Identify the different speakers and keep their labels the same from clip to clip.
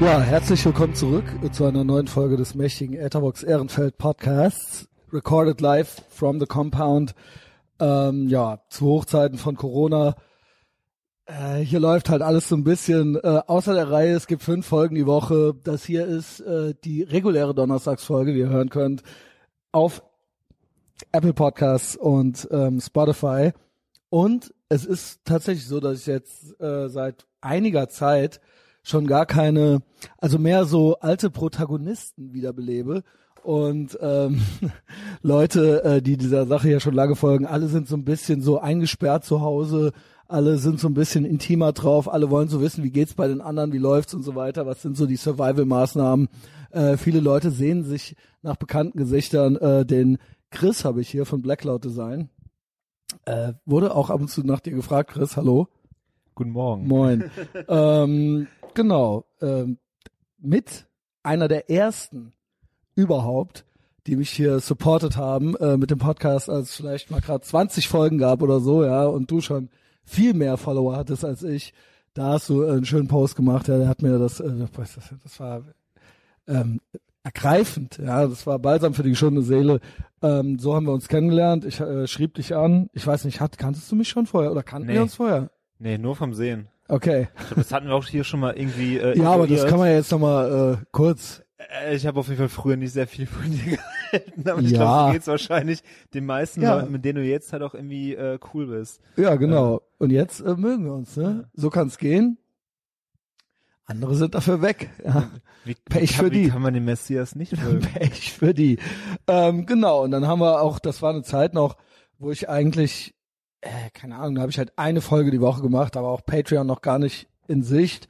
Speaker 1: Ja, herzlich willkommen zurück zu einer neuen Folge des mächtigen Etherbox Ehrenfeld Podcasts. Recorded live from the compound. Ähm, ja, zu Hochzeiten von Corona. Äh, hier läuft halt alles so ein bisschen äh, außer der Reihe. Es gibt fünf Folgen die Woche. Das hier ist äh, die reguläre Donnerstagsfolge, wie ihr hören könnt, auf Apple Podcasts und ähm, Spotify. Und es ist tatsächlich so, dass ich jetzt äh, seit einiger Zeit schon gar keine, also mehr so alte Protagonisten wiederbelebe und ähm, Leute, äh, die dieser Sache ja schon lange folgen, alle sind so ein bisschen so eingesperrt zu Hause, alle sind so ein bisschen intimer drauf, alle wollen so wissen, wie geht's bei den anderen, wie läuft's und so weiter, was sind so die Survival-Maßnahmen. Äh, viele Leute sehen sich nach bekannten Gesichtern, äh, den Chris habe ich hier von Black Cloud Design. Äh, wurde auch ab und zu nach dir gefragt, Chris, hallo.
Speaker 2: Guten Morgen.
Speaker 1: Moin. ähm, genau. Ähm, mit einer der ersten überhaupt, die mich hier supportet haben äh, mit dem Podcast, als es vielleicht mal gerade 20 Folgen gab oder so, ja, und du schon viel mehr Follower hattest als ich. Da hast du einen schönen Post gemacht, ja, der hat mir das, äh, das, das war ähm, ergreifend, ja, das war balsam für die geschundene Seele. Ähm, so haben wir uns kennengelernt. Ich äh, schrieb dich an. Ich weiß nicht, hat, kanntest du mich schon vorher oder kannten
Speaker 2: Nee.
Speaker 1: wir uns vorher?
Speaker 2: Nee, nur vom Sehen.
Speaker 1: Okay.
Speaker 2: Ich glaub, das hatten wir auch hier schon mal irgendwie. Äh,
Speaker 1: Ja, aber das kann man ja jetzt nochmal äh, kurz.
Speaker 2: Äh, Ich habe auf jeden Fall früher nicht sehr viel von dir gehalten, aber ich
Speaker 1: Ja.
Speaker 2: glaube, so geht's wahrscheinlich den meisten
Speaker 1: Ja.
Speaker 2: Leuten, mit denen du jetzt halt auch irgendwie äh, cool bist.
Speaker 1: Ja, genau. Und jetzt äh, mögen wir uns, ne? So kann's gehen. Andere sind dafür weg. Ja.
Speaker 2: Wie,
Speaker 1: Pech
Speaker 2: kann,
Speaker 1: für die.
Speaker 2: Wie kann man den Messias nicht mögen?
Speaker 1: Pech für die. Ähm, genau. Und dann haben wir auch, das war eine Zeit noch, wo ich eigentlich, äh, keine Ahnung, da habe ich halt eine Folge die Woche gemacht, aber auch Patreon noch gar nicht in Sicht.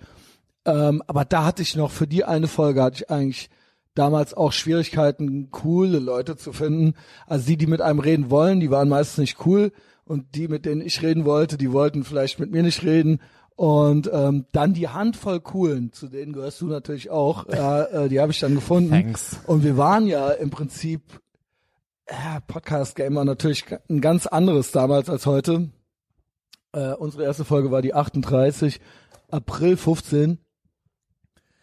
Speaker 1: Ähm, aber da hatte ich noch, für die eine Folge hatte ich eigentlich damals auch Schwierigkeiten, coole Leute zu finden. Also die, die mit einem reden wollen, die waren meistens nicht cool. Und die, mit denen ich reden wollte, die wollten vielleicht mit mir nicht reden. Und ähm, dann die Handvoll coolen, zu denen gehörst du natürlich auch, ja, äh, die habe ich dann gefunden.
Speaker 2: Thanks.
Speaker 1: Und wir waren ja im Prinzip ja, Podcast-Game war natürlich ein ganz anderes damals als heute. Äh, unsere erste Folge war die 38, April 15.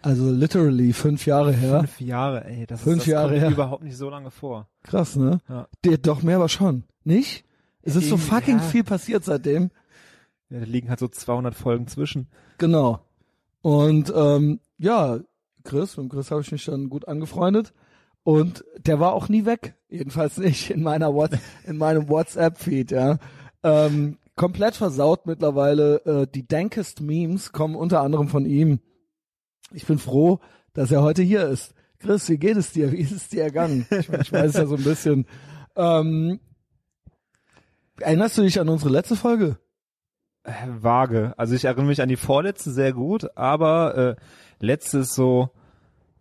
Speaker 1: Also literally fünf Jahre her.
Speaker 2: Fünf Jahre, ey, das,
Speaker 1: Fünf
Speaker 2: ist, das
Speaker 1: Jahre
Speaker 2: kommt
Speaker 1: her.
Speaker 2: überhaupt nicht so lange vor.
Speaker 1: Krass, ne?
Speaker 2: Ja.
Speaker 1: Der, doch mehr aber schon. Nicht? Es ist so fucking
Speaker 2: ja.
Speaker 1: viel passiert seitdem.
Speaker 2: Ja, da liegen halt so 200 Folgen zwischen.
Speaker 1: Genau. Und ähm, ja, Chris, mit Chris habe ich mich dann gut angefreundet. Und der war auch nie weg. Jedenfalls nicht in meiner What in meinem WhatsApp-Feed, ja. Ähm, komplett versaut mittlerweile. Äh, die dankest Memes kommen unter anderem von ihm. Ich bin froh, dass er heute hier ist. Chris, wie geht es dir? Wie ist es dir ergangen? Ich, ich weiß ja so ein bisschen. Ähm, erinnerst du dich an unsere letzte Folge?
Speaker 2: Äh, vage. Also ich erinnere mich an die vorletzte sehr gut, aber äh, ist so,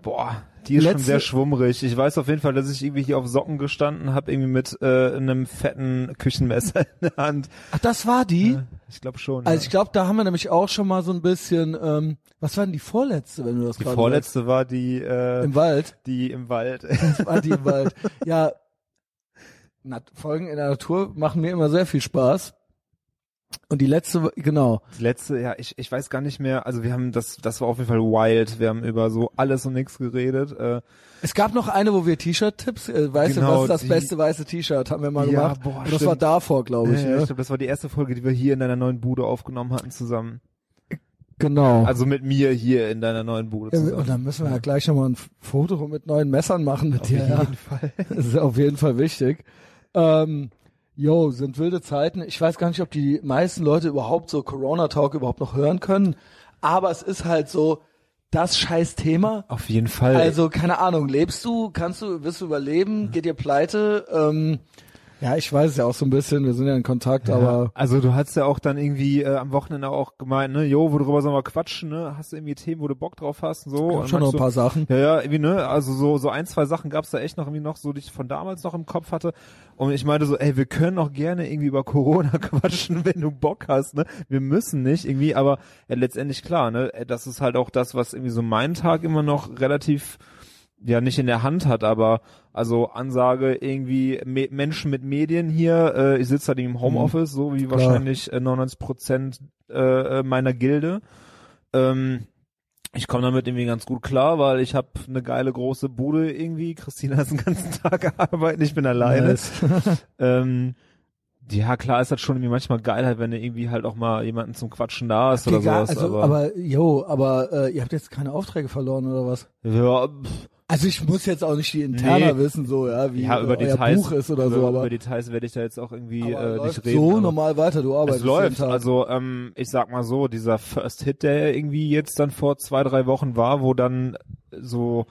Speaker 2: boah, die ist schon
Speaker 1: Letzte-
Speaker 2: sehr schwummrig. Ich weiß auf jeden Fall, dass ich irgendwie hier auf Socken gestanden habe, irgendwie mit äh, einem fetten Küchenmesser in der Hand.
Speaker 1: Ach, das war die?
Speaker 2: Äh, Ich glaube schon.
Speaker 1: Also
Speaker 2: ja.
Speaker 1: ich glaube, da haben wir nämlich auch schon mal so ein bisschen, ähm, was war denn die vorletzte, wenn du das
Speaker 2: die
Speaker 1: gerade
Speaker 2: vorletzte war die
Speaker 1: sagst?
Speaker 2: äh,
Speaker 1: Im Wald.
Speaker 2: die im Wald.
Speaker 1: War die im Wald. Ja, Folgen in der Natur machen mir immer sehr viel Spaß. Und die letzte, genau.
Speaker 2: Die letzte, ja, ich, ich weiß gar nicht mehr. Also wir haben das, das war auf jeden Fall wild. Wir haben über so alles und nichts geredet. Äh,
Speaker 1: Es gab noch eine, wo wir T-Shirt-Tipps, äh, weißt du,
Speaker 2: Genau,
Speaker 1: was ist das
Speaker 2: die-
Speaker 1: beste weiße T-Shirt, haben wir mal
Speaker 2: Ja,
Speaker 1: gemacht.
Speaker 2: boah,
Speaker 1: Und das
Speaker 2: stimmt.
Speaker 1: war davor, glaube ich.
Speaker 2: äh,
Speaker 1: ne?
Speaker 2: ich glaube, das war die erste Folge, die wir hier in deiner neuen Bude aufgenommen hatten zusammen.
Speaker 1: Genau.
Speaker 2: Also mit mir hier in deiner neuen Bude
Speaker 1: Ja,
Speaker 2: zusammen.
Speaker 1: und dann müssen wir ja gleich nochmal ein Foto mit neuen Messern machen mit
Speaker 2: Auf
Speaker 1: dir. Ja.
Speaker 2: jeden Fall.
Speaker 1: Das ist auf jeden Fall wichtig. Ähm, yo, sind wilde Zeiten. Ich weiß gar nicht, ob die meisten Leute überhaupt so Corona-Talk überhaupt noch hören können. Aber es ist halt so das scheiß Thema.
Speaker 2: Auf jeden Fall.
Speaker 1: Also, keine Ahnung, lebst du, kannst du, wirst du überleben, geht dir pleite? Ähm, ja, ich weiß es ja auch so ein bisschen, wir sind ja in Kontakt,
Speaker 2: Ja,
Speaker 1: aber
Speaker 2: also du hast ja auch dann irgendwie äh, am Wochenende auch gemeint, ne, jo, worüber sollen wir quatschen, ne? Hast du irgendwie Themen, wo du Bock drauf hast und so?
Speaker 1: gab
Speaker 2: Und
Speaker 1: schon noch ein paar
Speaker 2: du,
Speaker 1: Sachen.
Speaker 2: Ja, ja, irgendwie, ne, also so, so ein, zwei Sachen gab's da echt noch irgendwie noch, so die ich von damals noch im Kopf hatte. Und ich meinte so, ey, wir können auch gerne irgendwie über Corona quatschen, wenn du Bock hast, ne? Wir müssen nicht irgendwie, aber äh, letztendlich klar, ne? Das ist halt auch das, was irgendwie so meinen Tag immer noch relativ ja nicht in der Hand hat, aber also Ansage irgendwie Me Menschen mit Medien hier, äh, ich sitze halt im Homeoffice, so wie
Speaker 1: Klar.
Speaker 2: wahrscheinlich äh, 99 Prozent äh, äh, meiner Gilde. Ähm, Ich komme damit irgendwie ganz gut klar, weil ich habe eine geile große Bude irgendwie. Christina ist den ganzen Tag arbeiten, ich bin alleine.
Speaker 1: Nice.
Speaker 2: Ähm, ja, klar ist das schon irgendwie manchmal geil, halt, wenn du irgendwie halt auch mal jemanden zum Quatschen da hast oder
Speaker 1: Egal,
Speaker 2: sowas.
Speaker 1: also,
Speaker 2: aber,
Speaker 1: aber, jo, aber äh, ihr habt jetzt keine Aufträge verloren oder was?
Speaker 2: ja, pff,
Speaker 1: Also ich muss jetzt auch nicht die interner
Speaker 2: Nee.
Speaker 1: wissen, so ja, wie
Speaker 2: ja, über
Speaker 1: äh,
Speaker 2: Details,
Speaker 1: Buch ist oder
Speaker 2: über,
Speaker 1: so, aber,
Speaker 2: über Details werde ich da jetzt auch irgendwie äh, nicht reden.
Speaker 1: so normal weiter, du arbeitest
Speaker 2: Es läuft. Also ähm, ich sag mal so, dieser First Hit, der irgendwie jetzt dann vor zwei, drei Wochen war, wo dann so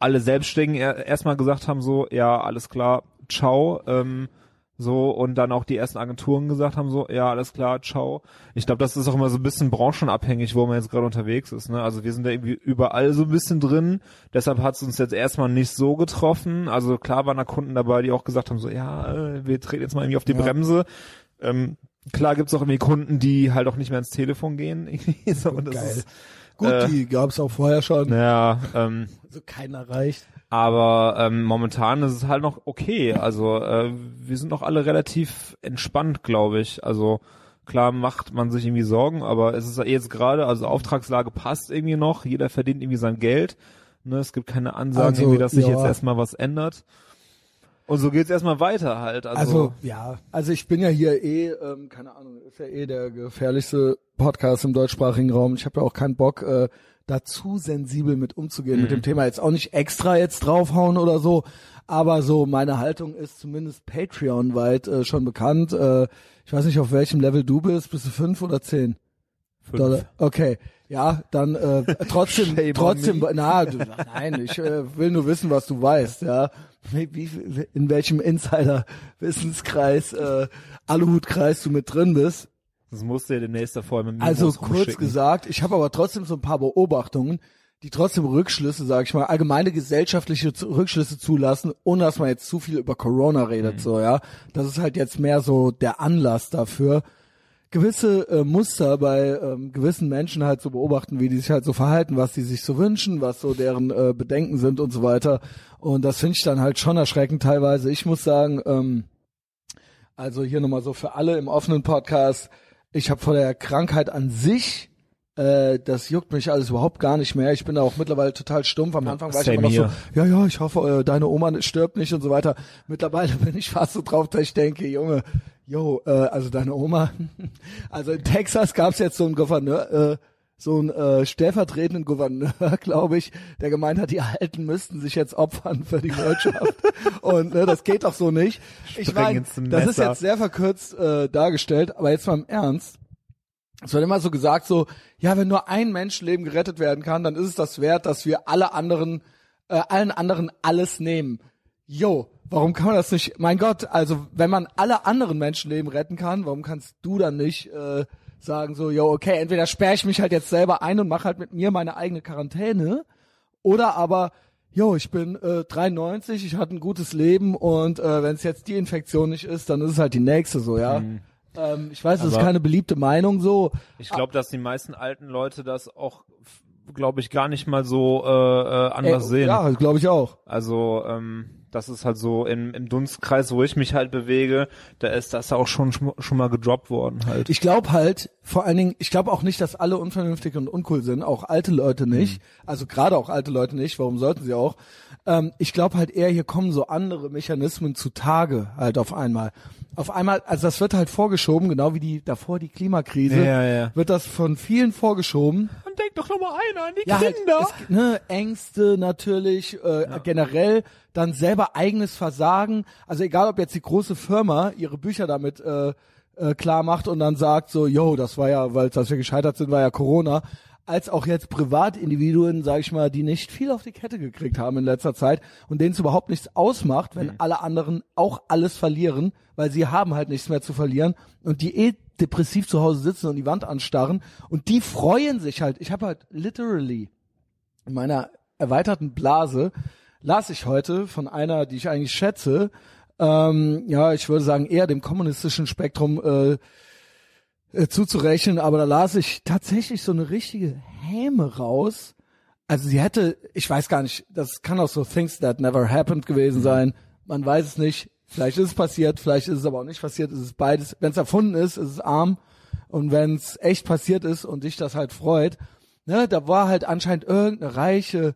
Speaker 2: alle Selbstständigen er- erstmal gesagt haben, so, ja, alles klar, ciao. Ähm, so, und dann auch die ersten Agenturen gesagt haben, so, ja, alles klar, ciao. Ich glaube, das ist auch immer so ein bisschen branchenabhängig, wo man jetzt gerade unterwegs ist. Ne? Also wir sind da irgendwie überall so ein bisschen drin. Deshalb hat es uns jetzt erstmal nicht so getroffen. Also klar waren da Kunden dabei, die auch gesagt haben, so, ja, äh, wir treten jetzt mal irgendwie auf die
Speaker 1: Ja.
Speaker 2: Bremse. Ähm, klar gibt's auch irgendwie Kunden, die halt auch nicht mehr ins Telefon gehen. so, und das
Speaker 1: Geil.
Speaker 2: Ist,
Speaker 1: Gut,
Speaker 2: äh,
Speaker 1: die gab's auch vorher schon.
Speaker 2: ja, ähm,
Speaker 1: Also keiner reicht.
Speaker 2: Aber ähm, momentan ist es halt noch okay. Also äh, wir sind noch alle relativ entspannt, glaube ich. Also klar macht man sich irgendwie Sorgen, aber es ist jetzt gerade, also Auftragslage passt irgendwie noch. Jeder verdient irgendwie sein Geld. Ne, es gibt keine Ansagen,
Speaker 1: Also,
Speaker 2: irgendwie, dass sich
Speaker 1: ja.
Speaker 2: jetzt erstmal was ändert. Und so geht's erstmal weiter halt. Also,
Speaker 1: Also, ja, also ich bin ja hier eh, ähm, keine Ahnung, ist ja eh der gefährlichste Podcast im deutschsprachigen Raum. Ich habe ja auch keinen Bock, äh, da zu sensibel mit umzugehen, mit dem Thema jetzt auch nicht extra jetzt draufhauen oder so, aber so meine Haltung ist zumindest Patreon-weit äh, schon bekannt. Äh, ich weiß nicht, auf welchem Level du bist, bist du fünf oder zehn?
Speaker 2: fünf.
Speaker 1: Dollar. Okay, ja, dann äh, trotzdem, trotzdem, na, du, nein, ich äh, will nur wissen, was du weißt, ja. Wie, wie, in welchem Insider-Wissenskreis, äh, Aluhutkreis du mit drin bist.
Speaker 2: Das musst du dir demnächst davor mit
Speaker 1: Also
Speaker 2: Memos
Speaker 1: kurz gesagt, ich habe aber trotzdem so ein paar Beobachtungen, die trotzdem Rückschlüsse, sage ich mal, allgemeine gesellschaftliche Rückschlüsse zulassen, ohne dass man jetzt zu viel über Corona redet,
Speaker 2: Mhm.
Speaker 1: so ja. Das ist halt jetzt mehr so der Anlass dafür, gewisse äh, Muster bei ähm, gewissen Menschen halt zu beobachten, wie die sich halt so verhalten, was die sich so wünschen, was so deren äh, Bedenken sind und so weiter. Und das finde ich dann halt schon erschreckend teilweise. Ich muss sagen, ähm, also hier nochmal so für alle im offenen Podcast, ich habe vor der Krankheit an sich, äh, das juckt mich alles überhaupt gar nicht mehr. Ich bin da auch mittlerweile total stumpf. Am Anfang war ich immer noch so, ja, ja, ich hoffe, äh, deine Oma stirbt nicht und so weiter. Mittlerweile bin ich fast so drauf, dass ich denke, Junge, yo, äh, also deine Oma, also in Texas gab's jetzt so einen Gouverneur, äh, so einen äh, stellvertretenden Gouverneur, glaube ich, der gemeint hat, die Alten müssten sich jetzt opfern für die Wirtschaft. und ne, das geht doch so nicht. Ich meine, das ist jetzt sehr verkürzt äh, dargestellt, aber jetzt mal im Ernst. Es wird immer so gesagt, so, ja, wenn nur ein Menschenleben gerettet werden kann, dann ist es das wert, dass wir alle anderen, äh, allen anderen alles nehmen. Jo, warum kann man das nicht? Mein Gott, also wenn man alle anderen Menschenleben retten kann, warum kannst du dann nicht äh, sagen so, jo, okay, entweder sperre ich mich halt jetzt selber ein und mache halt mit mir meine eigene Quarantäne, oder aber, jo, ich bin äh, 93, ich hatte ein gutes Leben und äh, wenn es jetzt die Infektion nicht ist, dann ist es halt die nächste so, ja. Ähm, ich weiß, das ist
Speaker 2: Mhm.
Speaker 1: Keine beliebte Meinung so.
Speaker 2: Ich glaube, dass die meisten alten Leute das auch, glaube ich, gar nicht mal so äh, äh, anders
Speaker 1: Ey,
Speaker 2: sehen.
Speaker 1: Ja, glaube ich auch.
Speaker 2: Also ähm, das ist halt so im, im Dunstkreis, wo ich mich halt bewege, da ist das auch schon schon mal gedroppt worden halt.
Speaker 1: Ich glaube halt, vor allen Dingen, ich glaube auch nicht, dass alle unvernünftig und uncool sind, auch alte Leute nicht. Also gerade auch alte Leute nicht, warum sollten sie auch? Ähm, ich glaube halt eher, hier kommen so andere Mechanismen zutage halt auf einmal. Auf einmal, also das wird halt vorgeschoben, genau wie die davor die Klimakrise,
Speaker 2: Ja, ja.
Speaker 1: wird das von vielen vorgeschoben.
Speaker 2: Und denk doch noch mal einer an die
Speaker 1: Ja, halt, es, ne, Ängste natürlich, äh, generell dann selber eigenes Versagen. Also egal, ob jetzt die große Firma ihre Bücher damit äh, äh, klar macht und dann sagt so, yo, das war ja, weil dass wir gescheitert sind, war ja Corona. Als auch jetzt Privatindividuen, sage ich mal, die nicht viel auf die Kette gekriegt haben in letzter Zeit und denen es überhaupt nichts ausmacht, wenn alle anderen auch alles verlieren, weil sie haben halt nichts mehr zu verlieren und die eh depressiv zu Hause sitzen und die Wand anstarren und die freuen sich halt. Ich habe halt literally in meiner erweiterten Blase las ich heute von einer, die ich eigentlich schätze, ähm, ja, ich würde sagen eher dem kommunistischen Spektrum äh, äh, zuzurechnen, aber da las ich tatsächlich so eine richtige Häme raus. Also sie hätte, ich weiß gar nicht, das kann auch so Things That Never Happened gewesen sein. Man weiß es nicht. Vielleicht ist es passiert, vielleicht ist es aber auch nicht passiert. Es ist beides. Wenn es erfunden ist, ist es arm. Und wenn es echt passiert ist und dich das halt freut, ne, da war halt anscheinend irgendeine reiche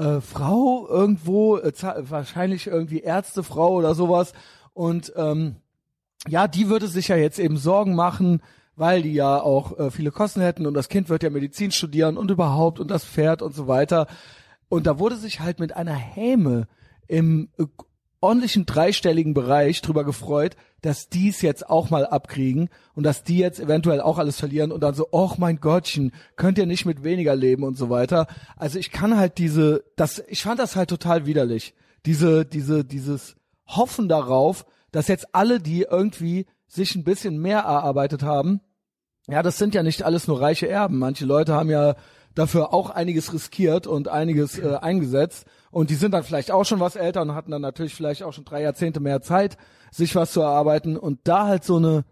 Speaker 1: äh, Frau irgendwo, äh, wahrscheinlich irgendwie Ärztefrau oder sowas. Und ähm, ja, die würde sich ja jetzt eben Sorgen machen, weil die ja auch äh, viele Kosten hätten und das Kind wird ja Medizin studieren und überhaupt und das Pferd und so weiter. Und da wurde sich halt mit einer Häme im äh, ordentlichen dreistelligen Bereich drüber gefreut, dass die es jetzt auch mal abkriegen und dass die jetzt eventuell auch alles verlieren und dann so, oh mein Gottchen, könnt ihr nicht mit weniger leben und so weiter. Also ich kann halt diese, das, ich fand das halt total widerlich. Diese, diese, dieses Hoffen darauf, dass jetzt alle, die irgendwie sich ein bisschen mehr erarbeitet haben, ja, das sind ja nicht alles nur reiche Erben. Manche Leute haben ja dafür auch einiges riskiert und einiges äh, eingesetzt. Und die sind dann vielleicht auch schon was älter und hatten dann natürlich vielleicht auch schon drei Jahrzehnte mehr Zeit, sich was zu erarbeiten. Und da halt so eine,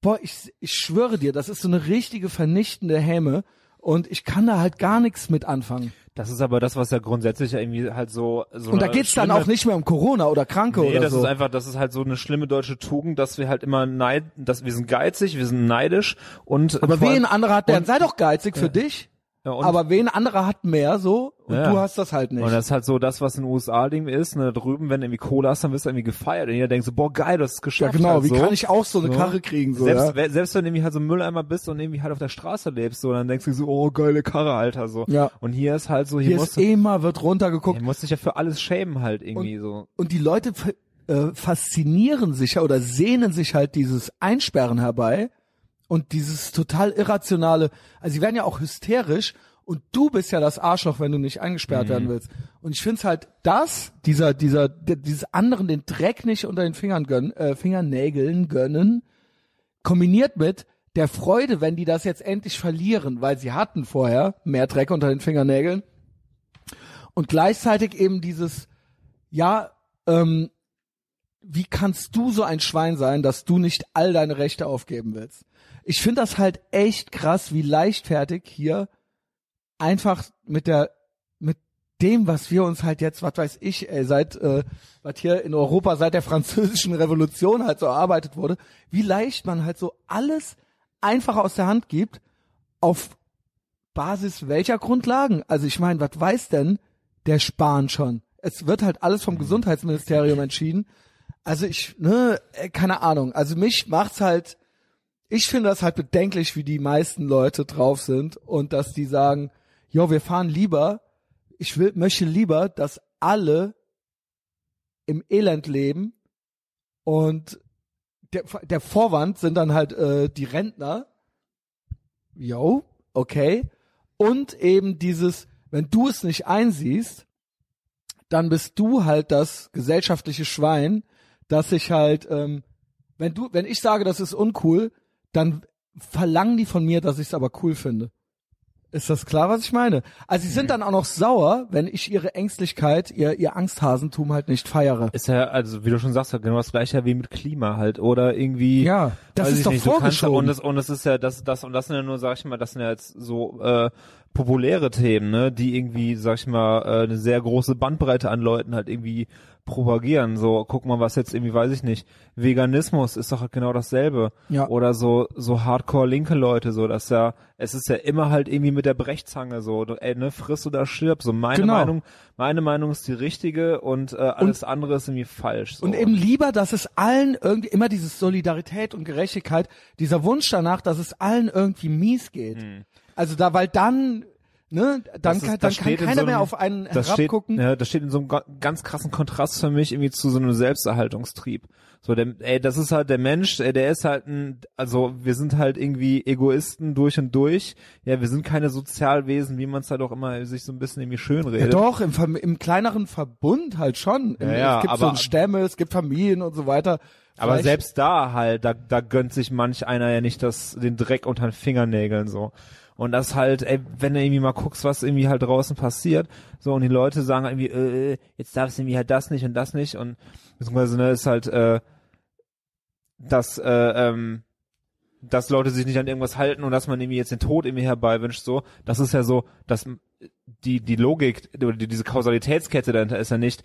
Speaker 1: boah, ich, ich schwöre dir, das ist so eine richtige vernichtende Häme. Und ich kann da halt gar nichts mit anfangen.
Speaker 2: Das ist aber das, was ja grundsätzlich ja irgendwie halt so. so
Speaker 1: und da geht's dann auch nicht mehr um Corona oder Kranke nee, oder
Speaker 2: das
Speaker 1: so.
Speaker 2: ist einfach, das ist halt so eine schlimme deutsche Tugend, dass wir halt immer neid, dass wir sind geizig, wir sind neidisch und.
Speaker 1: Aber wen andere hat der? Sei doch geizig für dich. Ja, aber wen anderer hat mehr so und ja. du hast das halt nicht.
Speaker 2: Und das ist halt so das, was in den USA Ding ist. Ne, drüben, wenn du irgendwie Cola hast, dann wirst du irgendwie gefeiert. Und jeder denkt so, boah, geil, du hast es geschafft.
Speaker 1: Ja, genau,
Speaker 2: halt
Speaker 1: wie
Speaker 2: so.
Speaker 1: kann ich auch so eine so. Karre kriegen? So,
Speaker 2: selbst,
Speaker 1: ja?
Speaker 2: selbst wenn du irgendwie halt so ein Mülleimer bist und irgendwie halt auf der Straße lebst, so, dann denkst du so, oh, geile Karre, Alter, so.
Speaker 1: Ja.
Speaker 2: Und hier ist halt so, hier,
Speaker 1: hier
Speaker 2: musst
Speaker 1: ist du, immer wird runtergeguckt.
Speaker 2: Hier musst dich ja für alles schämen halt irgendwie
Speaker 1: und,
Speaker 2: so.
Speaker 1: Und die Leute äh, faszinieren sich ja oder sehnen sich halt dieses Einsperren herbei und dieses total irrationale, also sie werden ja auch hysterisch und du bist ja das Arschloch, wenn du nicht eingesperrt mhm. werden willst. Und ich finde es halt, das, dieser, dieser, dieses anderen den Dreck nicht unter den Fingern gönnen, äh, Fingernägeln gönnen, kombiniert mit der Freude, wenn die das jetzt endlich verlieren, weil sie hatten vorher mehr Dreck unter den Fingernägeln. Und gleichzeitig eben dieses, ja, ähm, wie kannst du so ein Schwein sein, dass du nicht all deine Rechte aufgeben willst? Ich finde das halt echt krass, wie leichtfertig hier einfach mit der mit dem, was wir uns halt jetzt, was weiß ich, ey, seit äh, was hier in Europa seit der französischen Revolution halt so erarbeitet wurde, wie leicht man halt so alles einfach aus der Hand gibt auf Basis welcher Grundlagen? Also ich meine, was weiß denn der Spahn schon? Es wird halt alles vom Gesundheitsministerium entschieden. Also ich, ne, äh, keine Ahnung. Also mich macht's halt, ich finde das halt bedenklich, wie die meisten Leute drauf sind und dass die sagen, jo, wir fahren lieber, ich will, möchte lieber, dass alle im Elend leben und der, der Vorwand sind dann halt äh, die Rentner. Jo, okay. Und eben dieses, wenn du es nicht einsiehst, dann bist du halt das gesellschaftliche Schwein, dass ich halt, ähm, wenn du, wenn ich sage, das ist uncool, dann verlangen die von mir, dass ich es aber cool finde. Ist das klar, was ich meine? Also sie sind dann auch noch sauer, wenn ich ihre Ängstlichkeit, ihr, ihr Angsthasentum halt nicht feiere.
Speaker 2: Ist ja, also wie du schon sagst, genau das gleiche wie mit Klima halt. Oder irgendwie.
Speaker 1: Ja, das ist doch nicht, vorgeschoben.
Speaker 2: und das, und das ist ja, das, das, und das sind ja nur, sag ich mal, das sind ja jetzt so, äh, populäre Themen, ne, die irgendwie, sag ich mal, äh, eine sehr große Bandbreite an Leuten halt irgendwie propagieren. So, guck mal, was jetzt irgendwie, weiß ich nicht, Veganismus ist doch genau dasselbe.
Speaker 1: Ja.
Speaker 2: Oder so, so hardcore linke Leute, so, dass ja, es ist ja immer halt irgendwie mit der Brechzange so, ey, ne, friss oder stirb. So, meine
Speaker 1: genau.
Speaker 2: Meinung, meine Meinung ist die richtige und äh, alles und, andere ist irgendwie falsch. So.
Speaker 1: Und eben lieber, dass es allen irgendwie immer diese Solidarität und Gerechtigkeit, dieser Wunsch danach, dass es allen irgendwie mies geht. Hm. Also da, weil dann ne, dann, ist, kann, dann kann keiner so einem, mehr auf einen
Speaker 2: das
Speaker 1: herabgucken.
Speaker 2: Steht, ja, das steht in so einem ganz krassen Kontrast für mich irgendwie zu so einem Selbsterhaltungstrieb. So, der, ey, das ist halt der Mensch, ey, der ist halt ein, also wir sind halt irgendwie Egoisten durch und durch. Ja, wir sind keine Sozialwesen, wie man es halt auch immer sich so ein bisschen irgendwie schön redet.
Speaker 1: Ja, doch, im, im kleineren Verbund halt schon.
Speaker 2: Im, ja, ja,
Speaker 1: es gibt
Speaker 2: aber,
Speaker 1: so Stämme, es gibt Familien und so weiter.
Speaker 2: Aber selbst da halt, da, da gönnt sich manch einer ja nicht das, den Dreck unter den Fingernägeln so. Und das halt, ey, wenn du irgendwie mal guckst, was irgendwie halt draußen passiert, so und die Leute sagen irgendwie, äh, äh, jetzt darfst du irgendwie halt das nicht und das nicht und beziehungsweise ne, ist halt, äh, dass, äh, ähm, dass Leute sich nicht an irgendwas halten und dass man irgendwie jetzt den Tod irgendwie herbeiwünscht, so, das ist ja so, dass die, die Logik oder die, diese Kausalitätskette dahinter ist ja nicht,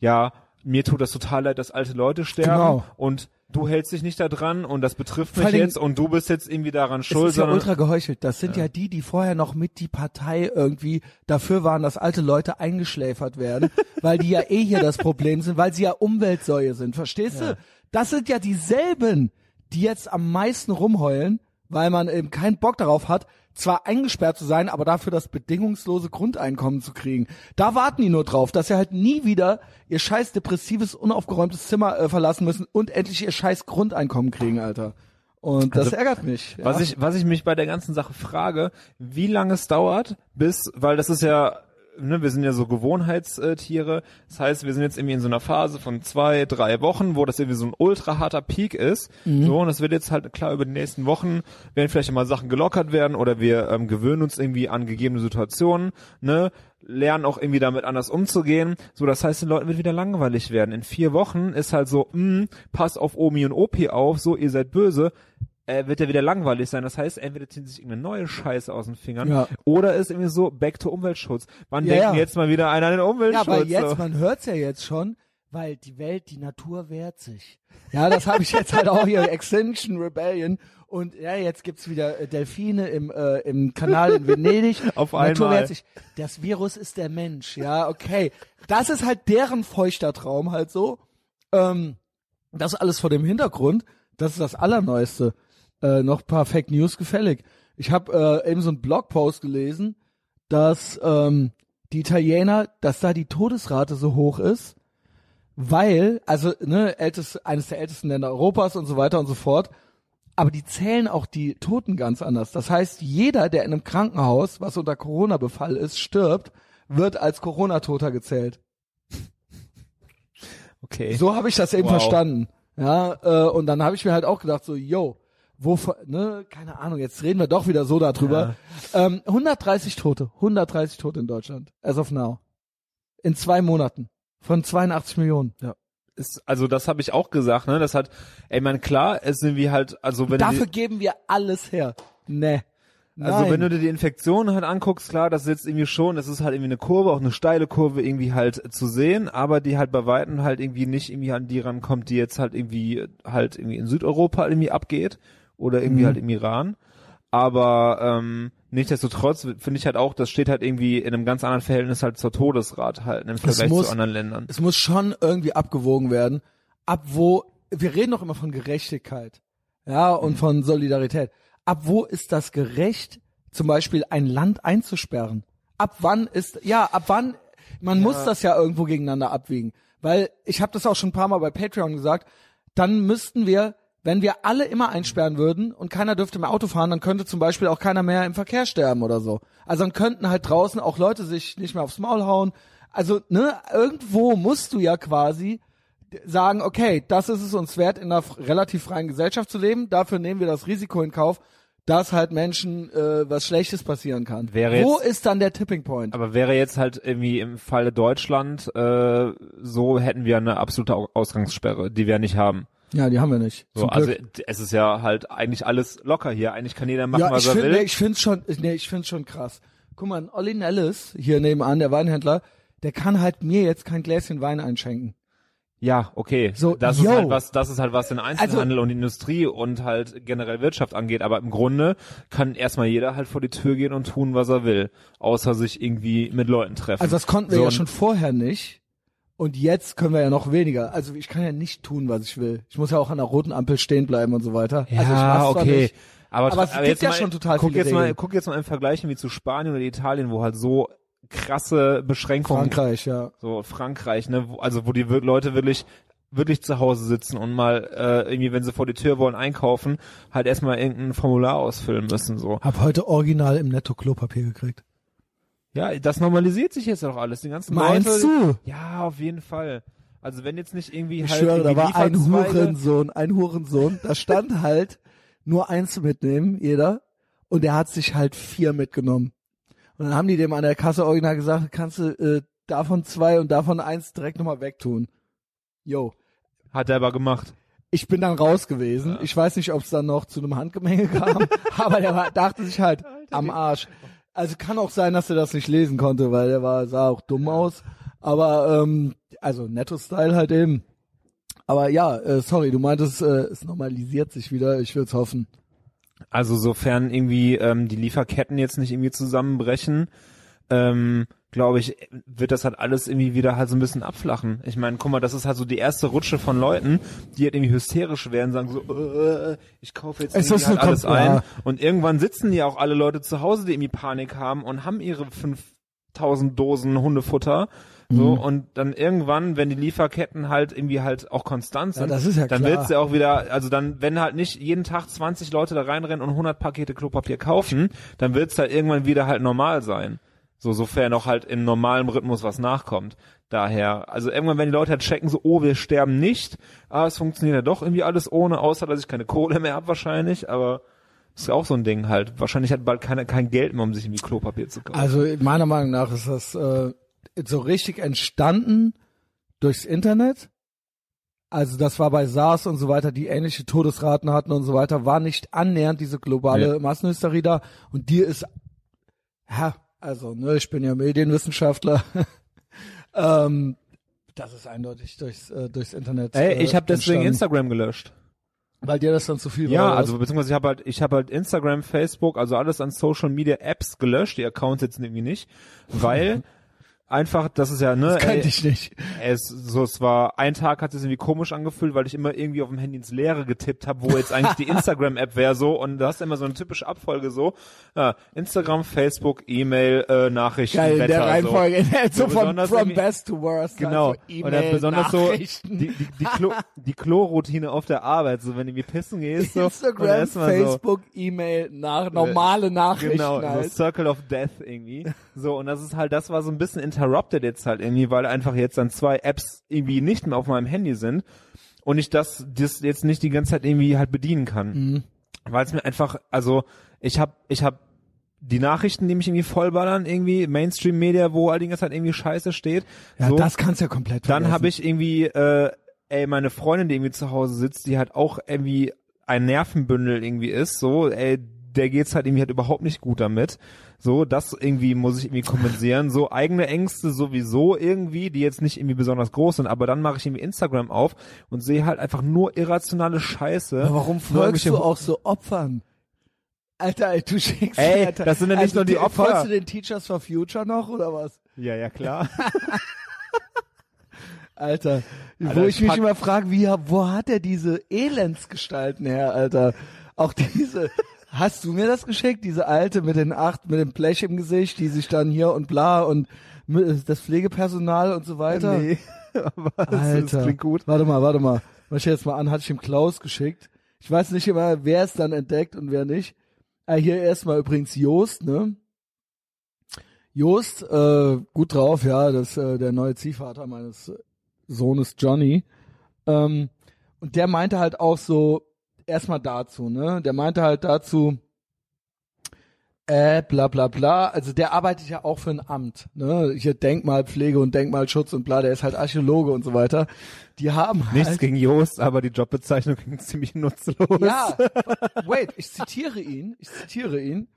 Speaker 2: ja, mir tut das total leid, dass alte Leute sterben
Speaker 1: Genau.
Speaker 2: und du hältst dich nicht da dran und das betrifft mich jetzt und du bist jetzt irgendwie daran schuld,
Speaker 1: ist ja ultra geheuchelt. Das sind ja. die, die vorher noch mit die Partei irgendwie dafür waren, dass alte Leute eingeschläfert werden, weil die ja eh hier das Problem sind, weil sie ja Umweltsäue sind. Verstehst du? Das sind ja dieselben, die jetzt am meisten rumheulen, weil man eben keinen Bock darauf hat, zwar eingesperrt zu sein, aber dafür das bedingungslose Grundeinkommen zu kriegen. Da warten die nur drauf, dass sie halt nie wieder ihr scheiß depressives, unaufgeräumtes Zimmer äh, verlassen müssen und endlich ihr scheiß Grundeinkommen kriegen, Alter. Und das
Speaker 2: Also,
Speaker 1: ärgert mich. Ja.
Speaker 2: Was ich, was ich mich bei der ganzen Sache frage, wie lange es dauert, bis, weil das ist ja, ne, wir sind ja so Gewohnheitstiere. Das heißt, wir sind jetzt irgendwie in so einer Phase von zwei, drei Wochen, wo das irgendwie so ein ultra harter Peak ist.
Speaker 1: Mhm.
Speaker 2: So, und es wird jetzt halt klar über die nächsten Wochen werden vielleicht mal Sachen gelockert werden oder wir ähm, gewöhnen uns irgendwie an gegebene Situationen, ne, lernen auch irgendwie damit anders umzugehen. So, das heißt, den Leuten wird wieder langweilig werden. In vier Wochen ist halt so, mh, passt auf Omi und Opi auf, so, ihr seid böse äh, wird er wieder langweilig sein. Das heißt, entweder ziehen sich irgendeine neue Scheiße aus den Fingern
Speaker 1: Ja.
Speaker 2: oder ist irgendwie so back to Umweltschutz. Wann
Speaker 1: Ja,
Speaker 2: denkt
Speaker 1: ja.
Speaker 2: jetzt mal wieder einer an den
Speaker 1: Ja,
Speaker 2: Umweltschutz?
Speaker 1: weil jetzt,
Speaker 2: so?
Speaker 1: man hört's ja jetzt schon, weil die Welt, die Natur wehrt sich. Ja, das habe ich jetzt halt auch hier, Extinction Rebellion. Und ja, jetzt gibt's wieder äh, Delfine im, äh, im Kanal in Venedig.
Speaker 2: Auf
Speaker 1: Natur
Speaker 2: einmal.
Speaker 1: wehrt sich. Das Virus ist der Mensch, ja, okay. Das ist halt deren feuchter Traum halt so. Ähm, das alles vor dem Hintergrund, das ist das Allerneueste. Äh, noch paar Fake News gefällig. Ich habe äh, eben so einen Blogpost gelesen, dass ähm, die Italiener, dass da die Todesrate so hoch ist, weil, also ne, ältest, eines der ältesten Länder Europas und so weiter und so fort, aber die zählen auch die Toten ganz anders. Das heißt, jeder, der in einem Krankenhaus, was unter Corona-Befall ist, stirbt, wird als Corona-Toter gezählt.
Speaker 2: okay.
Speaker 1: So habe ich das eben
Speaker 2: Wow.
Speaker 1: verstanden. Ja, äh, und dann habe ich mir halt auch gedacht, so, yo, wo, ne, keine Ahnung, jetzt reden wir doch wieder so darüber. Ähm, 130 Tote, 130 Tote in Deutschland, as of now. In zwei Monaten. Von 82 Millionen.
Speaker 2: ist, also das habe ich auch gesagt, ne? Das hat, ey, man klar, es sind wie halt, also wenn
Speaker 1: Dafür
Speaker 2: du die,
Speaker 1: geben wir alles her. Ne.
Speaker 2: also
Speaker 1: Nein.
Speaker 2: wenn du dir die Infektion halt anguckst, klar, das ist jetzt irgendwie schon, das ist halt irgendwie eine Kurve, auch eine steile Kurve irgendwie halt zu sehen, aber die halt bei weitem halt irgendwie nicht irgendwie an die rankommt, die jetzt halt irgendwie halt irgendwie in Südeuropa irgendwie abgeht oder irgendwie
Speaker 1: Mhm.
Speaker 2: halt im Iran. Aber ähm, nichtsdestotrotz finde ich halt auch, das steht halt irgendwie in einem ganz anderen Verhältnis halt zur Todesrate halt im Vergleich
Speaker 1: muss-
Speaker 2: zu anderen Ländern.
Speaker 1: es muss schon irgendwie abgewogen werden, ab wo, wir reden doch immer von Gerechtigkeit, ja, und von Solidarität. Ab wo ist das gerecht, zum Beispiel ein Land einzusperren? Ab wann ist, ja, ab wann, man muss das ja irgendwo gegeneinander abwägen. Weil, ich habe das auch schon ein paar Mal bei Patreon gesagt, dann müssten wir, wenn wir alle immer einsperren würden und keiner dürfte mehr Auto fahren, dann könnte zum Beispiel auch keiner mehr im Verkehr sterben oder so. Also dann könnten halt draußen auch Leute sich nicht mehr aufs Maul hauen. Also, ne, irgendwo musst du ja quasi sagen, okay, das ist es uns wert, in einer relativ freien Gesellschaft zu leben. Dafür nehmen wir das Risiko in Kauf, dass halt Menschen äh, was Schlechtes passieren kann.
Speaker 2: Wäre
Speaker 1: Wo
Speaker 2: jetzt-
Speaker 1: ist dann der Tipping Point?
Speaker 2: Aber wäre jetzt halt irgendwie im Falle Deutschland äh, so, hätten wir eine absolute Au- Ausgangssperre, die wir nicht haben.
Speaker 1: Ja, die haben wir nicht.
Speaker 2: So, also es ist ja halt eigentlich alles locker hier. Eigentlich kann jeder machen,
Speaker 1: ja,
Speaker 2: was er
Speaker 1: finde,
Speaker 2: will.
Speaker 1: ich finde schon, nee, ich finde schon krass. Guck mal, Olli Nellis hier nebenan, der Weinhändler, der kann halt mir jetzt kein Gläschen Wein einschenken.
Speaker 2: ja, okay.
Speaker 1: So,
Speaker 2: das
Speaker 1: yo.
Speaker 2: ist halt was, das ist halt was den Einzelhandel und die Industrie und halt generell Wirtschaft angeht. Aber im Grunde kann erstmal jeder halt vor die Tür gehen und tun, was er will, außer sich irgendwie mit Leuten treffen.
Speaker 1: Also das konnten wir
Speaker 2: So,
Speaker 1: ja
Speaker 2: und-
Speaker 1: schon vorher nicht. Und jetzt können wir ja noch weniger. Also ich kann ja nicht tun, was ich will. Ich muss ja auch an der roten Ampel stehen bleiben und so weiter.
Speaker 2: Ja,
Speaker 1: also ich mach's zwar
Speaker 2: okay.
Speaker 1: Nicht.
Speaker 2: Aber,
Speaker 1: Aber es gibt
Speaker 2: jetzt
Speaker 1: ja
Speaker 2: mal,
Speaker 1: schon total
Speaker 2: guck
Speaker 1: viele
Speaker 2: jetzt mal, guck jetzt mal im Vergleich wie zu Spanien oder Italien, wo halt so krasse Beschränkungen
Speaker 1: Frankreich, ja.
Speaker 2: so Frankreich, ne, wo, also wo die Leute wirklich wirklich zu Hause sitzen und mal äh, irgendwie, wenn sie vor die Tür wollen einkaufen, halt erstmal irgendein Formular ausfüllen müssen so.
Speaker 1: Hab heute original im Netto Klopapier gekriegt.
Speaker 2: Ja, das normalisiert sich jetzt auch alles, die ganzen
Speaker 1: Meinst
Speaker 2: Leute.
Speaker 1: du?
Speaker 2: Ja, auf jeden Fall. Also wenn jetzt nicht irgendwie
Speaker 1: Ich
Speaker 2: halt
Speaker 1: schwöre, da war ein Hurensohn, ein Hurensohn. Da stand halt nur eins mitnehmen, jeder. Und der hat sich halt vier mitgenommen. Und dann haben die dem an der Kasse original gesagt, kannst du äh, davon zwei und davon eins direkt nochmal wegtun. Yo.
Speaker 2: hat er aber gemacht.
Speaker 1: Ich bin dann raus gewesen. Ich weiß nicht, ob es dann noch zu einem Handgemenge kam, aber der war, dachte sich halt am Arsch. Also kann auch sein, dass er das nicht lesen konnte, weil der war, sah auch dumm aus. Aber ähm, also Netto-Style halt eben. Aber ja, äh, sorry, du meintest, äh, es normalisiert sich wieder. Ich würde es hoffen.
Speaker 2: Also sofern irgendwie ähm, die Lieferketten jetzt nicht irgendwie zusammenbrechen, ähm, glaube ich, wird das halt alles irgendwie wieder halt so ein bisschen abflachen. Ich meine, guck mal, das ist halt so die erste Rutsche von Leuten, die halt irgendwie hysterisch werden, sagen so, äh, ich kaufe jetzt irgendwie halt alles
Speaker 1: Kom-
Speaker 2: ein.
Speaker 1: ja.
Speaker 2: Und irgendwann sitzen ja auch alle Leute zu Hause, die irgendwie Panik haben und haben ihre 5000 Dosen Hundefutter. So,
Speaker 1: Mhm.
Speaker 2: und dann irgendwann, wenn die Lieferketten halt irgendwie halt auch konstant
Speaker 1: Ja,
Speaker 2: sind,
Speaker 1: ist ja
Speaker 2: dann wird's ja auch wieder, also dann, wenn halt nicht jeden Tag 20 Leute da reinrennen und 100 Pakete Klopapier kaufen, dann wird's halt irgendwann wieder halt normal sein. So, sofern noch halt in normalem Rhythmus was nachkommt. Daher, also irgendwann, wenn die Leute halt checken, so, oh, wir sterben nicht, ah, es funktioniert ja doch irgendwie alles ohne, außer dass ich keine Kohle mehr hab wahrscheinlich, aber ist ja auch so ein Ding halt. Wahrscheinlich hat bald keiner kein Geld mehr, um sich irgendwie Klopapier zu kaufen.
Speaker 1: Also meiner Meinung nach ist das äh, so richtig entstanden durchs Internet. Also das war bei SARS und so weiter, die ähnliche Todesraten hatten und so weiter, war nicht annähernd diese globale
Speaker 2: Ja.
Speaker 1: Massenhysterie da. Und dir ist, ja, also ne, ich bin ja Medienwissenschaftler. ähm, das ist eindeutig durchs, äh, durchs Internet.
Speaker 2: Ey,
Speaker 1: äh,
Speaker 2: ich habe deswegen. Instagram gelöscht.
Speaker 1: Weil dir das dann zu viel war.
Speaker 2: Ja, also beziehungsweise ich habe halt, ich habe halt Instagram, Facebook, also alles an Social Media Apps gelöscht, die Accounts jetzt irgendwie nicht, weil einfach, das ist ja, ne,
Speaker 1: das könnte
Speaker 2: ey,
Speaker 1: ich nicht.
Speaker 2: es so es war ein Tag hat es irgendwie komisch angefühlt, weil ich immer irgendwie auf dem Handy ins Leere getippt habe, wo jetzt eigentlich die Instagram App wäre so und du hast immer so eine typische Abfolge so, ja, Instagram, Facebook, E-Mail, äh, Nachrichten,
Speaker 1: Geil, in
Speaker 2: Wetter,
Speaker 1: der Reihenfolge, so,
Speaker 2: So
Speaker 1: von from best to worst.
Speaker 2: Genau.
Speaker 1: Also
Speaker 2: und dann besonders so die, die, die, Klo, die Kloroutine auf der Arbeit, so wenn du irgendwie pissen gehst, so
Speaker 1: Instagram,
Speaker 2: erstmal so,
Speaker 1: Facebook, E-Mail, nach, normale Nachrichten
Speaker 2: Genau,
Speaker 1: halt.
Speaker 2: so Circle of Death irgendwie. So, und das ist halt, das war so ein bisschen interrupted jetzt halt irgendwie, weil einfach jetzt dann zwei Apps irgendwie nicht mehr auf meinem Handy sind und ich das, das jetzt nicht die ganze Zeit irgendwie halt bedienen kann.
Speaker 1: Mhm.
Speaker 2: Weil es mir einfach, also ich hab, ich hab die Nachrichten, die mich irgendwie vollballern, irgendwie Mainstream-Media, wo all die ganze Zeit irgendwie Scheiße steht.
Speaker 1: Ja,
Speaker 2: so.
Speaker 1: das kannst ja komplett
Speaker 2: Dann habe ich irgendwie, äh, ey, meine Freundin, die irgendwie zu Hause sitzt, die halt auch irgendwie ein Nervenbündel irgendwie ist, so, ey, der geht's halt irgendwie halt überhaupt nicht gut damit. So, das irgendwie muss ich irgendwie kompensieren. So eigene Ängste sowieso irgendwie, die jetzt nicht irgendwie besonders groß sind, aber dann mache ich irgendwie Instagram auf und sehe halt einfach nur irrationale Scheiße.
Speaker 1: Aber warum folgst du auch so Opfern? Alter, ey, du schickst
Speaker 2: Ey,
Speaker 1: Alter.
Speaker 2: das sind ja nicht
Speaker 1: also,
Speaker 2: nur die Opfer.
Speaker 1: Folgst du den Teachers for Future noch oder was?
Speaker 2: Ja, ja, klar.
Speaker 1: Alter,
Speaker 2: Alter,
Speaker 1: wo
Speaker 2: ich
Speaker 1: ich mich immer frage, wie, wo hat er diese Elendsgestalten her, Alter? Auch diese, hast du mir das geschickt? Diese alte mit den acht, mit dem Blech im Gesicht, die sich dann hier und bla und das Pflegepersonal und so weiter?
Speaker 2: nee, aber das,
Speaker 1: Alter.
Speaker 2: das klingt gut.
Speaker 1: Warte mal, warte mal. Mach ich jetzt mal an, hatte ich ihm Klaus geschickt. Ich weiß nicht immer, wer es dann entdeckt und wer nicht. Ah, hier erstmal übrigens Joost, ne? Joost, äh, gut drauf, ja, das äh, der neue Ziehvater meines Sohnes Johnny. Ähm, und der meinte halt auch so, erstmal dazu, ne? Der meinte halt dazu, äh, bla bla bla. Also der arbeitet ja auch für ein Amt, ne? Hier Denkmalpflege und Denkmalschutz und bla, der ist halt Archäologe und so weiter. Die haben
Speaker 2: Nichts
Speaker 1: halt,
Speaker 2: gegen Jost, aber die Jobbezeichnung klingt ziemlich nutzlos.
Speaker 1: ja, wait, ich zitiere ihn, ich zitiere ihn.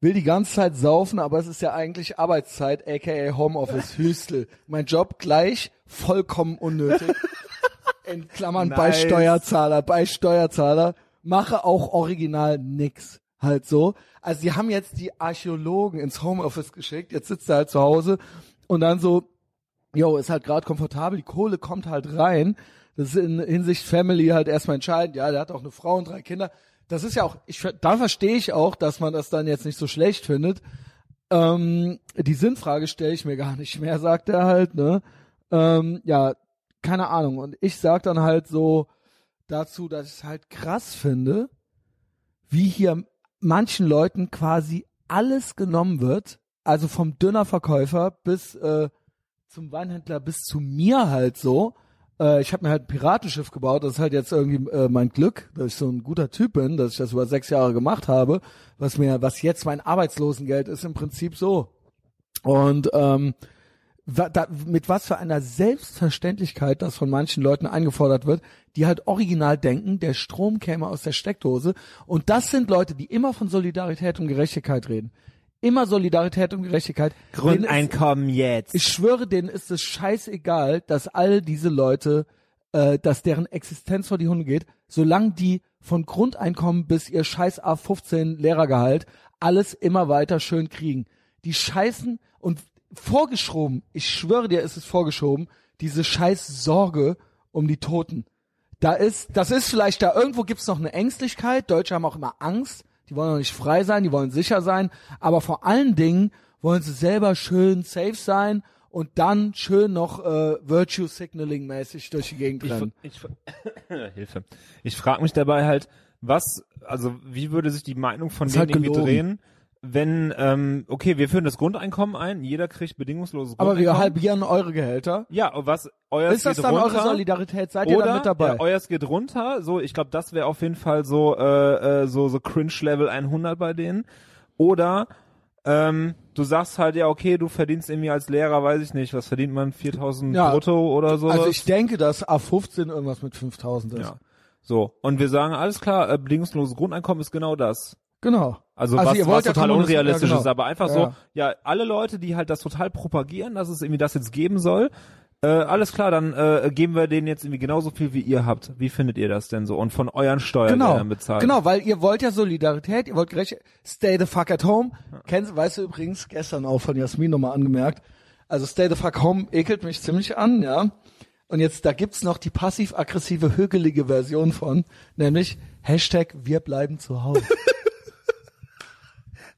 Speaker 1: Will die ganze Zeit saufen, aber es ist ja eigentlich Arbeitszeit, aka Homeoffice, Hüstel. Mein Job gleich, vollkommen unnötig. In Klammern bei
Speaker 2: Nice.
Speaker 1: Steuerzahler, bei Steuerzahler. Mache auch original nix. Halt so. Also die haben jetzt die Archäologen ins Homeoffice geschickt, jetzt sitzt er halt zu Hause und dann so, jo, ist halt gerade komfortabel, die Kohle kommt halt rein. Das ist in Hinsicht Family halt erstmal entscheidend. Ja, der hat auch eine Frau und drei Kinder. Das ist ja auch, ich, da verstehe ich auch, dass man das dann jetzt nicht so schlecht findet. Ähm, die Sinnfrage stelle ich mir gar nicht mehr, sagt er halt, ne? Ähm, ja, keine Ahnung. Und ich sag dann halt so dazu, dass ich es halt krass finde, wie hier manchen Leuten quasi alles genommen wird, also vom Dönerverkäufer bis äh, zum Weinhändler bis zu mir halt so. Äh, ich habe mir halt ein Piratenschiff gebaut, das ist halt jetzt irgendwie äh, mein Glück, dass ich so ein guter Typ bin, dass ich das über sechs Jahre gemacht habe, was mir, was jetzt mein Arbeitslosengeld ist, im Prinzip so. Und ähm, mit was für einer Selbstverständlichkeit das von manchen Leuten eingefordert wird, die halt original denken, der Strom käme aus der Steckdose. Und das sind Leute, die immer von Solidarität und Gerechtigkeit reden. immer Solidarität und Gerechtigkeit. Denen ist-
Speaker 2: Grundeinkommen jetzt.
Speaker 1: ich schwöre, denen ist es scheißegal, dass all diese Leute, äh, dass deren Existenz vor die Hunde geht, solange die von Grundeinkommen bis ihr scheiß A15 Lehrergehalt alles immer weiter schön kriegen. Die scheißen und vorgeschoben, ich schwöre dir, ist es vorgeschoben, diese scheiß Sorge um die Toten. Da ist, das ist vielleicht da, irgendwo gibt's noch eine Ängstlichkeit. Deutsche haben auch immer Angst. Die wollen noch nicht frei sein, die wollen sicher sein. Aber vor allen Dingen wollen sie selber schön safe sein und dann schön noch äh, Virtue Signaling mäßig durch die Gegend
Speaker 2: Ich,
Speaker 1: rennen.
Speaker 2: ich, Hilfe. Ich frage mich dabei halt, was, also wie würde sich die Meinung von
Speaker 1: Ist
Speaker 2: denen
Speaker 1: halt
Speaker 2: irgendwie drehen, wenn, ähm, okay, wir führen das Grundeinkommen ein, jeder kriegt bedingungsloses
Speaker 1: Aber wir
Speaker 2: Grundeinkommen.
Speaker 1: halbieren eure Gehälter.
Speaker 2: ja, und was, euer
Speaker 1: Ist das
Speaker 2: geht
Speaker 1: dann
Speaker 2: runter,
Speaker 1: eure Solidarität? Seid ihr
Speaker 2: oder
Speaker 1: dann mit dabei?
Speaker 2: Ja, euers geht runter, so, ich glaube, das wäre auf jeden Fall so, äh, äh, so, so Cringe-Level 100 bei denen. Oder, ähm, du sagst halt, ja, okay, du verdienst irgendwie als Lehrer, weiß ich nicht, was verdient man, 4000
Speaker 1: Ja.
Speaker 2: brutto oder so.
Speaker 1: also ich denke, dass A15 irgendwas mit 5000 ist.
Speaker 2: Ja. So. Und wir sagen, alles klar, äh, bedingungsloses Grundeinkommen ist genau das.
Speaker 1: Genau.
Speaker 2: Also,
Speaker 1: Also
Speaker 2: was, was
Speaker 1: ja
Speaker 2: total unrealistisch
Speaker 1: ja, genau.
Speaker 2: ist, aber einfach
Speaker 1: Ja.
Speaker 2: so, ja, alle Leute, die halt das total propagieren, dass es irgendwie das jetzt geben soll, äh, alles klar, dann äh, geben wir denen jetzt irgendwie genauso viel, wie ihr habt. Wie findet ihr das denn so? Und von euren Steuergeldern
Speaker 1: Genau,
Speaker 2: bezahlt.
Speaker 1: genau, weil ihr wollt ja Solidarität, ihr wollt gerecht, stay the fuck at home. Kennst, weißt du übrigens, gestern auch von Jasmin nochmal angemerkt, also stay the fuck home ekelt mich ziemlich an, ja. Und jetzt, da gibt's noch die passiv-aggressive, hügelige Version von, nämlich Hashtag wir bleiben zu Hause.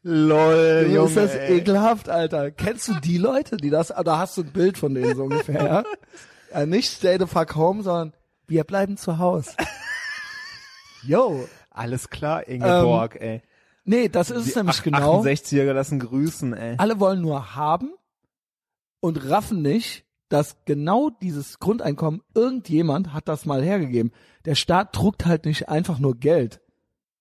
Speaker 2: Lol, Junge,
Speaker 1: ist das
Speaker 2: ey.
Speaker 1: ekelhaft, Alter. Kennst du die Leute, die das, oder hast du ein Bild von denen so ungefähr, ja? ja nicht stay the fuck home, sondern wir bleiben zu Hause. Yo.
Speaker 2: Alles klar, Ingeborg, ey.
Speaker 1: Nee, das ist es nämlich genau.
Speaker 2: 68er lassen grüßen, ey.
Speaker 1: Alle wollen nur haben und raffen nicht, dass genau dieses Grundeinkommen, irgendjemand hat das mal hergegeben. Der Staat druckt halt nicht einfach nur Geld.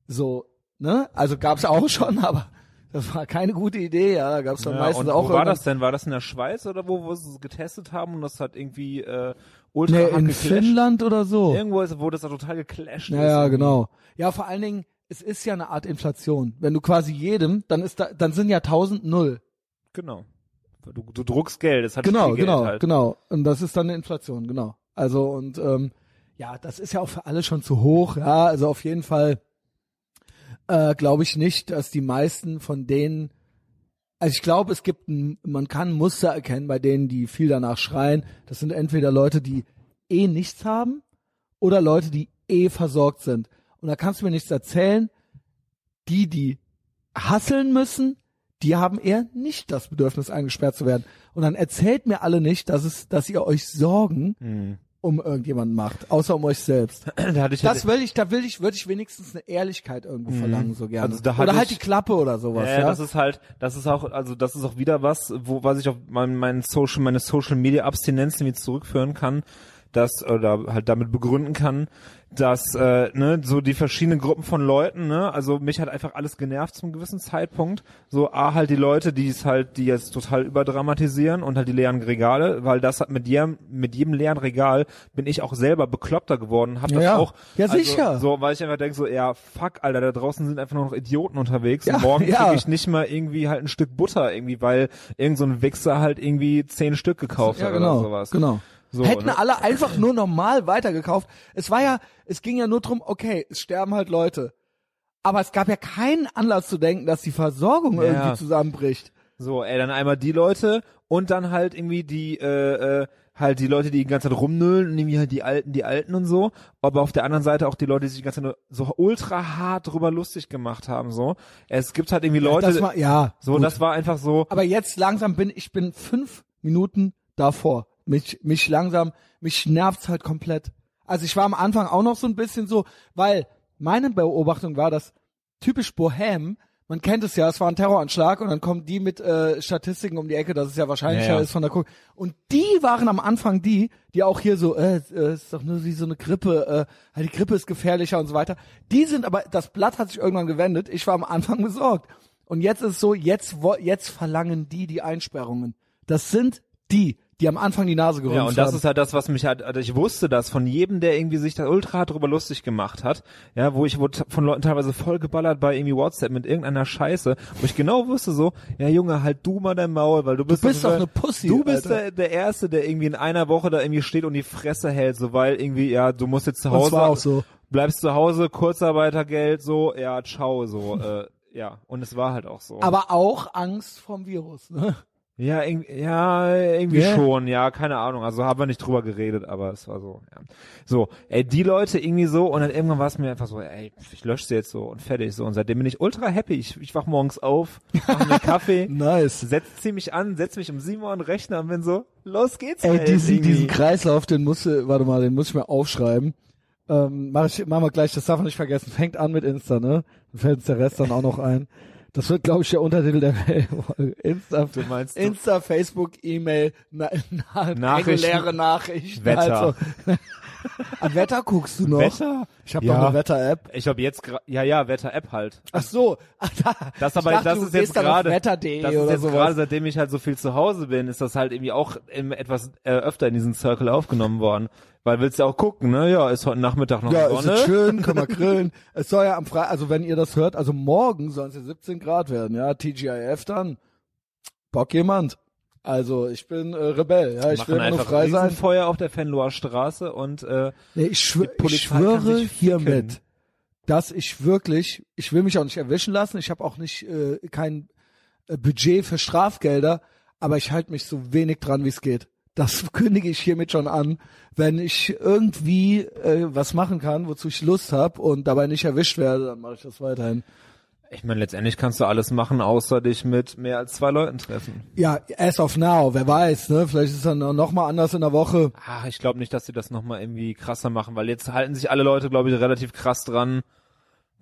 Speaker 1: So, ne? Also gab's auch schon, aber das war keine gute Idee, ja. Da gab's dann
Speaker 2: Ja,
Speaker 1: meistens
Speaker 2: und
Speaker 1: auch
Speaker 2: wo war das denn? War das in der Schweiz oder wo, wo sie es getestet haben und das hat irgendwie äh, ultra
Speaker 1: Nee, in
Speaker 2: geclasht?
Speaker 1: Finnland oder so.
Speaker 2: Irgendwo ist, wo das da total geclasht
Speaker 1: Ja,
Speaker 2: ist.
Speaker 1: ja, genau. Ja, vor allen Dingen, es ist ja eine Art Inflation. Wenn du quasi jedem, dann ist da, dann sind ja 1000 null.
Speaker 2: Genau. Du, du druckst Geld, das hat
Speaker 1: Genau,
Speaker 2: viel Geld
Speaker 1: genau,
Speaker 2: halt.
Speaker 1: genau. Und das ist dann eine Inflation, genau. Also und ähm, ja, das ist ja auch für alle schon zu hoch. Ja, also auf jeden Fall äh, glaube ich nicht, dass die meisten von denen, also ich glaube, es gibt ein, man kann Muster erkennen bei denen, die viel danach schreien. Das sind entweder Leute, die eh nichts haben oder Leute, die eh versorgt sind. Und da kannst du mir nichts erzählen. Die, die hasseln müssen, die haben eher nicht das Bedürfnis, eingesperrt zu werden. Und dann erzählt mir alle nicht, dass es, dass ihr euch Sorgen
Speaker 2: Hm.
Speaker 1: Um irgendjemanden macht, außer um euch selbst.
Speaker 2: Da hatte ich
Speaker 1: Das will ich, da will ich, würde ich wenigstens eine Ehrlichkeit irgendwo verlangen, so gerne.
Speaker 2: Also da
Speaker 1: oder halt
Speaker 2: ich-
Speaker 1: die Klappe oder sowas,
Speaker 2: ja,
Speaker 1: ja.
Speaker 2: das ist halt, das ist auch, also das ist auch wieder was, wo was ich auf mein, mein Social, meine Social Media Abstinenz irgendwie zurückführen kann, dass oder halt damit begründen kann, dass äh, ne so die verschiedenen Gruppen von Leuten, ne, also mich hat einfach alles genervt zum gewissen Zeitpunkt. So a halt die Leute, die es halt, die jetzt total überdramatisieren und halt die leeren Regale, weil das hat mit jedem mit jedem leeren Regal bin ich auch selber bekloppter geworden, hab das
Speaker 1: ja.
Speaker 2: auch
Speaker 1: Ja,
Speaker 2: also,
Speaker 1: sicher.
Speaker 2: so, weil ich einfach denke so, ja, fuck, Alter, da draußen sind einfach nur noch Idioten unterwegs
Speaker 1: Ja,
Speaker 2: und morgen
Speaker 1: ja.
Speaker 2: kriege ich nicht mal irgendwie halt ein Stück Butter irgendwie, weil irgend so ein Wichser halt irgendwie zehn Stück gekauft
Speaker 1: Ja,
Speaker 2: hat
Speaker 1: genau,
Speaker 2: oder sowas.
Speaker 1: genau.
Speaker 2: So,
Speaker 1: Hätten
Speaker 2: ne?
Speaker 1: alle einfach nur normal weitergekauft. Es war ja, es ging ja nur drum, okay, es sterben halt Leute. Aber es gab ja keinen Anlass zu denken, dass die Versorgung
Speaker 2: Ja.
Speaker 1: irgendwie zusammenbricht.
Speaker 2: So, ey, dann einmal die Leute und dann halt irgendwie die, äh, äh, halt die Leute, die die ganze Zeit rumnüllen und irgendwie halt die Alten, die Alten und so. Aber auf der anderen Seite auch die Leute, die sich die ganze Zeit nur so ultra hart drüber lustig gemacht haben, so. Es gibt halt irgendwie Leute,
Speaker 1: das war, ja.
Speaker 2: so,
Speaker 1: gut.
Speaker 2: das war einfach so,
Speaker 1: Aber jetzt langsam bin ich bin fünf Minuten davor. Mich, mich langsam, mich nervt's halt komplett. Also ich war am Anfang auch noch so ein bisschen so, weil meine Beobachtung war, dass typisch Bohem, man kennt es ja, es war ein Terroranschlag und dann kommen die mit äh, Statistiken um die Ecke, dass es ja wahrscheinlicher
Speaker 2: Ja, ja.
Speaker 1: ist von der Guck. Und die waren am Anfang die, die auch hier so, äh, äh, ist doch nur wie so eine Grippe, äh, halt die Grippe ist gefährlicher und so weiter. Die sind aber, das Blatt hat sich irgendwann gewendet. Ich war am Anfang besorgt. Und jetzt ist es so, jetzt, jetzt verlangen die die Einsperrungen. Das sind die. Die am Anfang die Nase gerümpft
Speaker 2: Ja, und das
Speaker 1: haben.
Speaker 2: ist halt das, was mich halt, also ich wusste das von jedem, der irgendwie sich da ultra drüber lustig gemacht hat, ja, wo ich wurde von Leuten teilweise voll geballert bei irgendwie WhatsApp mit irgendeiner Scheiße, wo ich genau wusste so, ja Junge, halt du mal dein Maul, weil du bist,
Speaker 1: bist
Speaker 2: doch,
Speaker 1: eine Pussy,
Speaker 2: Du bist der, der Erste, der irgendwie in einer Woche da irgendwie steht und die Fresse hält, so weil irgendwie, ja, du musst jetzt zu
Speaker 1: Und
Speaker 2: Hause,
Speaker 1: zwar auch so.
Speaker 2: bleibst zu Hause, Kurzarbeitergeld, so, ja, ciao, so, äh, ja, und es war halt auch so.
Speaker 1: Aber auch Angst vom Virus, ne?
Speaker 2: Ja, irgendwie, ja, irgendwie
Speaker 1: Ja.
Speaker 2: schon, ja, keine Ahnung. Also haben wir nicht drüber geredet, aber es war so, ja. So, ey, die Leute irgendwie so und dann irgendwann war es mir einfach so, ey, ich lösche sie jetzt so und fertig so. Und seitdem bin ich ultra happy. Ich, ich wach morgens auf, mach mir Kaffee,
Speaker 1: Nice.
Speaker 2: setz, zieh mich an, setz mich um sieben Uhr an den Rechner und bin so, los geht's.
Speaker 1: Ey, diesen,
Speaker 2: irgendwie.
Speaker 1: diesen Kreislauf, den muss, warte mal, den muss ich mir aufschreiben. Ähm, mach ich, machen wir gleich, das darf man nicht vergessen. Fängt an mit Insta, ne? Dann fällt uns der Rest dann auch noch ein. Das wird, glaube ich, der Untertitel der Folge. Insta,
Speaker 2: Du meinst, du-
Speaker 1: Insta, Facebook, E-Mail, na, na,
Speaker 2: Nachrichten,
Speaker 1: reguläre Nachrichten.
Speaker 2: Wetter.
Speaker 1: Also, An Wetter guckst du noch?
Speaker 2: Wetter?
Speaker 1: Ich habe
Speaker 2: Ja.
Speaker 1: doch eine Wetter-App.
Speaker 2: Ich glaube jetzt, ja, ja, Wetter-App halt.
Speaker 1: Ach so. Ach, da,
Speaker 2: Das aber,
Speaker 1: dachte,
Speaker 2: das ist jetzt gerade, das ist jetzt gerade, seitdem ich halt so viel zu Hause bin, ist das halt irgendwie auch im, etwas äh, öfter in diesen Circle aufgenommen worden. Weil willst ja auch gucken, ne? Ja, ist heute Nachmittag noch
Speaker 1: Ja, ist
Speaker 2: Sonne.
Speaker 1: es schön, können wir grillen. es soll ja am Freitag, also wenn ihr das hört, also morgen sollen es ja 17 Grad werden, ja, TGIF dann. Bock jemand. Also ich bin äh, Rebell, ja, ich
Speaker 2: machen
Speaker 1: will nur frei sein.
Speaker 2: Feuer auf der Fenloher Straße und äh,
Speaker 1: Nee, ich, schwör, ich
Speaker 2: kann
Speaker 1: schwöre hiermit, dass ich wirklich, ich will mich auch nicht erwischen lassen, ich habe auch nicht äh, kein äh, Budget für Strafgelder, aber ich halte mich so wenig dran, wie es geht. Das kündige ich hiermit schon an. Wenn ich irgendwie äh, was machen kann, wozu ich Lust habe und dabei nicht erwischt werde, dann mache ich das weiterhin.
Speaker 2: ich meine, letztendlich kannst du alles machen, außer dich mit mehr als zwei Leuten treffen.
Speaker 1: Ja, as of now, wer weiß, ne? Vielleicht ist es dann noch mal anders in der Woche.
Speaker 2: Ah, ich glaube nicht, dass sie das nochmal irgendwie krasser machen, weil jetzt halten sich alle Leute, glaube ich, relativ krass dran.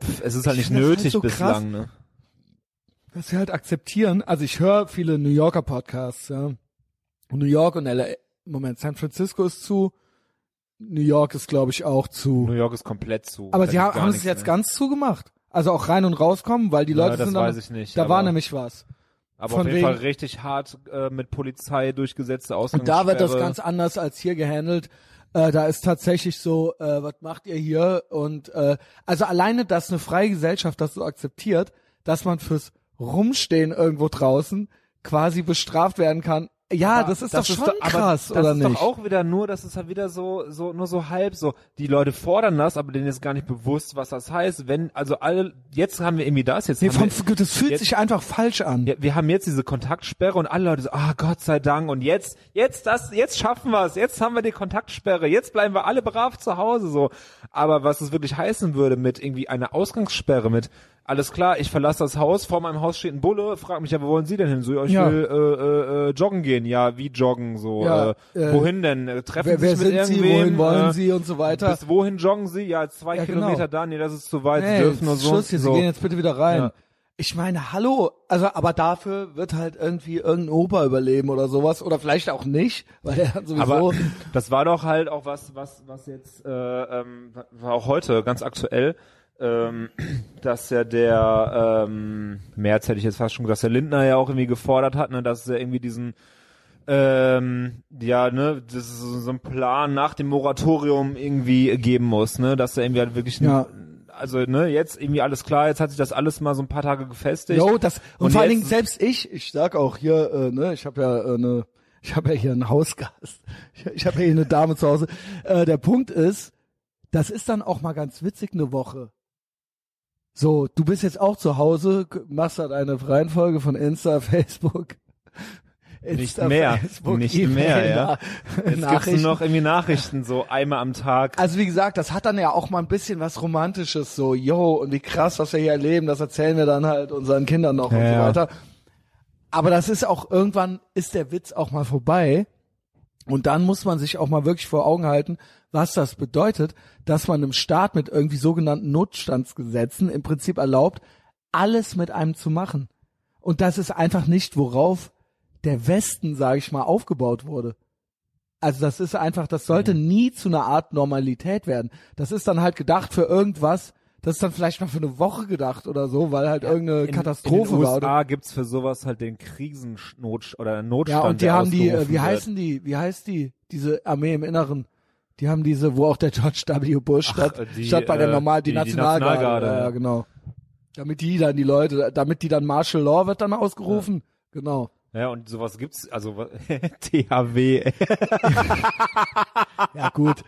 Speaker 2: Pff, es ist halt
Speaker 1: Ich
Speaker 2: nicht
Speaker 1: halt
Speaker 2: nötig
Speaker 1: so krass.
Speaker 2: bislang, ne?
Speaker 1: dass wir halt akzeptieren. Also ich höre viele New Yorker Podcasts, ja. Und New York und LA, Moment, San Francisco ist zu, New York ist glaube ich auch zu.
Speaker 2: New York ist komplett zu.
Speaker 1: Aber
Speaker 2: Da
Speaker 1: sie haben, haben es jetzt
Speaker 2: mehr.
Speaker 1: ganz zugemacht. Also auch rein und rauskommen, weil die
Speaker 2: Ja,
Speaker 1: Leute
Speaker 2: das
Speaker 1: sind
Speaker 2: weiß
Speaker 1: dann,
Speaker 2: ich nicht,
Speaker 1: da war nämlich was.
Speaker 2: Aber
Speaker 1: von
Speaker 2: auf jeden
Speaker 1: wegen-
Speaker 2: Fall richtig hart äh, mit Polizei durchgesetzte
Speaker 1: Und
Speaker 2: Ausgangssperre.
Speaker 1: da wird das ganz anders als hier gehandelt. Äh, da ist tatsächlich so, äh, was macht ihr hier? Und äh, also alleine, dass eine freie Gesellschaft das so akzeptiert, dass man fürs Rumstehen irgendwo draußen quasi bestraft werden kann. Ja,
Speaker 2: Aber
Speaker 1: das ist doch schon
Speaker 2: aber
Speaker 1: krass,
Speaker 2: das
Speaker 1: oder
Speaker 2: ist
Speaker 1: nicht?
Speaker 2: doch auch wieder nur, das ist halt wieder so, so, nur so halb so. Die Leute fordern das, aber denen ist gar nicht bewusst, was das heißt. Wenn, also alle, jetzt haben wir irgendwie das, jetzt
Speaker 1: nee,
Speaker 2: haben
Speaker 1: vom,
Speaker 2: wir,
Speaker 1: das fühlt
Speaker 2: jetzt-
Speaker 1: sich einfach falsch an.
Speaker 2: ja, wir haben jetzt diese Kontaktsperre und alle Leute so, ah Gott sei Dank und jetzt, jetzt das, jetzt schaffen wir es, jetzt haben wir die Kontaktsperre, jetzt bleiben wir alle brav zu Hause so. Aber was es wirklich heißen würde mit irgendwie einer Ausgangssperre, mit alles klar, ich verlasse das Haus, vor meinem Haus steht ein Bulle, frag mich ja, wo wollen Sie denn hin? So, ich
Speaker 1: Ja.
Speaker 2: will äh, äh, äh, joggen gehen, ja, wie joggen so,
Speaker 1: Ja,
Speaker 2: äh,
Speaker 1: äh,
Speaker 2: wohin denn? Äh, Treffen
Speaker 1: Wer,
Speaker 2: Sie
Speaker 1: wer
Speaker 2: sich mit
Speaker 1: sind Sie, wohin wollen Sie und so weiter.
Speaker 2: Bis wohin joggen Sie? Ja, zwei
Speaker 1: Ja, genau.
Speaker 2: Kilometer da, nee, das ist zu weit,
Speaker 1: Hey,
Speaker 2: Sie dürfen nur so.
Speaker 1: Schluss hier,
Speaker 2: so.
Speaker 1: Sie gehen jetzt bitte wieder rein.
Speaker 2: Ja.
Speaker 1: Ich meine, hallo, also aber dafür wird halt irgendwie irgendein Opa überleben oder sowas oder vielleicht auch nicht, weil er sowieso
Speaker 2: Aber das war doch halt auch was, was, was jetzt äh, ähm, war auch heute ganz aktuell, ähm, dass ja der ähm, März hätte ich jetzt fast schon gesagt, der Lindner ja auch irgendwie gefordert hat, ne, dass er irgendwie diesen ähm, ja, ne, das ist so ein Plan nach dem Moratorium irgendwie geben muss, ne, dass er irgendwie halt wirklich,
Speaker 1: Ja.
Speaker 2: also ne, jetzt irgendwie alles klar, jetzt hat sich das alles mal so ein paar Tage gefestigt.
Speaker 1: Jo, das und,
Speaker 2: Und
Speaker 1: vor allen Dingen selbst ich, ich sag auch hier, äh, ne, ich habe ja äh, eine, ich habe ja hier einen Hausgast, ich, ich habe ja hier eine Dame zu Hause. Äh, der Punkt ist, das ist dann auch mal ganz witzig eine Woche. So, du bist jetzt auch zu Hause, machst halt eine Reihenfolge von Insta, Facebook.
Speaker 2: Nicht mehr, nicht mehr, ja. Jetzt gibt's nur noch irgendwie Nachrichten, so einmal am Tag.
Speaker 1: Also wie gesagt, das hat dann ja auch mal ein bisschen was Romantisches, so, yo, und wie krass, was wir hier erleben, das erzählen wir dann halt unseren Kindern noch und so
Speaker 2: Ja.
Speaker 1: weiter. Aber das ist auch, irgendwann ist der Witz auch mal vorbei. Und dann muss man sich auch mal wirklich vor Augen halten, was das bedeutet, dass man im Staat mit irgendwie sogenannten Notstandsgesetzen im Prinzip erlaubt, alles mit einem zu machen. Und das ist einfach nicht, worauf der Westen, sage ich mal, aufgebaut wurde. Also das ist einfach, das sollte nie zu einer Art Normalität werden. Das ist dann halt gedacht für irgendwas, Das ist dann vielleicht mal für eine Woche gedacht oder so, weil halt irgendeine
Speaker 2: in,
Speaker 1: Katastrophe
Speaker 2: in den
Speaker 1: war. Oder?
Speaker 2: USA gibt's für sowas halt den Krisennot oder Notstand.
Speaker 1: Ja, und die haben die, äh, wie heißen die, wie heißt die, diese Armee im Inneren? Die haben diese, wo auch der George W. Bush statt,
Speaker 2: äh, die,
Speaker 1: statt bei der
Speaker 2: äh,
Speaker 1: Normal, die,
Speaker 2: die- die
Speaker 1: Nationalgarde.
Speaker 2: Nationalgarde,
Speaker 1: ja,
Speaker 2: ja.
Speaker 1: genau. Damit die dann die Leute, damit die dann Martial Law wird dann ausgerufen. Genau.
Speaker 2: Ja, und sowas gibt's, also THW.
Speaker 1: Ja, gut.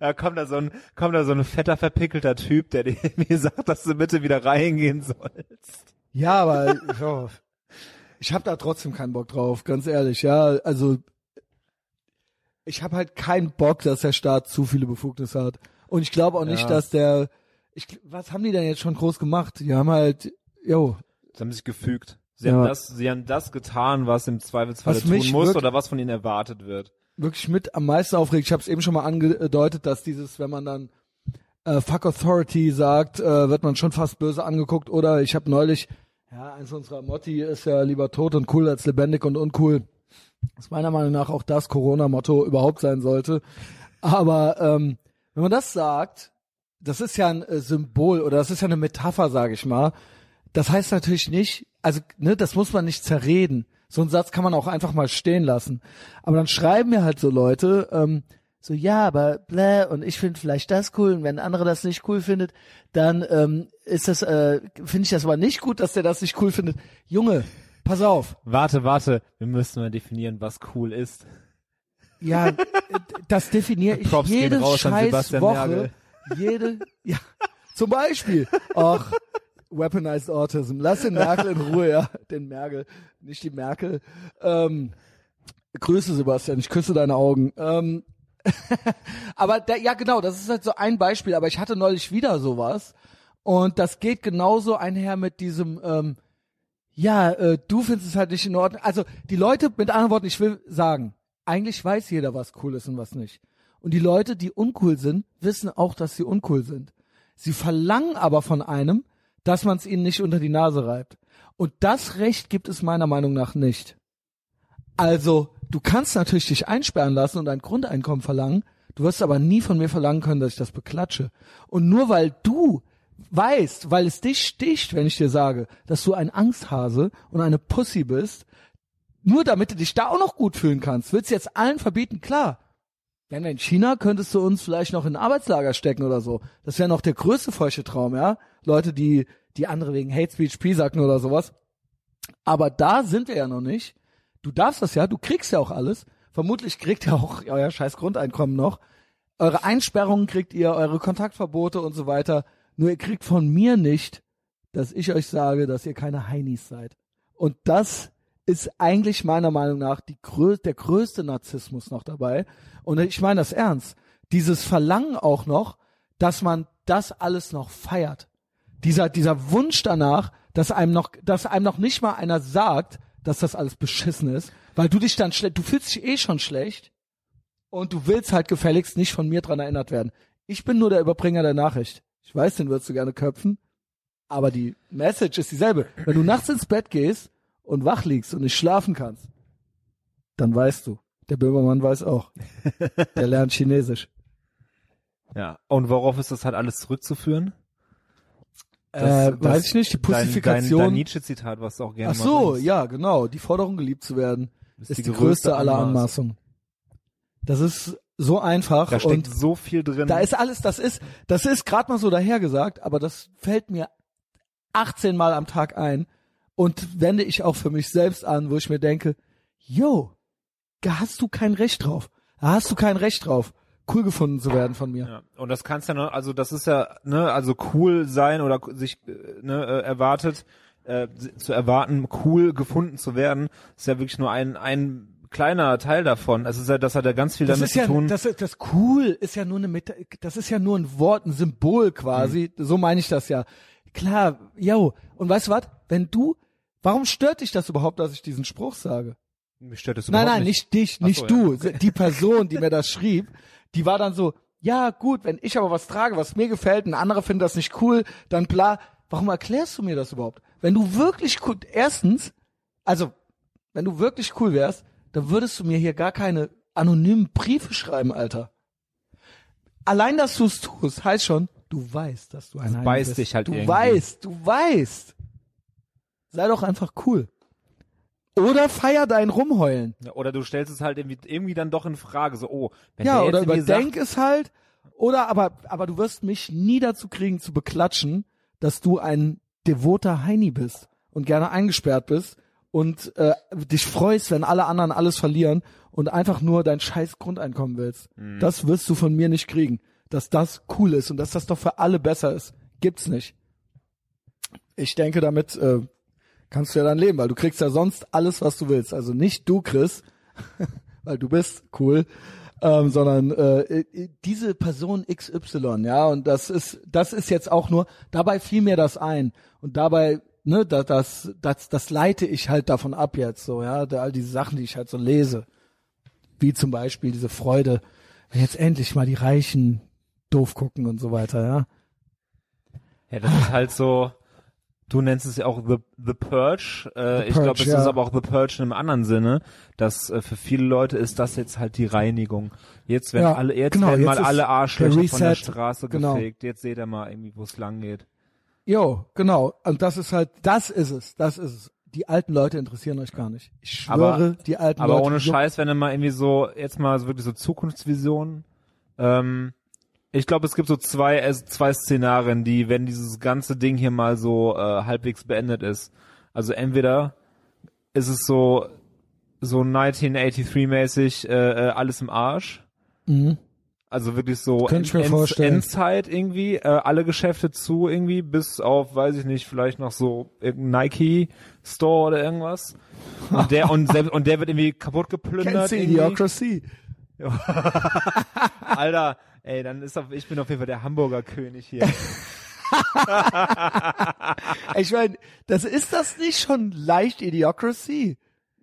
Speaker 2: Da kommt da so ein, kommt da so ein fetter, verpickelter Typ, der dir- mir sagt, dass du bitte wieder reingehen sollst.
Speaker 1: Ja, aber ja, ich habe da trotzdem keinen Bock drauf, ganz ehrlich. Ja, also ich habe halt keinen Bock, dass der Staat zu viele Befugnisse hat. Und ich glaube auch nicht,
Speaker 2: Ja.
Speaker 1: dass der, ich, was haben die denn jetzt schon groß gemacht? Die haben halt, jo,
Speaker 2: Sie haben sich gefügt. Sie
Speaker 1: Ja.
Speaker 2: haben das, sie haben das getan, was im Zweifelsfall
Speaker 1: Was
Speaker 2: tun muss oder was von ihnen erwartet wird.
Speaker 1: wirklich mit am meisten aufregt. Ich habe es eben schon mal angedeutet, dass dieses, wenn man dann äh, Fuck Authority sagt, äh, wird man schon fast böse angeguckt. Oder ich habe neulich, ja, eins unserer Motti ist ja lieber tot und cool als lebendig und uncool. Was meiner Meinung nach auch das Corona-Motto überhaupt sein sollte. Aber ähm, wenn man das sagt, das ist ja ein äh, Symbol oder das ist ja eine Metapher, sage ich mal. Das heißt natürlich nicht, also ne, das muss man nicht zerreden. So einen Satz kann man auch einfach mal stehen lassen. Aber dann schreiben mir halt so Leute, ähm, so ja, aber bläh, und ich finde vielleicht das cool und wenn andere das nicht cool findet, dann ähm, ist das, äh, finde ich das aber nicht gut, dass der das nicht cool findet. Junge, pass auf.
Speaker 2: Warte, warte, wir müssen mal definieren, was cool ist.
Speaker 1: Ja, das definiere ich
Speaker 2: Props gehen
Speaker 1: jede
Speaker 2: raus
Speaker 1: scheiß Woche.
Speaker 2: Merkel.
Speaker 1: Jede, ja, zum Beispiel. Ach, Weaponized Autism. Lass den Merkel in Ruhe, ja. Den Merkel, nicht die Merkel. Ähm, Grüße, Sebastian. Ich küsse deine Augen. Ähm, aber da, ja, genau, das ist halt so ein Beispiel. Aber ich hatte neulich wieder sowas. Und das geht genauso einher mit diesem, ähm, ja, äh, du findest es halt nicht in Ordnung. Also die Leute, mit anderen Worten, ich will sagen, eigentlich weiß jeder, was cool ist und was nicht. Und die Leute, die uncool sind, wissen auch, dass sie uncool sind. Sie verlangen aber von einem, dass man es ihnen nicht unter die Nase reibt. Und das Recht gibt es meiner Meinung nach nicht. Also, du kannst natürlich dich einsperren lassen und ein Grundeinkommen verlangen, du wirst aber nie von mir verlangen können, dass ich das beklatsche. Und nur weil du weißt, weil es dich sticht, wenn ich dir sage, dass du ein Angsthase und eine Pussy bist, nur damit du dich da auch noch gut fühlen kannst, willst du jetzt allen verbieten, klar. Wenn wir in China könntest du uns vielleicht noch in ein Arbeitslager stecken oder so. Das wäre noch der größte feuchte Traum, ja. Leute, die, die andere wegen Hate Speech piesacken oder sowas. Aber da sind wir ja noch nicht. Du darfst das ja, du kriegst ja auch alles. Vermutlich kriegt ihr auch euer scheiß Grundeinkommen noch. Eure Einsperrungen kriegt ihr, eure Kontaktverbote und so weiter. Nur ihr kriegt von mir nicht, dass ich euch sage, dass ihr keine Heinis seid. Und das ist eigentlich meiner Meinung nach die grö der größte Narzissmus noch dabei. Und ich meine das ernst. Dieses Verlangen auch noch, dass man das alles noch feiert. Dieser, dieser Wunsch danach, dass einem noch, dass einem noch nicht mal einer sagt, dass das alles beschissen ist, weil du dich dann schlecht, du fühlst dich eh schon schlecht und du willst halt gefälligst nicht von mir dran erinnert werden. Ich bin nur der Überbringer der Nachricht. Ich weiß, den würdest du gerne köpfen, aber die Message ist dieselbe. Wenn du nachts ins Bett gehst und wach liegst und nicht schlafen kannst, dann weißt du. Der Böhmermann weiß auch. Der lernt Chinesisch.
Speaker 2: Ja. Und worauf ist das halt alles zurückzuführen?
Speaker 1: Äh, weiß ich nicht, die
Speaker 2: Dein, dein,
Speaker 1: Pussifikation.
Speaker 2: dein Nietzsche-Zitat, was du auch gerne
Speaker 1: Ach so, ja, genau. Die Forderung, geliebt zu werden,
Speaker 2: ist,
Speaker 1: ist die, größte aller Anmaßungen. Das ist so einfach
Speaker 2: Da steckt
Speaker 1: und
Speaker 2: so viel drin.
Speaker 1: da ist alles, das ist, das ist gerade mal so dahergesagt, aber das fällt mir 18 Mal am Tag ein und wende ich auch für mich selbst an, wo ich mir denke, yo, da hast du kein Recht drauf. Da hast du kein Recht drauf, cool gefunden zu werden von mir.
Speaker 2: Ja, und das kannst ja noch, also das ist ja, ne, also cool sein oder sich äh, ne, äh, erwartet, äh, zu erwarten, cool gefunden zu werden, ist ja wirklich nur ein, ein kleiner Teil davon. Ja, das hat ja ganz viel
Speaker 1: Das
Speaker 2: damit
Speaker 1: ist ja,
Speaker 2: zu tun.
Speaker 1: das, das cool ist ja nur eine Meta das ist ja nur ein Wort, ein Symbol quasi.
Speaker 2: Mhm.
Speaker 1: So meine ich das ja. Klar, yo. Und weißt du was? Wenn du, warum stört dich das überhaupt, dass ich diesen Spruch sage?
Speaker 2: Mich stört das
Speaker 1: Nein,
Speaker 2: überhaupt
Speaker 1: nein,
Speaker 2: nicht.
Speaker 1: nicht dich, nicht
Speaker 2: so,
Speaker 1: du.
Speaker 2: ja.
Speaker 1: Die Person, die mir das schrieb, die war dann so, ja gut, wenn ich aber was trage, was mir gefällt, ein anderer findet das nicht cool, dann bla. Warum erklärst du mir das überhaupt? Wenn du wirklich cool, erstens, also, wenn du wirklich cool wärst, dann würdest du mir hier gar keine anonymen Briefe schreiben, Alter. Allein, dass du es tust, heißt schon, Du weißt, dass du ein
Speaker 2: Du
Speaker 1: bist.
Speaker 2: dich halt
Speaker 1: Du
Speaker 2: irgendwie.
Speaker 1: weißt, du weißt. Sei doch einfach cool. Oder feier dein Rumheulen.
Speaker 2: Ja, Oder du stellst es halt irgendwie, irgendwie dann doch in Frage, so, oh, wenn
Speaker 1: Ja,
Speaker 2: der
Speaker 1: oder
Speaker 2: jetzt irgendwie
Speaker 1: überdenk
Speaker 2: sagt,
Speaker 1: es halt. Oder aber, aber du wirst mich nie dazu kriegen zu beklatschen, dass du ein devoter Heini bist und gerne eingesperrt bist und äh, dich freust, wenn alle anderen alles verlieren und einfach nur dein scheiß Grundeinkommen willst.
Speaker 2: Mhm.
Speaker 1: Das wirst du von mir nicht kriegen. Dass das cool ist und dass das doch für alle besser ist. Gibt's nicht. Ich denke, damit äh, kannst du ja dann leben, weil du kriegst ja sonst alles, was du willst. Also nicht du, Chris, weil du bist cool, ähm, sondern äh, diese Person XY, ja, und das ist, das ist jetzt auch nur, dabei fiel mir das ein und dabei, ne, da, das, das, das leite ich halt davon ab jetzt, so, ja, da, all diese Sachen, die ich halt so lese, wie zum Beispiel diese Freude, wenn jetzt endlich mal die Reichen doof gucken und so weiter, ja.
Speaker 2: ja, das ist halt so, du nennst es ja auch The, the Purge, äh,
Speaker 1: The
Speaker 2: ich glaube, es ist
Speaker 1: ja.
Speaker 2: aber auch The Purge in einem anderen Sinne, dass äh, für viele Leute ist das jetzt halt die Reinigung. Jetzt werden
Speaker 1: Ja,
Speaker 2: alle, jetzt
Speaker 1: genau,
Speaker 2: werden
Speaker 1: jetzt
Speaker 2: mal
Speaker 1: ist
Speaker 2: alle Arschlöcher von der Straße
Speaker 1: genau.
Speaker 2: gefegt, jetzt seht ihr mal irgendwie, wo es lang geht.
Speaker 1: Jo, genau. Und das ist halt, das ist es, das ist es. Die alten Leute interessieren euch gar nicht. Ich schwöre,
Speaker 2: Aber-
Speaker 1: die alten
Speaker 2: Aber
Speaker 1: Leute.
Speaker 2: ohne
Speaker 1: juckt-
Speaker 2: Scheiß, wenn du mal irgendwie so, jetzt mal so wirklich so Zukunftsvisionen, ähm, ich glaube, es gibt so zwei, zwei Szenarien, die, wenn dieses ganze Ding hier mal so äh, halbwegs beendet ist. Also entweder ist es so, so 1983-mäßig äh, äh, alles im Arsch.
Speaker 1: Mhm.
Speaker 2: Also wirklich so
Speaker 1: Könnte ich mir vorstellen.
Speaker 2: Endzeit irgendwie, äh, alle Geschäfte zu irgendwie, bis auf, weiß ich nicht, vielleicht noch so Nike Store oder irgendwas. Und der und selbst und der wird irgendwie kaputt geplündert.
Speaker 1: Kennst du. Idiocracy?
Speaker 2: Alter, ey, dann ist auf, ich bin auf jeden Fall der Hamburger König hier.
Speaker 1: Ich meine, das ist das nicht schon leicht Idiocracy?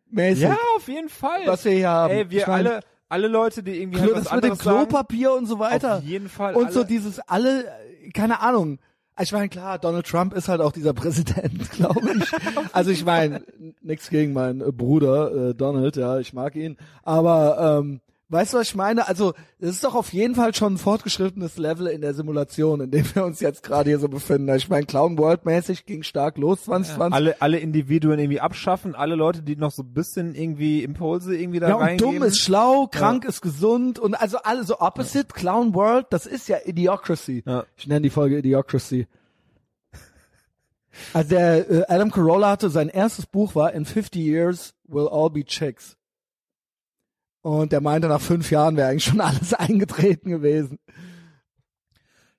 Speaker 1: Mäßig.
Speaker 2: ja, auf jeden Fall.
Speaker 1: Was wir hier haben.
Speaker 2: Ey, wir
Speaker 1: Ich mein,
Speaker 2: alle, alle Leute, die irgendwie
Speaker 1: Klo,
Speaker 2: halt
Speaker 1: das mit dem
Speaker 2: anderes sagen,
Speaker 1: Klopapier und so weiter.
Speaker 2: auf jeden Fall.
Speaker 1: und
Speaker 2: alle,
Speaker 1: so dieses alle, keine Ahnung. Ich meine, klar, Donald Trump ist halt auch dieser Präsident, glaube ich. also ich meine, nichts gegen meinen Bruder äh, Donald, ja, ich mag ihn. Aber ähm, weißt du, was ich meine? Also es ist doch auf jeden Fall schon ein fortgeschrittenes Level in der Simulation, in dem wir uns jetzt gerade hier so befinden. Ich meine, Clown World mäßig ging stark los 2020.
Speaker 2: alle, alle Individuen irgendwie abschaffen, alle Leute, die noch so ein bisschen irgendwie Impulse irgendwie da
Speaker 1: Ja, und
Speaker 2: reingeben.
Speaker 1: dumm ist schlau, krank ist gesund und also alle so opposite, Clown World, das ist ja Idiocracy.
Speaker 2: Ja.
Speaker 1: Ich nenne die Folge Idiocracy. Also der äh, Adam Carolla hatte sein erstes Buch war In 50 Years Will All Be Chicks. Und der meinte, nach fünf Jahren wäre eigentlich schon alles eingetreten gewesen.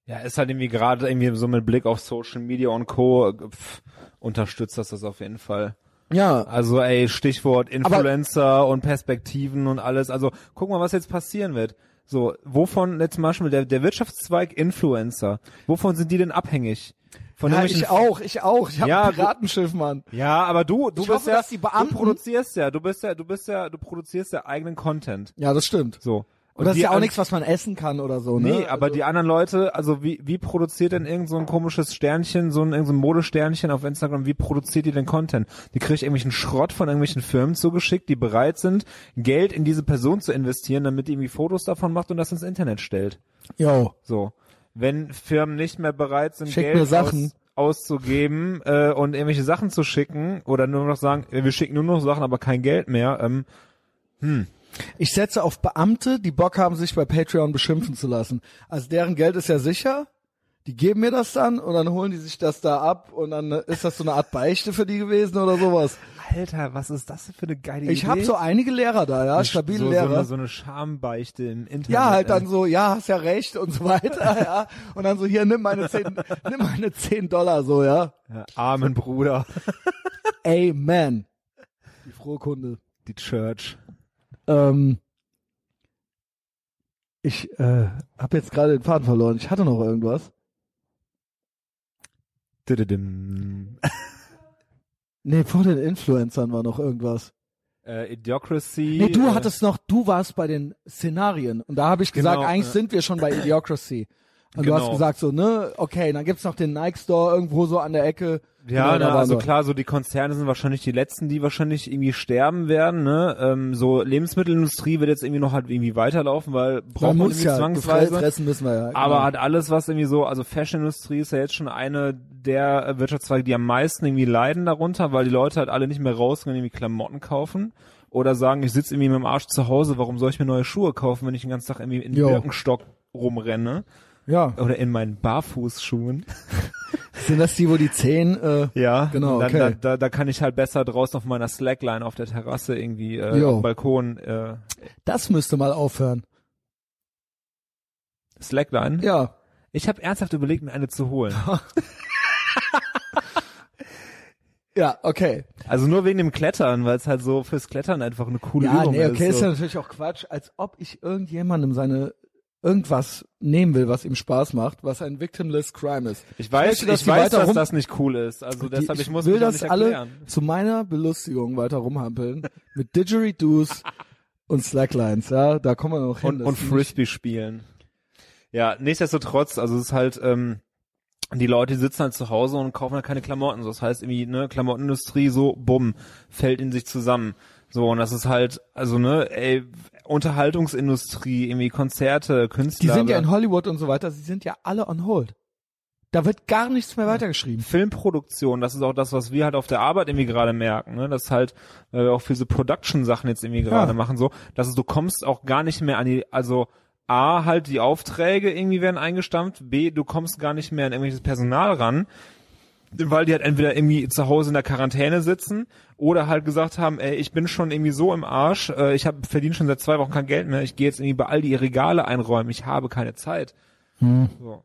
Speaker 2: Ja, ist halt irgendwie gerade irgendwie so mit Blick auf Social Media und Co. Pff, unterstützt das das auf jeden Fall.
Speaker 1: Ja,
Speaker 2: Also ey, Stichwort Influencer und Perspektiven und alles. Also guck mal, was jetzt passieren wird. So, wovon jetzt zum Beispiel der, der Wirtschaftszweig Influencer, wovon sind die denn abhängig? Von
Speaker 1: ja ich auch, ich auch. Ich habe
Speaker 2: Ja,
Speaker 1: ein Piratenschiff, Mann.
Speaker 2: Ja, aber du, du
Speaker 1: Ich
Speaker 2: bist
Speaker 1: hoffe,
Speaker 2: ja,
Speaker 1: Beamten-
Speaker 2: du produzierst ja, du bist ja, du bist ja, du produzierst ja eigenen Content.
Speaker 1: Ja, das stimmt.
Speaker 2: So.
Speaker 1: Und das ist ja auch nichts, was man essen kann oder so, ne?
Speaker 2: Nee, aber
Speaker 1: also,
Speaker 2: die anderen Leute, also wie, wie produziert denn irgend so ein komisches Sternchen, so ein, irgend so ein Modesternchen auf Instagram, wie produziert die denn Content? Die kriegt irgendwelchen Schrott von irgendwelchen Firmen zugeschickt, die bereit sind, Geld in diese Person zu investieren, damit die irgendwie Fotos davon macht und das ins Internet stellt.
Speaker 1: Yo.
Speaker 2: So. Wenn Firmen nicht mehr bereit sind,
Speaker 1: Schick
Speaker 2: Geld
Speaker 1: Sachen.
Speaker 2: Aus, auszugeben äh, und irgendwelche Sachen zu schicken oder nur noch sagen, äh, wir schicken nur noch Sachen, aber kein Geld mehr, ähm,
Speaker 1: Ich setze auf Beamte, die Bock haben, sich bei Patreon beschimpfen zu lassen. Also deren Geld ist ja sicher. Die geben mir das dann und dann holen die sich das da ab und dann ist das so eine Art Beichte für die gewesen oder sowas.
Speaker 2: Alter, was ist das für eine geile Idee?
Speaker 1: Ich habe so einige Lehrer da, ja, stabile
Speaker 2: so, So
Speaker 1: Lehrer.
Speaker 2: eine, so eine Schambeichte im Internet.
Speaker 1: ja, halt dann so, ja, hast ja recht und so weiter, ja. Und dann so, hier, nimm meine 10, nimm meine 10 Dollar, so, ja.
Speaker 2: Ja, armen Bruder.
Speaker 1: Amen. Die frohe Kunde.
Speaker 2: Die Church.
Speaker 1: Ähm, ich äh, habe jetzt gerade den Faden verloren. Ich hatte noch irgendwas. Nee, vor den Influencern war noch irgendwas.
Speaker 2: Äh, Idiocracy.
Speaker 1: Nee, du
Speaker 2: äh,
Speaker 1: hattest noch, du warst bei den Szenarien. Und da habe ich gesagt,
Speaker 2: Genau,
Speaker 1: eigentlich
Speaker 2: ja.
Speaker 1: sind wir schon bei Idiocracy. Und du hast
Speaker 2: Genau.
Speaker 1: gesagt so, ne, okay, dann gibt's noch den Nike Store irgendwo so an der Ecke.
Speaker 2: Ja,
Speaker 1: Genau, waren
Speaker 2: also klar, so die Konzerne sind wahrscheinlich die letzten, die wahrscheinlich irgendwie sterben werden, ne? Ähm, so Lebensmittelindustrie wird jetzt irgendwie noch halt irgendwie weiterlaufen, weil braucht
Speaker 1: Man
Speaker 2: man, irgendwie
Speaker 1: ja,
Speaker 2: zwangsweise.
Speaker 1: fressen müssen wir ja.
Speaker 2: Aber
Speaker 1: genau.
Speaker 2: halt alles, was irgendwie so, also Fashionindustrie ist ja jetzt schon eine der Wirtschaftszweige, die am meisten irgendwie leiden darunter, weil die Leute halt alle nicht mehr rausgehen und irgendwie Klamotten kaufen. Oder sagen, ich sitze irgendwie mit dem Arsch zu Hause, warum soll ich mir neue Schuhe kaufen, wenn ich den ganzen Tag irgendwie in
Speaker 1: Jo.
Speaker 2: Birkenstock rumrenne?
Speaker 1: Ja,
Speaker 2: Oder in meinen Barfußschuhen.
Speaker 1: sind das die, wo die Zehen, äh,
Speaker 2: Ja,
Speaker 1: Genau,
Speaker 2: Dann,
Speaker 1: okay.
Speaker 2: da, da, da kann ich halt besser draußen auf meiner Slackline auf der Terrasse irgendwie äh,
Speaker 1: Jo.
Speaker 2: auf dem Balkon äh,
Speaker 1: das müsste mal aufhören.
Speaker 2: Slackline.
Speaker 1: Ja.
Speaker 2: Ich habe ernsthaft überlegt, mir eine zu holen.
Speaker 1: Ja, okay.
Speaker 2: Also nur wegen dem Klettern, weil es halt so fürs Klettern einfach eine coole
Speaker 1: Ja,
Speaker 2: Übung
Speaker 1: nee, okay,
Speaker 2: ist.
Speaker 1: ist
Speaker 2: So.
Speaker 1: ja natürlich auch Quatsch, als ob ich irgendjemandem seine irgendwas nehmen will, was ihm Spaß macht, was ein victimless crime ist.
Speaker 2: Ich weiß,
Speaker 1: möchte, dass
Speaker 2: ich weiß, dass das nicht cool ist. Also
Speaker 1: Die-
Speaker 2: deshalb, ich muss
Speaker 1: will das
Speaker 2: nicht
Speaker 1: alle zu meiner Belustigung weiter rumhampeln mit Didgeridoos und Slacklines, ja, da kommen wir noch hin.
Speaker 2: Und, und Frisbee spielen. Ja, nichtsdestotrotz, also es ist halt, ähm, die Leute sitzen halt zu Hause und kaufen halt keine Klamotten. So, das heißt irgendwie, ne, Klamottenindustrie so, bumm, fällt in sich zusammen. So, und das ist halt, also ne, ey, Unterhaltungsindustrie, irgendwie Konzerte,
Speaker 1: Die
Speaker 2: Künstler.
Speaker 1: sind ja in Hollywood und so weiter, sie sind ja alle on hold. Da wird gar nichts mehr weitergeschrieben.
Speaker 2: Filmproduktion, das ist auch das, was wir halt auf der Arbeit irgendwie gerade merken, ne? Das halt, weil wir auch für so Production-Sachen jetzt irgendwie gerade
Speaker 1: Ja.
Speaker 2: machen, so, dass du kommst auch gar nicht mehr an die, also A, halt die Aufträge irgendwie werden eingestampft, B, du kommst gar nicht mehr an irgendwelches Personal ran, weil die halt entweder irgendwie zu Hause in der Quarantäne sitzen oder halt gesagt haben, ey, ich bin schon irgendwie so im Arsch, äh, ich habe verdiene schon seit zwei Wochen kein Geld mehr, ich gehe jetzt irgendwie bei all die Regale einräumen, ich habe keine Zeit. So.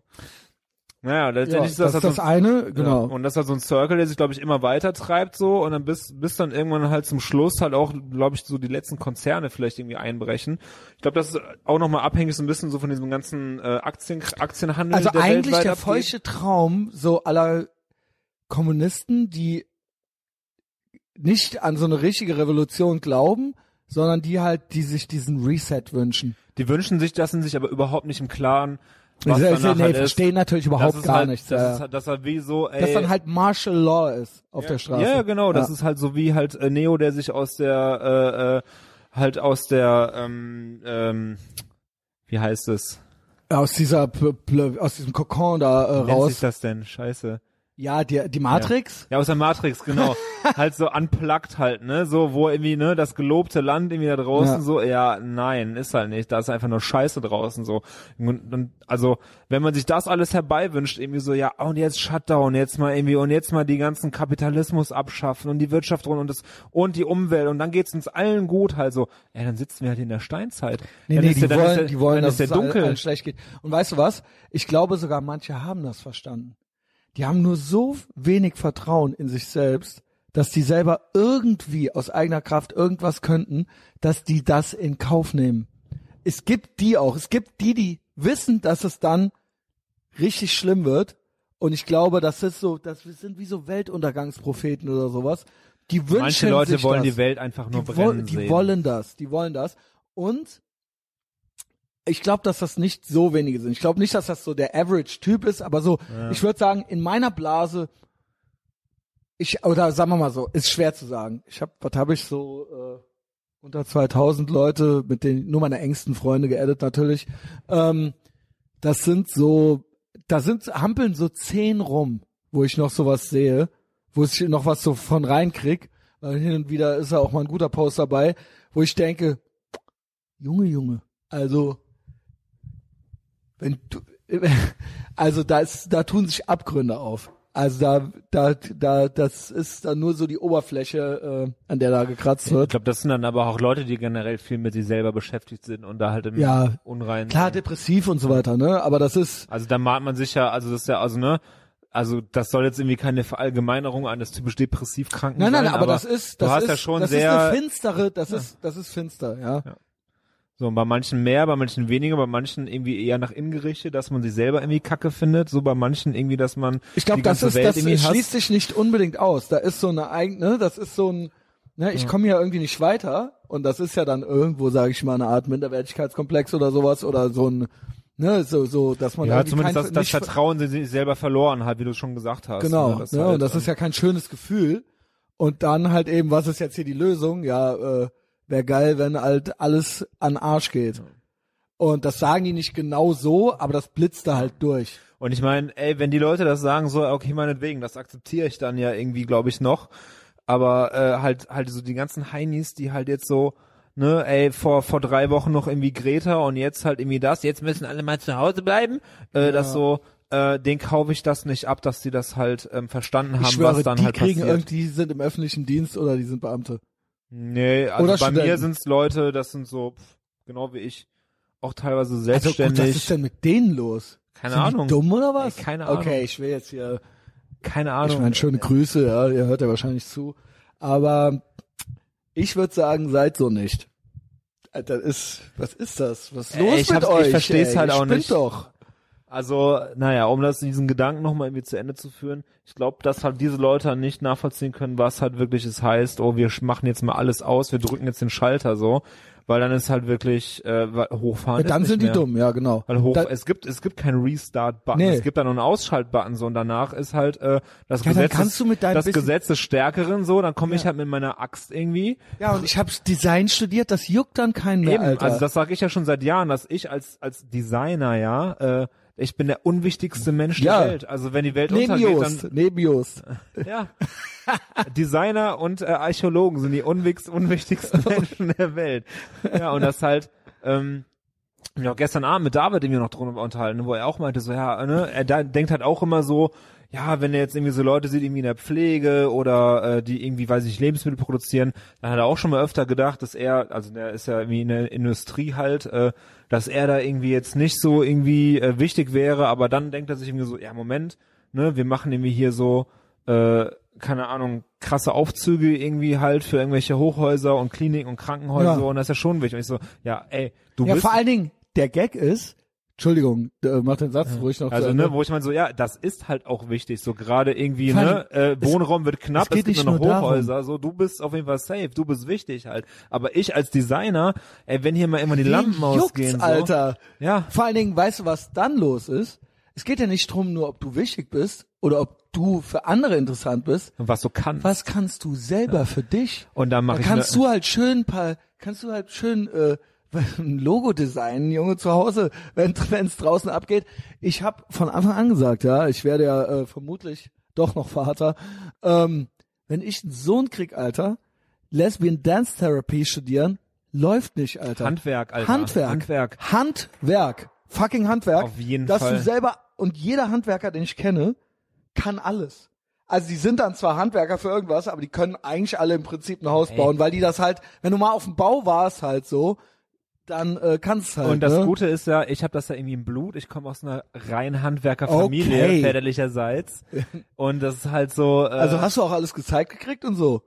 Speaker 2: Naja,
Speaker 1: Ja,
Speaker 2: letztendlich
Speaker 1: das
Speaker 2: ist das,
Speaker 1: ist
Speaker 2: halt
Speaker 1: das
Speaker 2: so,
Speaker 1: eine, genau.
Speaker 2: ja, und das ist halt so ein Circle, der sich, glaube ich, immer weiter treibt so und dann bis, bis dann irgendwann halt zum Schluss halt auch, glaube ich, so die letzten Konzerne vielleicht irgendwie einbrechen. Ich glaube, das ist auch nochmal abhängig so ein bisschen so von diesem ganzen äh, Aktien, Aktienhandel,
Speaker 1: Also
Speaker 2: der
Speaker 1: eigentlich der feuchte Traum so aller Kommunisten, die nicht an so eine richtige Revolution glauben, sondern die halt, die sich diesen Reset wünschen.
Speaker 2: Die wünschen sich das, sind sich aber überhaupt nicht im Klaren, was
Speaker 1: Sie-
Speaker 2: danach
Speaker 1: nee,
Speaker 2: halt
Speaker 1: verstehen
Speaker 2: ist.
Speaker 1: natürlich überhaupt
Speaker 2: das
Speaker 1: gar
Speaker 2: halt,
Speaker 1: nichts.
Speaker 2: Das
Speaker 1: ja.
Speaker 2: ist halt, das ist halt wie so, ey,
Speaker 1: dass dann halt Martial Law ist auf
Speaker 2: ja,
Speaker 1: der Straße.
Speaker 2: Ja, ja, genau. Das
Speaker 1: Ja.
Speaker 2: ist halt so wie halt äh, Neo, der sich aus der, äh, äh, halt aus der, ähm, ähm, wie heißt es?
Speaker 1: aus dieser aus diesem Kokon da äh,
Speaker 2: Wie nennt sich
Speaker 1: raus.
Speaker 2: das denn? Scheiße.
Speaker 1: Ja, die, die Matrix.
Speaker 2: Ja, aus der Matrix, genau. halt so unplugged halt, ne? So, wo irgendwie, ne, das gelobte Land irgendwie da draußen
Speaker 1: Ja.
Speaker 2: so, ja, nein, ist halt nicht. Da ist einfach nur Scheiße draußen so. Und, und also, wenn man sich das alles herbeiwünscht, irgendwie so, ja, und jetzt Shutdown, jetzt mal irgendwie, und jetzt mal die ganzen Kapitalismus abschaffen und die Wirtschaft und das und die Umwelt und dann geht's uns allen gut, halt so, ja, dann sitzen wir halt in der Steinzeit.
Speaker 1: Nee,
Speaker 2: dann
Speaker 1: nee, die
Speaker 2: der-
Speaker 1: wollen,
Speaker 2: der,
Speaker 1: die wollen, dass es allen,
Speaker 2: dunkel.
Speaker 1: allen schlecht geht. Und weißt du was? Ich glaube sogar, manche haben das verstanden. Die haben nur so wenig Vertrauen in sich selbst, dass die selber irgendwie aus eigener Kraft irgendwas könnten, dass die das in Kauf nehmen. Es gibt die auch. Es gibt die, die wissen, dass es dann richtig schlimm wird. Und ich glaube, das ist so, das sind wie so Weltuntergangspropheten oder sowas. Die wünschen
Speaker 2: Manche Leute
Speaker 1: sich
Speaker 2: wollen
Speaker 1: das
Speaker 2: die Welt einfach nur
Speaker 1: die,
Speaker 2: brennen
Speaker 1: woll- die
Speaker 2: sehen.
Speaker 1: wollen das, die wollen das. Und ich glaube, dass das nicht so wenige sind. Ich glaube nicht, dass das so der Average-Typ ist, aber so, ich würde sagen, in meiner Blase, ich, oder sagen wir mal so, ist schwer zu sagen. Ich habe, was habe ich so, äh, unter 2000 Leute, mit denen nur meine engsten Freunde geaddet natürlich. Ähm, das sind so, da sind, hampeln so zehn rum, wo ich noch sowas sehe, wo ich noch was so von reinkrieg. Weil hin und wieder ist ja auch mal ein guter Post dabei, wo ich denke, Junge, Junge, also, wenn du, also da ist, da tun sich Abgründe auf. Also da, da, da, das ist dann nur so die Oberfläche, äh, an der da gekratzt
Speaker 2: Ich
Speaker 1: wird.
Speaker 2: glaube, das sind dann aber auch Leute, die generell viel mit sich selber beschäftigt sind und da halt im
Speaker 1: Ja,
Speaker 2: Unrein
Speaker 1: Klar,
Speaker 2: sind.
Speaker 1: depressiv und so weiter, ne? Aber das ist,
Speaker 2: Also da malt man sich ja, also das ist ja, also ne, also das soll jetzt irgendwie keine Verallgemeinerung eines typisch Depressivkranken
Speaker 1: nein, nein,
Speaker 2: sein,
Speaker 1: aber, das ist,
Speaker 2: du
Speaker 1: das
Speaker 2: hast
Speaker 1: ist,
Speaker 2: ja schon
Speaker 1: das
Speaker 2: sehr,
Speaker 1: ist eine finstere, das ist, das ist finster, ja.
Speaker 2: So bei manchen mehr, bei manchen weniger, bei manchen irgendwie eher nach innen gerichtet, dass man sich selber irgendwie kacke findet, so bei manchen irgendwie, dass man
Speaker 1: Ich glaube, das ist,
Speaker 2: Welt
Speaker 1: das schließt sich nicht unbedingt aus. Da ist so eine eigene, das ist so ein, ne, ich komme ja irgendwie nicht weiter und das ist ja dann irgendwo, sage ich mal, eine Art Minderwertigkeitskomplex oder sowas oder so ein, Ne, so, so, dass man
Speaker 2: Ja, zumindest
Speaker 1: kein,
Speaker 2: das, das Vertrauen in sich selber verloren hat, wie du schon gesagt hast.
Speaker 1: Genau,
Speaker 2: ne? Das
Speaker 1: ja,
Speaker 2: halt,
Speaker 1: und das ist ja kein schönes Gefühl. Und dann halt eben, was ist jetzt hier die Lösung? Ja, äh, wäre geil, wenn halt alles an Arsch geht. Und das sagen die nicht genau so, aber das blitzt da halt durch.
Speaker 2: Und ich meine, ey, wenn die Leute das sagen, so, okay, meinetwegen, das akzeptiere ich dann ja irgendwie, glaube ich, noch. Aber äh, halt, halt so die ganzen Heinis, die halt jetzt so, ne, ey, vor vor drei Wochen noch irgendwie Greta und jetzt halt irgendwie das, jetzt müssen alle mal zu Hause bleiben. Äh, Das so, äh, den kaufe ich das nicht ab, dass die das halt ähm, verstanden haben,
Speaker 1: schwöre,
Speaker 2: was dann
Speaker 1: die
Speaker 2: halt
Speaker 1: kriegen
Speaker 2: passiert.
Speaker 1: irgendwie, die sind im öffentlichen Dienst oder die sind Beamte.
Speaker 2: Nee, also
Speaker 1: Oder
Speaker 2: bei mir
Speaker 1: Studenten.
Speaker 2: sind's Leute, das sind so, pff, genau wie ich, auch teilweise
Speaker 1: Also
Speaker 2: selbstständig.
Speaker 1: gut, was ist denn mit denen los?
Speaker 2: Keine
Speaker 1: sind
Speaker 2: Ahnung.
Speaker 1: Die dumm oder was?
Speaker 2: Ey, keine Ahnung.
Speaker 1: Okay, ich will jetzt hier,
Speaker 2: Keine Ahnung.
Speaker 1: ich meine, schöne Grüße, ja, ihr hört ja wahrscheinlich zu. Aber ich würde sagen, seid so nicht. Alter, ist, was ist das? Was ist
Speaker 2: Ey,
Speaker 1: los
Speaker 2: ich
Speaker 1: mit
Speaker 2: hab's- ich
Speaker 1: euch?
Speaker 2: versteh's
Speaker 1: ey?
Speaker 2: halt
Speaker 1: Ihr
Speaker 2: auch nicht.
Speaker 1: doch.
Speaker 2: Also, naja, um das diesen Gedanken nochmal irgendwie zu Ende zu führen, ich glaube, dass halt diese Leute nicht nachvollziehen können, was halt wirklich es heißt, oh, wir machen jetzt mal alles aus, wir drücken jetzt den Schalter so, weil dann ist halt wirklich äh, hochfahren.
Speaker 1: Ja, dann sind die
Speaker 2: mehr.
Speaker 1: dumm, ja, genau.
Speaker 2: Weil hoch,
Speaker 1: Da-
Speaker 2: es gibt es gibt keinen Restart-Button,
Speaker 1: Nee.
Speaker 2: es gibt da nur einen Ausschalt-Button so und danach ist halt äh, das
Speaker 1: Ja, dann
Speaker 2: Gesetz
Speaker 1: kannst du mit deinem
Speaker 2: das Gesetz des Stärkeren so, dann komme ich
Speaker 1: Ja.
Speaker 2: halt mit meiner Axt irgendwie.
Speaker 1: Ja, und ich habe Design studiert, das juckt dann keinen mehr,
Speaker 2: Eben,
Speaker 1: Alter.
Speaker 2: also das sage ich ja schon seit Jahren, dass ich als als Designer ja, äh, ich bin der unwichtigste Mensch
Speaker 1: Ja.
Speaker 2: der Welt. Also wenn die Welt
Speaker 1: neben
Speaker 2: untergeht,
Speaker 1: Just,
Speaker 2: dann
Speaker 1: neben.
Speaker 2: Ja. Designer und äh, Archäologen sind die unwichs unwichtigsten Menschen der Welt. Ja, und das halt, ähm, auch gestern Abend mit David irgendwie noch drüber unterhalten, wo er auch meinte, so, ja, ne, er da, denkt halt auch immer so, ja, wenn er jetzt irgendwie so Leute sieht, irgendwie in der Pflege oder äh, die irgendwie, weiß ich, Lebensmittel produzieren, dann hat er auch schon mal öfter gedacht, dass er, also der ist ja irgendwie in der Industrie halt, äh, dass er da irgendwie jetzt nicht so irgendwie äh, wichtig wäre, aber dann denkt er sich irgendwie so, ja, Moment, ne, wir machen irgendwie hier so, äh, keine Ahnung, krasse Aufzüge irgendwie halt für irgendwelche Hochhäuser und Kliniken und Krankenhäuser
Speaker 1: Ja.
Speaker 2: und das ist ja schon wichtig. Und ich so, ja, ey, du
Speaker 1: Ja,
Speaker 2: bist
Speaker 1: vor allen Dingen, der Gag ist, Entschuldigung, äh, mach den Satz ruhig noch
Speaker 2: also ne, wo ich meine so, ja, das ist halt auch wichtig, so gerade irgendwie,
Speaker 1: Vor
Speaker 2: ne, äh,
Speaker 1: es-
Speaker 2: Wohnraum wird knapp,
Speaker 1: es geht
Speaker 2: gibt
Speaker 1: nicht
Speaker 2: nur noch
Speaker 1: nur darum.
Speaker 2: Hochhäuser, so, du bist auf jeden Fall safe, du bist wichtig halt. Aber ich als Designer, ey, wenn hier mal immer die Lampen
Speaker 1: Wen
Speaker 2: ausgehen,
Speaker 1: juckt's,
Speaker 2: so,
Speaker 1: Alter.
Speaker 2: ja,
Speaker 1: Vor allen Dingen, weißt du, was dann los ist? Es geht ja nicht drum, nur ob du wichtig bist oder ob du für andere interessant bist.
Speaker 2: und was du kannst.
Speaker 1: Was kannst du selber für dich?
Speaker 2: Und dann mache
Speaker 1: Da
Speaker 2: ich
Speaker 1: kannst
Speaker 2: ne,
Speaker 1: du halt schön paar, kannst du halt schön äh, ein Logo designen, Junge, zu Hause, wenn es draußen abgeht. Ich habe von Anfang an gesagt, ja, ich werde ja äh, vermutlich doch noch Vater. Ähm, wenn ich einen Sohn krieg, Alter, Lesbian Dance Therapy studieren, läuft nicht, Alter.
Speaker 2: Handwerk, Alter.
Speaker 1: Handwerk.
Speaker 2: Handwerk.
Speaker 1: Handwerk. Fucking Handwerk.
Speaker 2: Auf jeden
Speaker 1: dass
Speaker 2: Fall.
Speaker 1: du selber, und jeder Handwerker, den ich kenne, kann alles. Also die sind dann zwar Handwerker für irgendwas, aber die können eigentlich alle im Prinzip ein Haus
Speaker 2: Ey.
Speaker 1: bauen, weil die das halt, wenn du mal auf dem Bau warst halt so, dann äh, kannst halt.
Speaker 2: Und das
Speaker 1: ne?
Speaker 2: Gute ist ja, ich habe das ja irgendwie im Blut. Ich komme aus einer reinen Handwerkerfamilie,
Speaker 1: Okay.
Speaker 2: väterlicherseits. Und das ist halt so. Äh,
Speaker 1: Also hast du auch alles gezeigt gekriegt und so?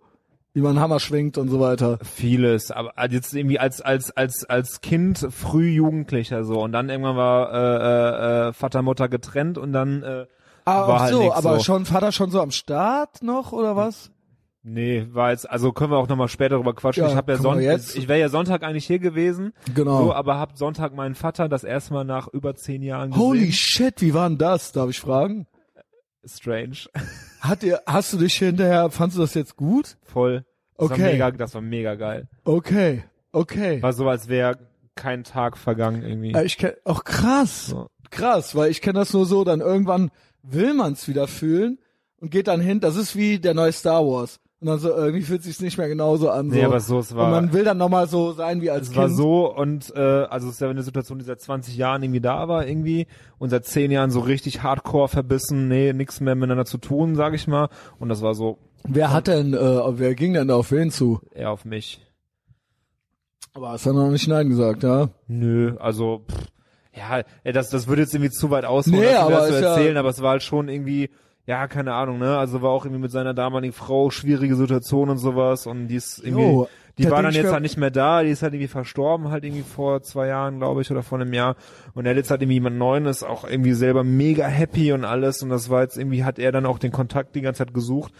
Speaker 1: Wie man Hammer schwingt und so weiter.
Speaker 2: vieles, aber jetzt irgendwie als als als als Kind früh Jugendlicher so und dann irgendwann war äh, äh, äh, Vater Mutter getrennt und dann äh,
Speaker 1: Ah,
Speaker 2: war
Speaker 1: ach
Speaker 2: halt
Speaker 1: so, aber
Speaker 2: so.
Speaker 1: schon Vater schon so am Start noch oder was?
Speaker 2: Nee war jetzt also können wir auch noch mal später drüber quatschen.
Speaker 1: Ja,
Speaker 2: ich habe ja Sonntag ich wäre ja Sonntag eigentlich hier gewesen,
Speaker 1: Genau.
Speaker 2: so aber hab Sonntag meinen Vater das erste Mal nach über zehn Jahren gesehen.
Speaker 1: Holy shit, wie war denn das? Darf ich fragen?
Speaker 2: strange,
Speaker 1: Hat dir, hast du dich hinterher, fandst du das jetzt gut?
Speaker 2: voll. Das
Speaker 1: Okay.
Speaker 2: war mega, das war mega geil.
Speaker 1: Okay, okay.
Speaker 2: War so, als wäre kein Tag vergangen irgendwie.
Speaker 1: Ich kenn, auch krass,
Speaker 2: So.
Speaker 1: krass, weil ich kenne das nur so, dann irgendwann will man's wieder fühlen und geht dann hin, das ist wie der neue Star Wars. Und dann so, irgendwie fühlt sich's nicht mehr genauso an. So.
Speaker 2: Nee, aber so, es war-
Speaker 1: Und man will dann nochmal so sein wie als
Speaker 2: Es
Speaker 1: Kind.
Speaker 2: war so und äh, also es ist ja eine Situation, die seit 20 Jahren irgendwie da war irgendwie und seit 10 Jahren so richtig hardcore verbissen, nee, nichts mehr miteinander zu tun, sag ich mal. Und das war so
Speaker 1: Wer hat denn, äh, wer ging denn da auf wen zu?
Speaker 2: eher auf mich.
Speaker 1: Aber hast du noch nicht Nein gesagt, ja?
Speaker 2: Nö, also pff, ja, das das würde jetzt irgendwie zu weit ausholen,
Speaker 1: Nee, aber
Speaker 2: zu
Speaker 1: ist ja-
Speaker 2: erzählen, aber es war halt schon irgendwie ja, keine Ahnung, ne? Also war auch irgendwie mit seiner damaligen Frau schwierige Situation und sowas und die ist irgendwie
Speaker 1: Jo,
Speaker 2: die
Speaker 1: da
Speaker 2: war dann jetzt halt nicht mehr da, die ist halt irgendwie verstorben, halt irgendwie vor zwei Jahren, glaube ich, oder vor einem Jahr. Und er hat jetzt halt irgendwie jemand Neuen, ist auch irgendwie selber mega happy und alles. Und das war jetzt irgendwie, hat er dann auch den Kontakt die ganze Zeit gesucht.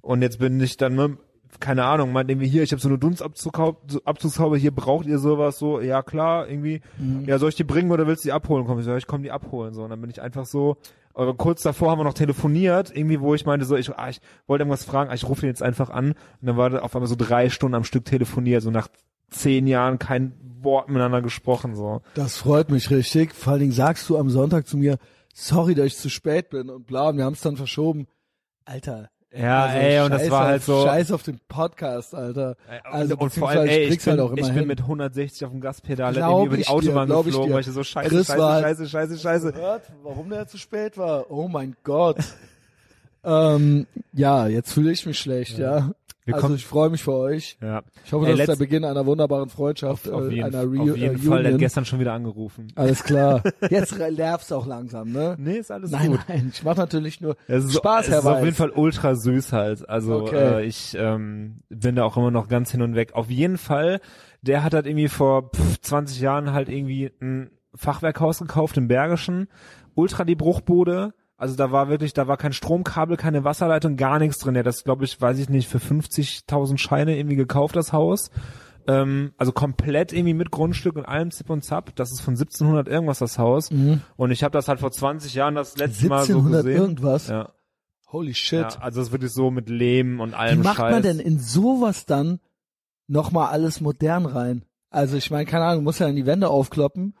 Speaker 2: Und jetzt bin ich dann, ne, keine Ahnung, meint irgendwie hier, ich habe so eine Dunstabzugshaube, hier braucht ihr sowas, so, ja klar, irgendwie,
Speaker 1: Mhm.
Speaker 2: ja, soll ich die bringen oder willst du die abholen? Komm, ich so, ich komm die abholen, so, und dann bin ich einfach so, aber kurz davor haben wir noch telefoniert, irgendwie, wo ich meinte so, ich, ah, ich wollte irgendwas fragen, ah, ich rufe ihn jetzt einfach an, und dann war da auf einmal so drei Stunden am Stück telefoniert, so nach zehn Jahren kein Wort miteinander gesprochen, so.
Speaker 1: Das freut mich richtig. Vor allen Dingen sagst du am Sonntag zu mir, sorry, dass ich zu spät bin und bla, und wir haben es dann verschoben. Alter.
Speaker 2: Ja,
Speaker 1: also
Speaker 2: ey, und das war
Speaker 1: auf,
Speaker 2: halt so,
Speaker 1: Scheiß auf den Podcast, Alter. Also,
Speaker 2: und vor allem, ey, ich
Speaker 1: krieg's
Speaker 2: bin,
Speaker 1: halt auch immer
Speaker 2: ich bin mit 160 auf dem Gaspedal
Speaker 1: Glaub
Speaker 2: irgendwie über die
Speaker 1: ich dir,
Speaker 2: Autobahn
Speaker 1: ich
Speaker 2: geflogen,
Speaker 1: dir.
Speaker 2: weil ich so scheiße,
Speaker 1: Das
Speaker 2: scheiße,
Speaker 1: war-
Speaker 2: scheiße, scheiße, scheiße.
Speaker 1: Gehört, warum der zu spät war. Oh mein Gott. ähm, ja, jetzt fühle ich mich schlecht, ja.
Speaker 2: Wir
Speaker 1: also ich freue mich für euch.
Speaker 2: Ja.
Speaker 1: Ich hoffe,
Speaker 2: Ey,
Speaker 1: das ist der Beginn einer wunderbaren Freundschaft,
Speaker 2: Auf
Speaker 1: äh,
Speaker 2: jeden,
Speaker 1: einer
Speaker 2: auf
Speaker 1: Re
Speaker 2: jeden
Speaker 1: äh,
Speaker 2: Fall, der hat gestern schon wieder angerufen.
Speaker 1: Alles klar. Jetzt nervt's auch langsam, ne?
Speaker 2: Nee, ist alles
Speaker 1: Nein,
Speaker 2: gut.
Speaker 1: nein, ich mache natürlich nur
Speaker 2: Es ist,
Speaker 1: Spaß,
Speaker 2: es
Speaker 1: Herr
Speaker 2: ist auf
Speaker 1: Weiß.
Speaker 2: jeden Fall ultra süß halt. Also
Speaker 1: Okay.
Speaker 2: äh, ich ähm, bin da auch immer noch ganz hin und weg. Auf jeden Fall, der hat halt irgendwie vor pff, 20 Jahren halt irgendwie ein Fachwerkhaus gekauft im Bergischen. Ultra die Bruchbude. Also da war wirklich, da war kein Stromkabel, keine Wasserleitung, gar nichts drin. Der hat das, glaube ich, weiß ich nicht, für 50.000 Scheine irgendwie gekauft, das Haus. Ähm, also komplett irgendwie mit Grundstück und allem Zip und Zap. Das ist von 1700 irgendwas das Haus. Und ich habe das halt vor 20 Jahren das letzte Mal so
Speaker 1: 1700
Speaker 2: gesehen.
Speaker 1: irgendwas.
Speaker 2: Ja.
Speaker 1: Holy shit.
Speaker 2: Ja, also es ist wirklich so mit Lehm und
Speaker 1: Wie
Speaker 2: allem
Speaker 1: macht
Speaker 2: Scheiß.
Speaker 1: man denn in sowas dann nochmal alles modern rein? Also ich meine, keine Ahnung, muss ja in die Wände aufkloppen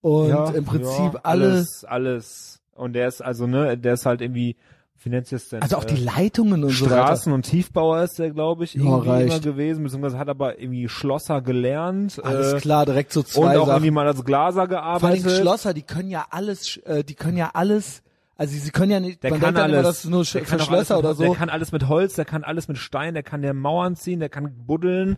Speaker 1: und
Speaker 2: ja,
Speaker 1: im Prinzip
Speaker 2: ja,
Speaker 1: alle,
Speaker 2: alles, alles. Und der ist also ne, der ist halt irgendwie, wie nennt sich das denn?
Speaker 1: also auch die Leitungen und so weiter.
Speaker 2: Straßen- und Tiefbauer ist der, glaube ich,
Speaker 1: Ja,
Speaker 2: irgendwie immer
Speaker 1: reicht.
Speaker 2: gewesen, beziehungsweise hat aber irgendwie Schlosser gelernt.
Speaker 1: Alles
Speaker 2: äh,
Speaker 1: klar, direkt so
Speaker 2: Und
Speaker 1: zwei
Speaker 2: auch
Speaker 1: Sachen.
Speaker 2: irgendwie mal als Glaser
Speaker 1: Vor allem
Speaker 2: gearbeitet.
Speaker 1: Schlosser, die können ja alles, äh, die können ja alles, also sie können ja nicht,
Speaker 2: Der
Speaker 1: man
Speaker 2: kann
Speaker 1: denkt
Speaker 2: alles.
Speaker 1: immer, das nur
Speaker 2: der
Speaker 1: für Schlösser
Speaker 2: mit,
Speaker 1: oder so.
Speaker 2: Der kann alles mit Holz, der kann alles mit Stein, der kann der Mauern ziehen, der kann buddeln.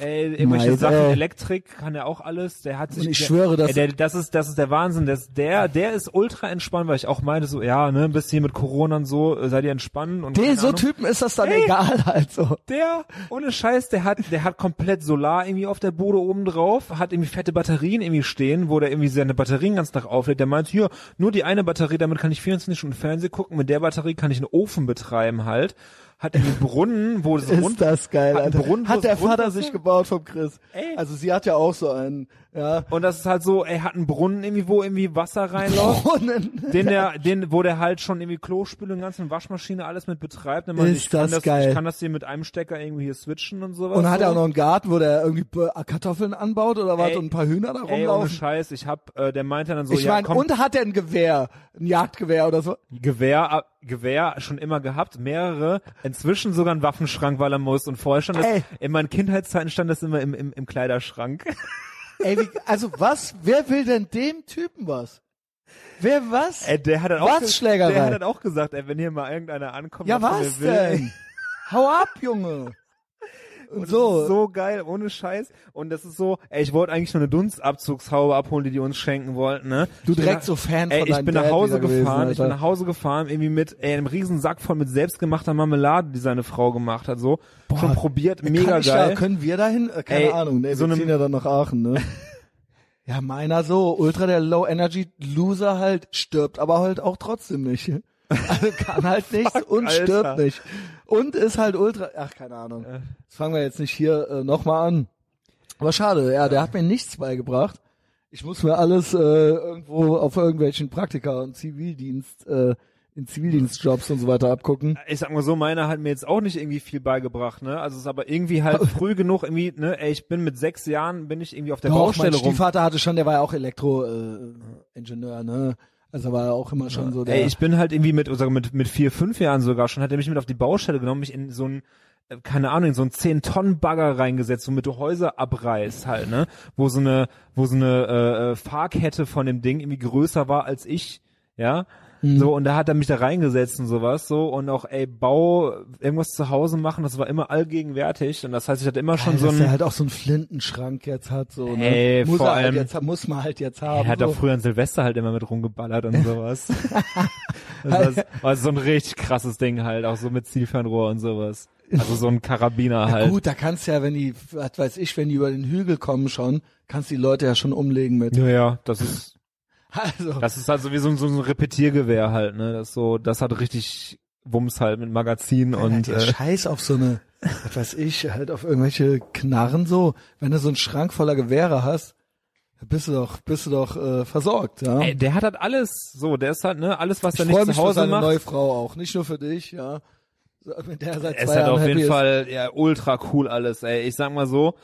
Speaker 2: Ey, irgendwelche
Speaker 1: Meid,
Speaker 2: Sachen,
Speaker 1: ey.
Speaker 2: Elektrik kann er auch alles. Der hat sich.
Speaker 1: Und ich
Speaker 2: der,
Speaker 1: schwöre, dass-
Speaker 2: ey, der, das ist das ist der Wahnsinn. Das, der der ist ultra entspannt, weil ich auch meinte so, ja, ne, ein bisschen mit Corona und so, äh, seid ihr entspannen und
Speaker 1: Den, so
Speaker 2: Ahnung.
Speaker 1: Typen ist das dann
Speaker 2: Ey.
Speaker 1: egal halt so.
Speaker 2: Der, ohne Scheiß, der hat, der hat komplett Solar irgendwie auf der Bude oben drauf, hat irgendwie fette Batterien irgendwie stehen, wo der irgendwie seine Batterien ganz Tag auflädt. Der meint, hier, nur die eine Batterie, damit kann ich 24 Stunden Fernsehen gucken, mit der Batterie kann ich einen Ofen betreiben halt. Hat einen Brunnen, wo es
Speaker 1: Ist das geil, Alter.
Speaker 2: Brunnen,
Speaker 1: Hat der
Speaker 2: es
Speaker 1: Vater sich gebaut vom Chris.
Speaker 2: Ey.
Speaker 1: Also sie hat ja auch so einen, ja.
Speaker 2: Und das ist halt so, er hat einen Brunnen irgendwie, wo irgendwie Wasser reinläuft.
Speaker 1: Brunnen.
Speaker 2: Den der, den, wo der halt schon irgendwie Klospüle und ganzen Waschmaschine alles mit betreibt.
Speaker 1: Ist
Speaker 2: ich kann
Speaker 1: das geil.
Speaker 2: Ich kann das hier mit einem Stecker irgendwie hier switchen und sowas.
Speaker 1: Und hat er auch noch einen Garten, wo der irgendwie B- Kartoffeln anbaut oder was und ein paar Hühner da
Speaker 2: Ey, ohne
Speaker 1: rumlaufen?
Speaker 2: Scheiß, ich hab, äh, der meinte dann so,
Speaker 1: ich
Speaker 2: ja,
Speaker 1: meine,
Speaker 2: komm,
Speaker 1: und hat er ein Gewehr, ein Jagdgewehr oder so?
Speaker 2: Gewehr, ab- Gewehr schon immer gehabt, mehrere, inzwischen sogar einen Waffenschrank, weil er muss. Und vorher stand das, in meinen Kindheitszeiten stand das immer im, im, im Kleiderschrank.
Speaker 1: Ey, wie, also was? Wer will denn dem Typen was? Wer was?
Speaker 2: Ey, der hat dann auch,
Speaker 1: Was,
Speaker 2: der hat dann auch gesagt, ey, wenn hier mal irgendeiner ankommt,
Speaker 1: ja,
Speaker 2: was will,
Speaker 1: denn? Hau ab, Junge. Und
Speaker 2: Das
Speaker 1: so.
Speaker 2: ist so geil, ohne Scheiß. Und das ist so, ey, ich wollte eigentlich nur eine Dunstabzugshaube abholen, die die uns schenken wollten, ne?
Speaker 1: Du direkt
Speaker 2: nach-
Speaker 1: so Fan
Speaker 2: Ey,
Speaker 1: von
Speaker 2: ich bin nach
Speaker 1: Dad
Speaker 2: Hause
Speaker 1: wieder gewesen,
Speaker 2: gefahren, ich bin nach Hause gefahren, irgendwie mit, ey, einem riesen Sack voll mit selbstgemachter Marmelade, die seine Frau gemacht hat, so. Schon probiert, mega geil.
Speaker 1: Da, können wir dahin? Äh, keine
Speaker 2: Ey,
Speaker 1: Ahnung.
Speaker 2: So
Speaker 1: wir ziehen ja dann nach Aachen, ne? ja, meiner so. Ultra der Low Energy Loser halt stirbt, aber halt auch trotzdem nicht. Also kann halt nichts
Speaker 2: Fuck,
Speaker 1: und
Speaker 2: Alter.
Speaker 1: stirbt nicht. Und ist halt ultra, ach, keine Ahnung. Das fangen wir jetzt nicht hier äh, nochmal an. Aber schade, ja, der hat mir nichts beigebracht. Ich muss mir alles äh, irgendwo auf irgendwelchen Praktika und Zivildienst, äh, in Zivildienstjobs und so weiter abgucken.
Speaker 2: ich sag mal so, meiner hat mir jetzt auch nicht irgendwie viel beigebracht, ne? Also es ist aber irgendwie halt früh genug irgendwie, ne? Ey, ich bin mit sechs Jahren, bin ich irgendwie auf der
Speaker 1: Doch, mein
Speaker 2: Baustelle rum.
Speaker 1: Stiefvater hatte schon, der war ja auch Elektro-Ingenieur, äh, Ingenieur, ne? Also war er auch immer schon so der.
Speaker 2: Ey, ich bin halt irgendwie mit, also mit, mit vier, fünf Jahren sogar schon, hat er mich mit auf die Baustelle genommen, mich in so ein, äh, keine Ahnung, in so ein 10-Tonnen-Bagger reingesetzt, womit du Häuser abreißt halt, ne? Wo so eine, wo so eine äh, äh, Fahrkette von dem Ding irgendwie größer war als ich, ja?
Speaker 1: Mhm.
Speaker 2: So, und da hat er mich da reingesetzt und sowas, so, und auch, ey, Bau, irgendwas zu Hause machen, das war immer allgegenwärtig, und das heißt, ich hatte immer schon
Speaker 1: Geil,
Speaker 2: so
Speaker 1: dass er
Speaker 2: ein,
Speaker 1: halt auch so einen Flintenschrank jetzt hat, so, ne?
Speaker 2: Ey,
Speaker 1: muss
Speaker 2: vor
Speaker 1: halt
Speaker 2: allem-
Speaker 1: jetzt, muss man halt jetzt haben.
Speaker 2: er hat
Speaker 1: so.
Speaker 2: auch früher an Silvester halt immer mit rumgeballert und sowas. das war, war so ein richtig krasses Ding halt, auch so mit Zielfernrohr und sowas. Also so ein Karabiner
Speaker 1: ja,
Speaker 2: halt.
Speaker 1: gut, da kannst du ja, wenn die, was weiß ich, wenn die über den Hügel kommen schon, kannst die Leute ja schon umlegen mit.
Speaker 2: Ja, ja, das ist,
Speaker 1: Also,
Speaker 2: das ist halt so wie so, ein- so ein Repetiergewehr halt, ne, das so, das hat richtig Wumms halt mit Magazin und
Speaker 1: der
Speaker 2: äh,
Speaker 1: Scheiß auf so eine, was weiß ich, halt auf irgendwelche Knarren so. Wenn du so einen Schrank voller Gewehre hast, bist du doch, bist du doch äh, versorgt, ja.
Speaker 2: ey, der hat halt alles so, der ist halt, ne, alles, was
Speaker 1: ich
Speaker 2: er
Speaker 1: freue
Speaker 2: nicht
Speaker 1: mich
Speaker 2: zu
Speaker 1: für
Speaker 2: Hause
Speaker 1: seine
Speaker 2: macht.
Speaker 1: neue Frau auch, nicht nur für dich, ja. Mit der er seit
Speaker 2: ist
Speaker 1: zwei
Speaker 2: halt
Speaker 1: Jahren
Speaker 2: auf
Speaker 1: happy
Speaker 2: jeden
Speaker 1: ist.
Speaker 2: Fall ja, ultra cool alles, ey. Ich sag mal so,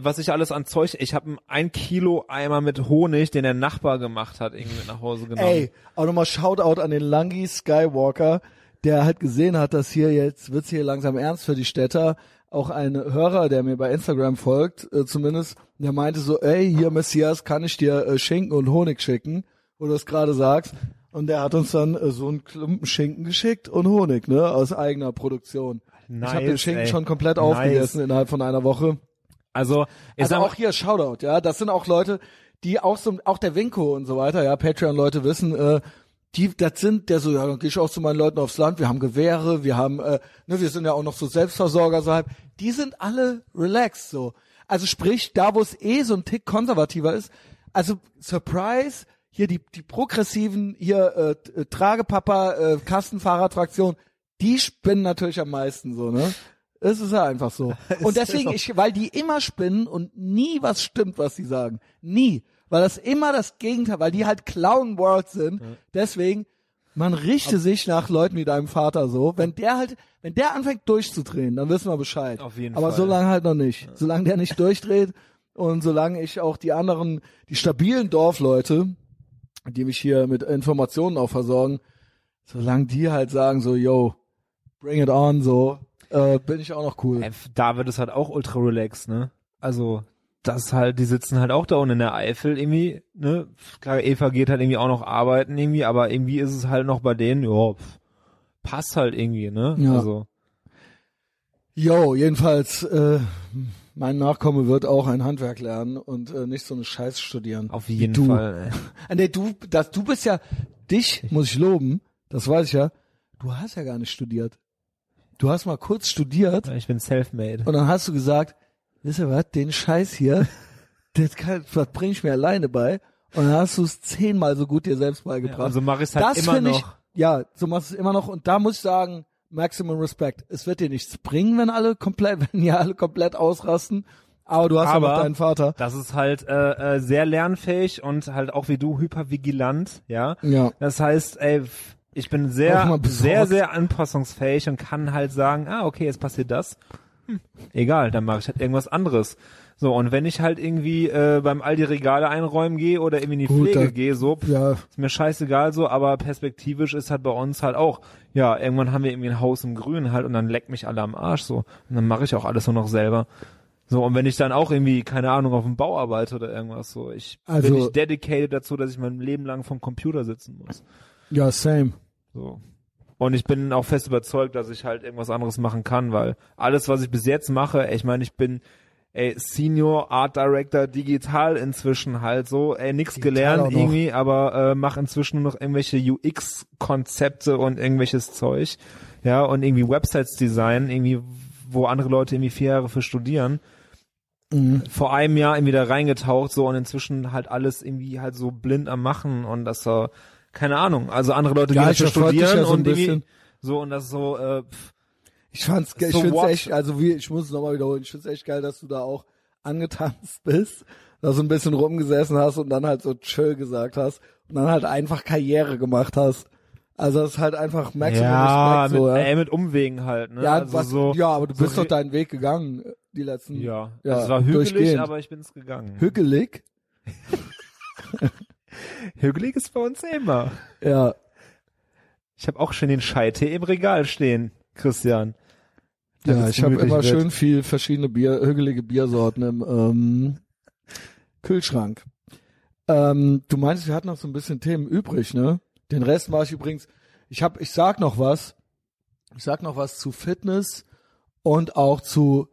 Speaker 2: was ich alles an Zeug, ich habe ein Kilo Eimer mit Honig, den der Nachbar gemacht hat, irgendwie mit nach Hause genommen.
Speaker 1: Ey, auch nochmal Shoutout an den Langi Skywalker, der halt gesehen hat, dass hier jetzt wird's hier langsam ernst für die Städter. Auch ein Hörer, der mir bei Instagram folgt, äh, zumindest, der meinte so, ey, hier Messias, kann ich dir äh, Schinken und Honig schicken, wo du es gerade sagst. Und der hat uns dann äh, so einen Klumpen Schinken geschickt und Honig, ne, aus eigener Produktion.
Speaker 2: nice,
Speaker 1: ich habe den Schinken
Speaker 2: ey.
Speaker 1: schon komplett
Speaker 2: nice.
Speaker 1: aufgegessen innerhalb von einer Woche.
Speaker 2: Also,
Speaker 1: Also auch hier Shoutout, ja, das sind auch Leute, die auch so, auch der Winko und so weiter, ja, Patreon-Leute wissen, äh, die, das sind, der so, ja, dann gehe ich auch zu meinen Leuten aufs Land, wir haben Gewehre, wir haben, äh, ne, wir sind ja auch noch so Selbstversorger, so halb, die sind alle relaxed, so. Also sprich, da wo es eh so ein Tick konservativer ist, also Surprise, hier die, die progressiven, hier äh, äh, Tragepapa, äh, Kastenfahrradfraktion, die spinnen natürlich am meisten so, ne? Es ist ja einfach so. Und deswegen, ich, weil die immer spinnen und nie was stimmt, was sie sagen. Nie. Weil das immer das Gegenteil, weil die halt Clown World sind. Deswegen, man richte sich nach Leuten wie deinem Vater so. Wenn der halt, wenn der anfängt durchzudrehen, dann wissen wir Bescheid.
Speaker 2: Auf jeden
Speaker 1: Aber
Speaker 2: Fall.
Speaker 1: solange halt noch nicht. Solange der nicht durchdreht und solange ich auch die anderen, die stabilen Dorfleute, die mich hier mit Informationen auch versorgen, solange die halt sagen so, yo, bring it on, so, äh, bin ich auch noch cool.
Speaker 2: ey, David ist halt auch ultra relaxed, ne? Also, das halt, die sitzen halt auch da unten in der Eifel irgendwie, ne? Klar, Eva geht halt irgendwie auch noch arbeiten irgendwie, aber irgendwie ist es halt noch bei denen, ja, passt halt irgendwie, ne?
Speaker 1: Ja.
Speaker 2: Also,
Speaker 1: Yo, jedenfalls, äh, mein Nachkomme wird auch ein Handwerk lernen und äh, nicht so eine Scheiß studieren.
Speaker 2: auf jeden
Speaker 1: du.
Speaker 2: Fall. Ey.
Speaker 1: Nee, du, das, du bist ja, dich muss ich loben, das weiß ich ja, du hast ja gar nicht studiert. Du hast mal kurz studiert
Speaker 2: Ich bin self-made.
Speaker 1: und dann hast du gesagt, wisst ihr was, den Scheiß hier, das, kann, das bring ich mir alleine bei. Und dann hast du es zehnmal so gut dir selbst beigebracht.
Speaker 2: Ja, und so mach ich's halt
Speaker 1: das
Speaker 2: immer
Speaker 1: finde ich,
Speaker 2: noch.
Speaker 1: ja, so machst du es immer noch. Und da muss ich sagen, maximum Respect. Es wird dir nichts bringen, wenn alle komplett, wenn die alle komplett ausrasten. Aber du hast
Speaker 2: Aber-
Speaker 1: ja noch deinen Vater.
Speaker 2: Das ist halt äh, äh, sehr lernfähig und halt auch wie du hypervigilant, ja.
Speaker 1: Ja.
Speaker 2: Das heißt, ey, ich bin sehr, sehr, sehr anpassungsfähig und kann halt sagen, ah, okay, jetzt passiert das. Hm, egal, dann mache ich halt irgendwas anderes. So, und wenn ich halt irgendwie äh, beim Aldi Regale einräumen gehe oder irgendwie in die
Speaker 1: Gut,
Speaker 2: Pflege gehe, so, pff,
Speaker 1: Ja,
Speaker 2: ist mir scheißegal so, aber perspektivisch ist halt bei uns halt auch, ja, irgendwann haben wir irgendwie ein Haus im Grün halt und dann leckt mich alle am Arsch so. Und dann mache ich auch alles nur noch selber. So, und wenn ich dann auch irgendwie, keine Ahnung, auf dem Bau arbeite oder irgendwas so, ich
Speaker 1: Also-
Speaker 2: bin nicht dedicated dazu, dass ich mein Leben lang vom Computer sitzen muss.
Speaker 1: ja, same.
Speaker 2: So. Und ich bin auch fest überzeugt, dass ich halt irgendwas anderes machen kann, weil alles, was ich bis jetzt mache, ey, ich meine, ich bin ey, Senior Art Director digital inzwischen halt so, ey, nix
Speaker 1: Digital
Speaker 2: gelernt irgendwie, aber äh, mach inzwischen nur noch irgendwelche UX-Konzepte und irgendwelches Zeug, ja, und irgendwie Websites designen, irgendwie, wo andere Leute irgendwie vier Jahre für studieren.
Speaker 1: Mhm.
Speaker 2: Vor einem Jahr irgendwie da reingetaucht, so, und inzwischen halt alles irgendwie halt so blind am Machen und das so, keine Ahnung, also andere Leute
Speaker 1: Ja, verfolg dich
Speaker 2: studieren
Speaker 1: ja so
Speaker 2: und
Speaker 1: bisschen.
Speaker 2: so, und das so, äh, pff,
Speaker 1: Ich fand's, ge- ich
Speaker 2: So
Speaker 1: find's
Speaker 2: what?
Speaker 1: echt, also wie, ich muss es nochmal wiederholen, ich find's echt geil, dass du da auch angetanzt bist, da so ein bisschen rumgesessen hast und dann halt so chill gesagt hast und dann halt einfach Karriere gemacht hast. Also das ist halt einfach maximum
Speaker 2: ja,
Speaker 1: Respekt so,
Speaker 2: mit,
Speaker 1: ja.
Speaker 2: ey, mit Umwegen halt, ne?
Speaker 1: ja,
Speaker 2: also
Speaker 1: was,
Speaker 2: so,
Speaker 1: ja, aber du
Speaker 2: so
Speaker 1: bist doch deinen Weg gegangen, äh, die letzten
Speaker 2: ja,
Speaker 1: ja,
Speaker 2: es war hügelig, aber ich bin's gegangen.
Speaker 1: hügelig.
Speaker 2: hügelig ist bei uns immer.
Speaker 1: Ja,
Speaker 2: Ich habe auch schon den Scheitee im Regal stehen, Christian.
Speaker 1: ja, ich habe immer
Speaker 2: wird.
Speaker 1: schön viel verschiedene Bier, hügelige Biersorten im ähm, Kühlschrank. Ähm, du meinst, wir hatten noch so ein bisschen Themen übrig, ne? Den Rest war ich übrigens. Ich hab, ich sag noch was. Ich sag noch was zu Fitness und auch zu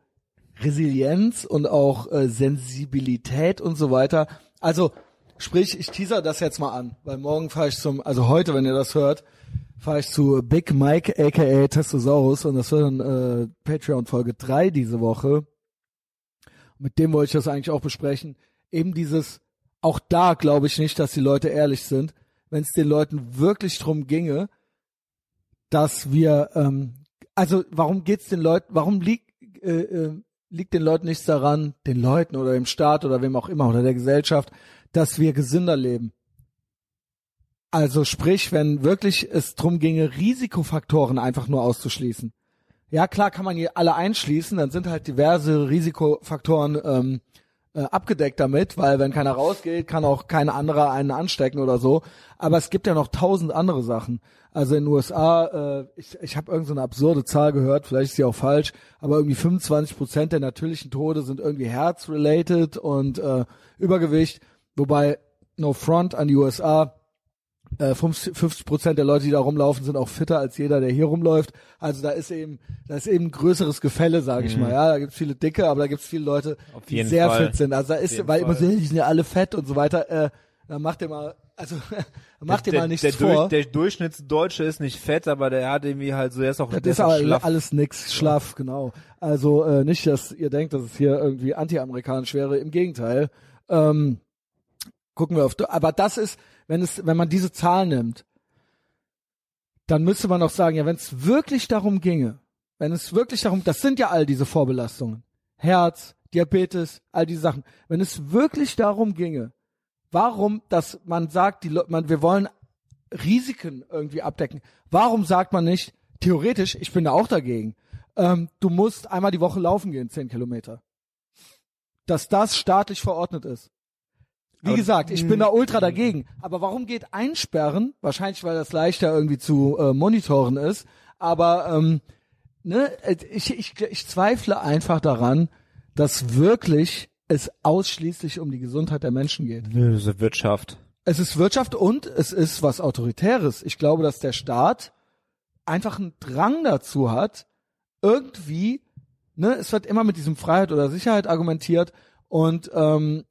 Speaker 1: Resilienz und auch äh, Sensibilität und so weiter. Also, sprich, ich teaser das jetzt mal an, weil morgen fahre ich zum, also heute, wenn ihr das hört, fahre ich zu Big Mike aka Testosaurus und das wird dann äh, Patreon Folge 3 diese Woche. Mit dem wollte ich das eigentlich auch besprechen. Eben dieses, auch da glaube ich nicht, dass die Leute ehrlich sind. Wenn es den Leuten wirklich drum ginge, dass wir, ähm, also warum geht's den Leuten, warum liegt, äh, äh, liegt den Leuten nichts daran, den Leuten oder dem Staat oder wem auch immer oder der Gesellschaft, dass wir gesünder leben? Also sprich, wenn wirklich es drum ginge, Risikofaktoren einfach nur auszuschließen. Ja, klar kann man hier alle einschließen, dann sind halt diverse Risikofaktoren ähm, äh, abgedeckt damit, weil wenn keiner rausgeht, kann auch kein anderer einen anstecken oder so. Aber es gibt ja noch tausend andere Sachen. Also in den USA, äh, ich, ich habe irgendeine so absurde Zahl gehört, vielleicht ist sie auch falsch, aber irgendwie 25 Prozent der natürlichen Tode sind irgendwie Herz-related und äh, Übergewicht, wobei no front an die USA, äh, 50 Prozent der Leute, die da rumlaufen, sind auch fitter als jeder, der hier rumläuft. Also da ist eben, da ist eben ein größeres Gefälle, sage ich
Speaker 2: Mhm.
Speaker 1: mal. Ja, da gibt's viele dicke, aber da gibt's viele Leute, die sehr
Speaker 2: Fall.
Speaker 1: fit sind. Also da ist, weil immer so, die sind ja alle fett und so weiter. Äh, dann macht ihr mal, also macht ihr
Speaker 2: der,
Speaker 1: mal nichts
Speaker 2: der,
Speaker 1: vor.
Speaker 2: Durch, der Durchschnittsdeutsche ist nicht fett, aber der hat irgendwie halt so, der ist auch,
Speaker 1: Das
Speaker 2: der
Speaker 1: ist
Speaker 2: auch
Speaker 1: aber
Speaker 2: schlaff.
Speaker 1: alles nix, schlaff, genau. Also äh, nicht, dass ihr denkt, dass es hier irgendwie anti-amerikanisch wäre. Im Gegenteil. Ähm, gucken wir auf. Aber das ist, wenn es, wenn man diese Zahl nimmt, dann müsste man auch sagen, ja, wenn es wirklich darum ginge, wenn es wirklich darum, das sind ja all diese Vorbelastungen, Herz, Diabetes, all diese Sachen. Wenn es wirklich darum ginge, warum, dass man sagt, die Le wir wollen Risiken irgendwie abdecken. Warum sagt man nicht, theoretisch, ich bin da auch dagegen, ähm, du musst einmal die Woche laufen gehen, zehn Kilometer. Dass das staatlich verordnet ist. Wie
Speaker 2: Aber-
Speaker 1: gesagt, ich bin da ultra dagegen. Aber warum geht Einsperren? Wahrscheinlich, weil das leichter irgendwie zu äh, monitoren ist. Aber ähm, ne, äh, ich, ich, ich zweifle einfach daran, dass wirklich es ausschließlich um die Gesundheit der Menschen geht.
Speaker 2: Das ist Wirtschaft.
Speaker 1: Es ist Wirtschaft und es ist was Autoritäres. Ich glaube, dass der Staat einfach einen Drang dazu hat, irgendwie, ne, es wird immer mit diesem Freiheit oder Sicherheit argumentiert und ähm,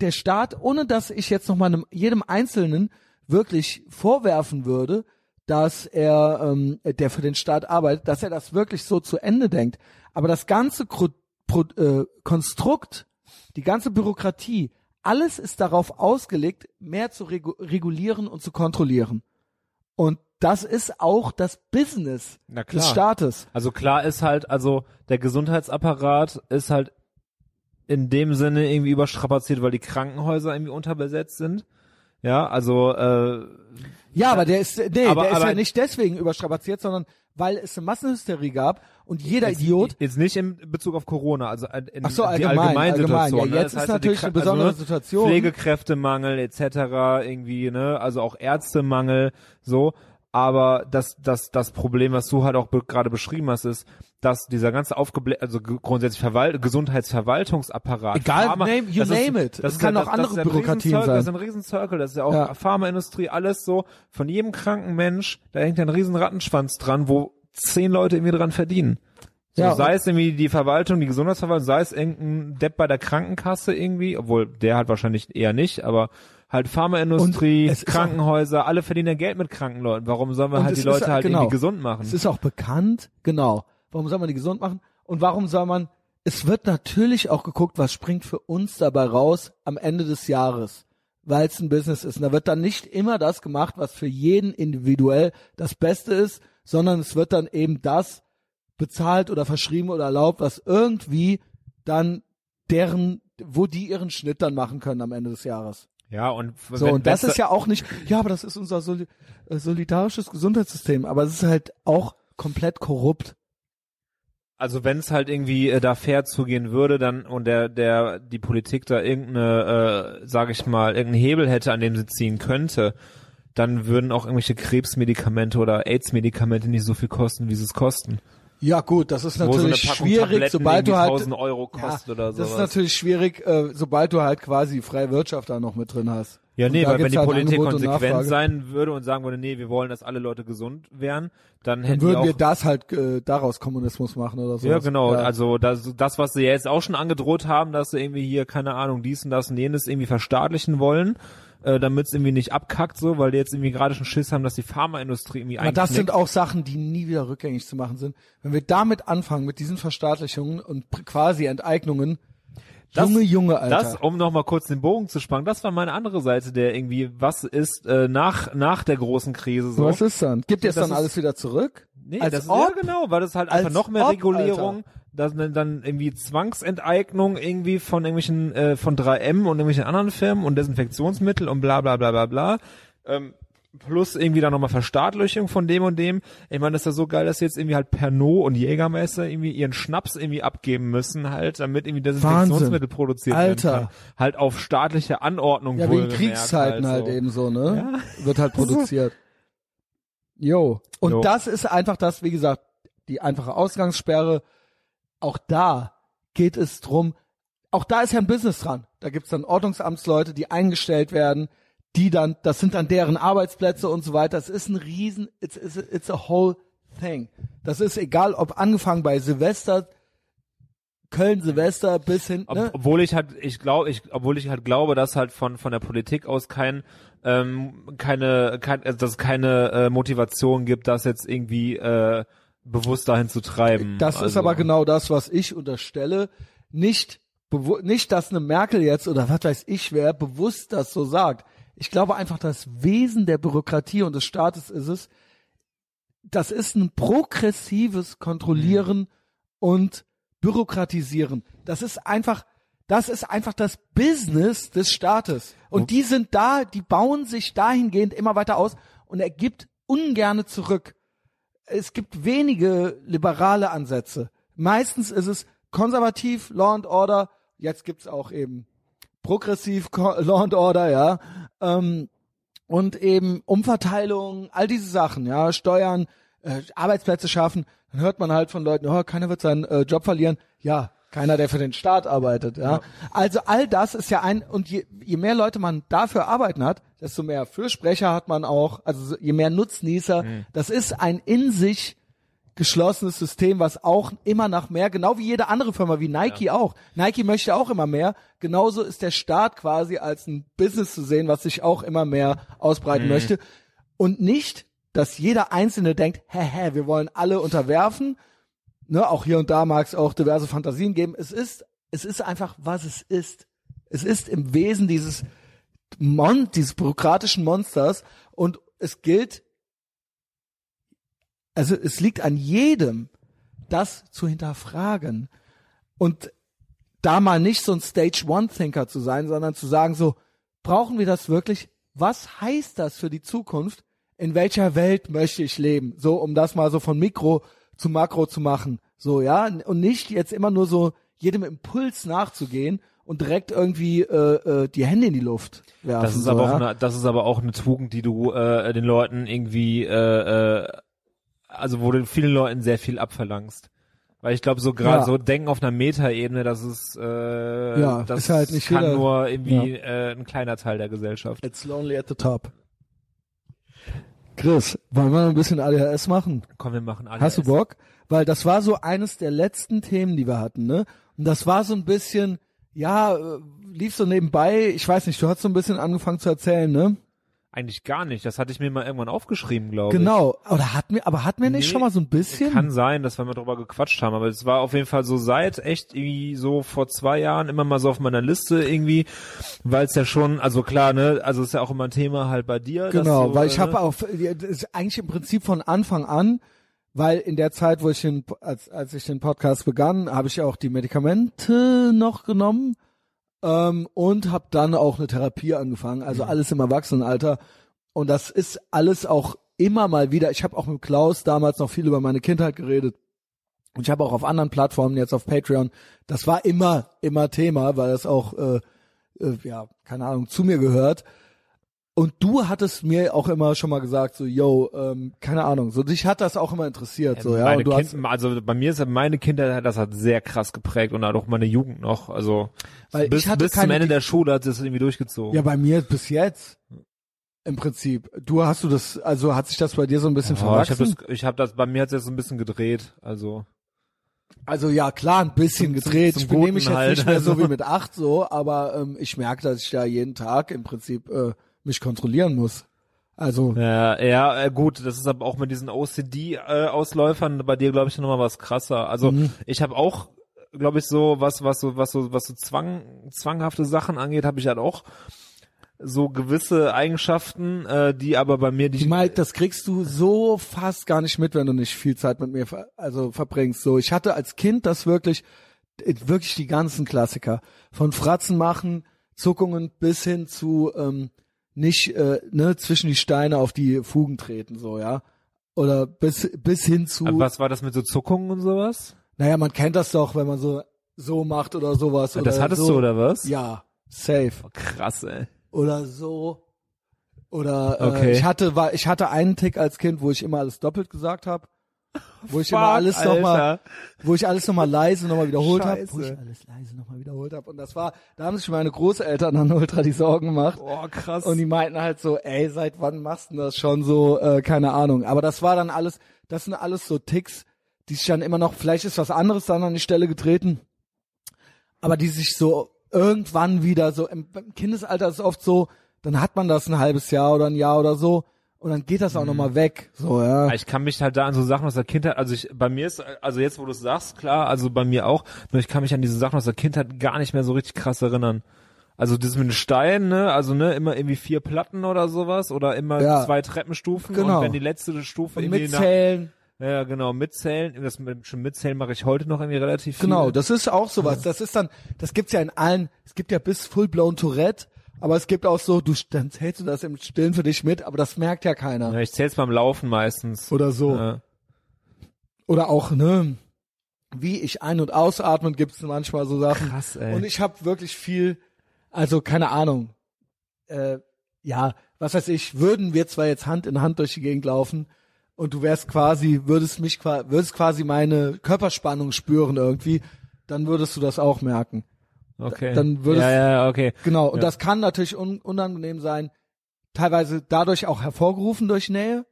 Speaker 1: der Staat, ohne dass ich jetzt nochmal einem, jedem Einzelnen wirklich vorwerfen würde, dass er, ähm, der für den Staat arbeitet, dass er das wirklich so zu Ende denkt. Aber das ganze Kru Pro äh, Konstrukt, die ganze Bürokratie, alles ist darauf ausgelegt, mehr zu regu regulieren und zu kontrollieren. Und das ist auch das Business des Staates.
Speaker 2: Also klar ist halt, also der Gesundheitsapparat ist halt in dem Sinne irgendwie überstrapaziert, weil die Krankenhäuser irgendwie unterbesetzt sind. Ja, also äh,
Speaker 1: Ja, aber der ist, nee,
Speaker 2: Aber-
Speaker 1: der ist
Speaker 2: aber-
Speaker 1: ja nicht deswegen überstrapaziert, sondern weil es eine Massenhysterie gab und jeder
Speaker 2: jetzt,
Speaker 1: Idiot
Speaker 2: Jetzt nicht in Bezug auf Corona, also in
Speaker 1: Ach so,
Speaker 2: die
Speaker 1: allgemein,
Speaker 2: Allgemeinsituation.
Speaker 1: allgemein. Ja,
Speaker 2: ne?
Speaker 1: jetzt
Speaker 2: Das
Speaker 1: ist
Speaker 2: heißt,
Speaker 1: natürlich
Speaker 2: die
Speaker 1: eine besondere
Speaker 2: also, ne,
Speaker 1: Situation.
Speaker 2: Pflegekräftemangel etc. irgendwie, ne, also auch Ärztemangel, so. Aber das, das, das Problem, was du halt auch be gerade beschrieben hast, ist, dass dieser ganze aufgeblähte, also grundsätzlich Verwal Gesundheitsverwaltungsapparat,
Speaker 1: Egal,
Speaker 2: Pharma,
Speaker 1: name- you
Speaker 2: das
Speaker 1: name
Speaker 2: ist,
Speaker 1: it.
Speaker 2: Das ist
Speaker 1: kann
Speaker 2: ja,
Speaker 1: auch
Speaker 2: das,
Speaker 1: andere
Speaker 2: das
Speaker 1: Bürokratien sein.
Speaker 2: Das ist ein Riesenzirkel, das ist ja auch
Speaker 1: Ja.
Speaker 2: Pharmaindustrie, alles so. Von jedem kranken Mensch, da hängt ja ein riesen Rattenschwanz dran, wo zehn Leute irgendwie dran verdienen. So,
Speaker 1: Ja,
Speaker 2: sei es irgendwie die Verwaltung, die Gesundheitsverwaltung, sei es irgendein Depp bei der Krankenkasse irgendwie, obwohl der hat wahrscheinlich eher nicht, aber halt Pharmaindustrie, Krankenhäuser, alle verdienen ja Geld mit kranken Leuten. Warum sollen wir halt die Leute
Speaker 1: ist-
Speaker 2: halt
Speaker 1: genau.
Speaker 2: irgendwie gesund machen?
Speaker 1: Es ist auch bekannt, genau. Warum soll man die gesund machen? Und warum soll man, es wird natürlich auch geguckt, was springt für uns dabei raus am Ende des Jahres, weil es ein Business ist. Und da wird dann nicht immer das gemacht, was für jeden individuell das Beste ist, sondern es wird dann eben das bezahlt oder verschrieben oder erlaubt, was irgendwie dann deren, wo die ihren Schnitt dann machen können am Ende des Jahres.
Speaker 2: ja, und
Speaker 1: So,
Speaker 2: wenn-
Speaker 1: und das ist ja auch nicht, ja, aber das ist unser Soli äh, solidarisches Gesundheitssystem, aber es ist halt auch komplett korrupt.
Speaker 2: Also wenn es halt irgendwie äh, da fair zugehen würde, dann und der der die Politik da irgendeine, äh, sage ich mal, irgendeinen Hebel hätte, an dem sie ziehen könnte, dann würden auch irgendwelche Krebsmedikamente oder AIDS-Medikamente nicht so viel kosten, wie sie es kosten.
Speaker 1: Ja, gut, das ist
Speaker 2: so
Speaker 1: natürlich
Speaker 2: Packung
Speaker 1: schwierig,
Speaker 2: Tabletten
Speaker 1: sobald du halt
Speaker 2: 1000 Euro
Speaker 1: ja, Das ist natürlich schwierig, äh, sobald du halt quasi freie Wirtschaft da noch mit drin hast.
Speaker 2: Ja,
Speaker 1: Und
Speaker 2: nee, weil wenn die
Speaker 1: halt
Speaker 2: Politik konsequent sein würde und sagen würde, nee, wir wollen, dass alle Leute gesund wären, dann
Speaker 1: dann
Speaker 2: hätten
Speaker 1: würden wir das halt äh, daraus Kommunismus machen oder so.
Speaker 2: Ja, genau. Also das, das, was sie jetzt auch schon angedroht haben, dass sie irgendwie hier, keine Ahnung, dies und das und jenes irgendwie verstaatlichen wollen, äh, damit es irgendwie nicht abkackt, so, weil die jetzt irgendwie gerade schon Schiss haben, dass die Pharmaindustrie irgendwie
Speaker 1: Aber das sind auch Sachen, die nie wieder rückgängig zu machen sind. Wenn wir damit anfangen, mit diesen Verstaatlichungen und quasi Enteignungen,
Speaker 2: Das,
Speaker 1: Junge, Junge, Alter.
Speaker 2: Das, um nochmal kurz den Bogen zu spannen, das war meine andere Seite, der irgendwie, was ist äh, nach nach der großen Krise so.
Speaker 1: Was ist dann? Gibt ihr es
Speaker 2: Das
Speaker 1: dann
Speaker 2: ist-
Speaker 1: alles wieder zurück?
Speaker 2: Nee,
Speaker 1: Als
Speaker 2: das ist,
Speaker 1: ob?
Speaker 2: ja genau, weil das halt einfach noch mehr
Speaker 1: ob,
Speaker 2: Regulierung, dann, dann- dann irgendwie Zwangsenteignung irgendwie von irgendwelchen, äh, von 3M und irgendwelchen anderen Firmen und Desinfektionsmittel und bla bla bla bla bla. Ähm, plus irgendwie dann nochmal Verstaatlichung von dem und dem. Ich meine, das ist ja so geil, dass jetzt irgendwie halt Pernod und Jägermeister irgendwie ihren Schnaps irgendwie abgeben müssen halt, damit irgendwie Desinfektionsmittel produziert
Speaker 1: Alter.
Speaker 2: werden kann. Halt auf staatliche Anordnung
Speaker 1: Ja, wegen
Speaker 2: wohlgemerkt
Speaker 1: Kriegszeiten halt,
Speaker 2: so.
Speaker 1: eben so, ne? Wird halt produziert. Jo. Und
Speaker 2: Jo.
Speaker 1: das ist einfach das, wie gesagt, die einfache Ausgangssperre. Auch da geht es drum, auch da ist ja ein Business dran. Da gibt's dann Ordnungsamtsleute, die eingestellt werden, die dann, das sind dann deren Arbeitsplätze und so weiter. Das ist ein Riesen, it's, it's, a- it's a whole thing. Das ist egal, ob angefangen bei Silvester, Köln Silvester bis hin,
Speaker 2: Ob,
Speaker 1: ne?
Speaker 2: Obwohl ich halt, ich glaube, ich, obwohl ich halt glaube, dass halt von von der Politik aus kein ähm, keine, kein, also dass es keine äh, Motivation gibt, das jetzt irgendwie äh, bewusst dahin zu treiben.
Speaker 1: Das ist
Speaker 2: Also,
Speaker 1: aber genau das, was ich unterstelle. Nicht, nicht, dass eine Merkel jetzt oder was weiß ich wer bewusst das so sagt. Ich glaube einfach, das Wesen der Bürokratie und des Staates ist es, das ist ein progressives Kontrollieren und Bürokratisieren. Das ist einfach, das ist einfach das Business des Staates. Und die sind da, die bauen sich dahingehend immer weiter aus und er gibt ungerne zurück es gibt wenige liberale Ansätze. Meistens ist es konservativ, Law and Order. Jetzt gibt's auch eben progressiv Law and Order, ja. Ähm, und eben Umverteilung, all diese Sachen, ja, Steuern, äh, Arbeitsplätze schaffen. Dann hört man halt von Leuten, oh, keiner wird seinen äh, Job verlieren. Ja, keiner, der für den Staat arbeitet, ja. Also all das ist ja ein, und je, je mehr Leute man dafür arbeiten hat, desto mehr Fürsprecher hat man auch, also so- je mehr Nutznießer. Das ist ein in sich geschlossenes System, was auch immer nach mehr, genau wie jede andere Firma, wie Nike auch. Nike möchte auch immer mehr. Genauso ist der Staat quasi als ein Business zu sehen, was sich auch immer mehr ausbreiten möchte. Und nicht, dass jeder Einzelne denkt, hä, hä, wir wollen alle unterwerfen. Ne, auch hier und da mag es auch diverse Fantasien geben. Es ist, es ist einfach, was es ist. Es ist im Wesen dieses Mon dieses bürokratischen Monsters und es gilt, also es liegt an jedem, das zu hinterfragen und da mal nicht so ein Stage One Thinker zu sein, sondern zu sagen so, brauchen wir das wirklich? Was heißt das für die Zukunft? In welcher Welt möchte ich leben? So, um das mal so von Mikro zu Makro zu machen. So, ja, und nicht jetzt immer nur so jedem Impuls nachzugehen und direkt irgendwie äh, äh, die Hände in die Luft werfen.
Speaker 2: Das ist
Speaker 1: so,
Speaker 2: aber
Speaker 1: ja?
Speaker 2: auch eine, das ist aber auch eine Tugend, die du äh, den Leuten irgendwie, äh, äh, also wo du vielen Leuten sehr viel abverlangst. Weil ich glaube, so gerade
Speaker 1: Ja.
Speaker 2: so denken auf einer Metaebene, das ist, äh,
Speaker 1: Ja,
Speaker 2: das
Speaker 1: ist halt nicht
Speaker 2: kann
Speaker 1: jeder-
Speaker 2: nur irgendwie äh, ein kleiner Teil der Gesellschaft.
Speaker 1: It's lonely at the top. Chris, wollen wir ein bisschen ADHS machen?
Speaker 2: Komm, wir machen alles.
Speaker 1: Hast du Bock? Weil das war so eines der letzten Themen, die wir hatten, ne? Und das war so ein bisschen, ja, äh, lief so nebenbei. Ich weiß nicht, du hast so ein bisschen angefangen zu erzählen, ne?
Speaker 2: Eigentlich gar nicht. Das hatte ich mir mal irgendwann aufgeschrieben, glaube ich.
Speaker 1: Genau. Oder hat mir, aber hat mir nicht
Speaker 2: Nee,
Speaker 1: schon mal so ein bisschen?
Speaker 2: Kann sein, dass wir mal drüber gequatscht haben, aber es war auf jeden Fall so seit echt irgendwie so vor zwei Jahren immer mal so auf meiner Liste irgendwie, weil es ja schon, also klar, ne, also ist ja auch immer ein Thema halt bei dir.
Speaker 1: Genau,
Speaker 2: du,
Speaker 1: weil ich
Speaker 2: äh,
Speaker 1: habe ist eigentlich im Prinzip von Anfang an, weil in der Zeit, wo ich den, als, als ich den Podcast begann, habe ich auch die Medikamente noch genommen ähm, und habe dann auch eine Therapie angefangen, also alles im Erwachsenenalter. Und das ist alles auch immer mal wieder. Ich habe auch mit Klaus damals noch viel über meine Kindheit geredet. Und ich habe auch auf anderen Plattformen, jetzt auf Patreon, das war immer, immer Thema, weil das auch, äh, äh, ja, keine Ahnung, zu mir gehört. Und du hattest mir auch immer schon mal gesagt, so, yo, ähm, keine Ahnung, so dich hat das auch immer interessiert, so, ja.
Speaker 2: meine
Speaker 1: Und du hast,
Speaker 2: kind, also bei mir ist ja meine Kindheit, das hat sehr krass geprägt und auch meine Jugend noch. Also
Speaker 1: Weil
Speaker 2: bis,
Speaker 1: ich hatte
Speaker 2: bis zum Ende der Schule hat es irgendwie durchgezogen.
Speaker 1: ja, bei mir bis jetzt, im Prinzip. Du hast du das, also hat sich das bei dir so ein bisschen
Speaker 2: ich
Speaker 1: verwachsen?
Speaker 2: habe das, ich habe das, bei mir hat es jetzt so ein bisschen gedreht. Also
Speaker 1: Also ja, klar, ein bisschen
Speaker 2: Zum-
Speaker 1: gedreht.
Speaker 2: zum
Speaker 1: ich benehme mich jetzt
Speaker 2: halt,
Speaker 1: nicht mehr so wie mit acht so, aber ähm, ich merke, dass ich da jeden Tag im Prinzip äh, mich kontrollieren muss. Also
Speaker 2: Ja, ja, äh, gut, das ist aber auch mit diesen OCD-Ausläufern bei dir, glaube ich, nochmal was krasser. Also
Speaker 1: Mhm.
Speaker 2: ich habe auch glaube ich, so was, was so, was so, was so zwang, zwanghafte Sachen angeht, habe ich halt auch so gewisse Eigenschaften, äh, die aber bei mir die
Speaker 1: Mike, das kriegst du so fast gar nicht mit, wenn du nicht viel Zeit mit mir ver also verbringst. So, ich hatte als Kind das wirklich, äh, wirklich die ganzen Klassiker von Fratzen machen, Zuckungen bis hin zu ähm, nicht äh, ne zwischen die Steine auf die Fugen treten, so ja, oder bis bis hin zu.
Speaker 2: Aber was war das mit so Zuckungen und sowas?
Speaker 1: Naja, man kennt das doch, wenn man so so macht oder sowas.
Speaker 2: das
Speaker 1: oder
Speaker 2: hattest
Speaker 1: so.
Speaker 2: du oder was?
Speaker 1: Ja, safe.
Speaker 2: Oh, krass, ey.
Speaker 1: Oder so. Oder äh,
Speaker 2: Okay.
Speaker 1: ich hatte war ich hatte einen Tick als Kind, wo ich immer alles doppelt gesagt habe. Wo ich immer
Speaker 2: Fuck,
Speaker 1: alles nochmal, wo ich alles nochmal leise nochmal wiederholt habe, wo ich alles leise nochmal wiederholt habe. Und das war, da haben sich meine Großeltern dann ultra die Sorgen gemacht.
Speaker 2: Oh, krass.
Speaker 1: Und die meinten halt so, ey, seit wann machst du das schon so, äh, keine Ahnung. Aber das war dann alles, das sind alles so Ticks, die sich dann immer noch, vielleicht ist was anderes dann an die Stelle getreten, aber die sich so irgendwann wieder so, im, im Kindesalter ist es oft so, dann hat man das ein halbes Jahr oder ein Jahr oder so und dann geht das auch noch nochmal weg. So, ja.
Speaker 2: Ich kann mich halt da an so Sachen aus der Kindheit, also ich, bei mir ist, also jetzt, wo du es sagst, klar, also bei mir auch, nur ich kann mich an diese Sachen aus der Kindheit gar nicht mehr so richtig krass erinnern. Also das mit den Steinen, ne, also ne, immer irgendwie vier Platten oder sowas oder immer
Speaker 1: Ja.
Speaker 2: zwei Treppenstufen
Speaker 1: Genau.
Speaker 2: und wenn die letzte Stufe
Speaker 1: Und
Speaker 2: irgendwie nach,
Speaker 1: mitzählen.
Speaker 2: ja genau, mitzählen, das mit, schon mitzählen mache ich heute noch irgendwie relativ viel.
Speaker 1: Genau, das ist auch sowas. Das ist dann, das gibt's ja in allen, es gibt ja bis full-blown Tourette, aber es gibt auch so, du, dann zählst du das im Stillen für dich mit, aber das merkt ja keiner.
Speaker 2: Ja, ich zähl's beim Laufen meistens.
Speaker 1: Oder so.
Speaker 2: Ja.
Speaker 1: Oder auch, ne, wie ich ein- und ausatmen, gibt's manchmal so Sachen.
Speaker 2: Krass, ey.
Speaker 1: Und ich habe wirklich viel, also keine Ahnung, äh, ja, was weiß ich, würden wir zwar jetzt Hand in Hand durch die Gegend laufen und du wärst quasi, würdest mich würdest quasi meine Körperspannung spüren irgendwie, dann würdest du das auch merken.
Speaker 2: Okay.
Speaker 1: dann würdest-
Speaker 2: ja, ja, okay.
Speaker 1: Genau, und
Speaker 2: Ja.
Speaker 1: das kann natürlich un unangenehm sein, teilweise dadurch auch hervorgerufen durch Nähe,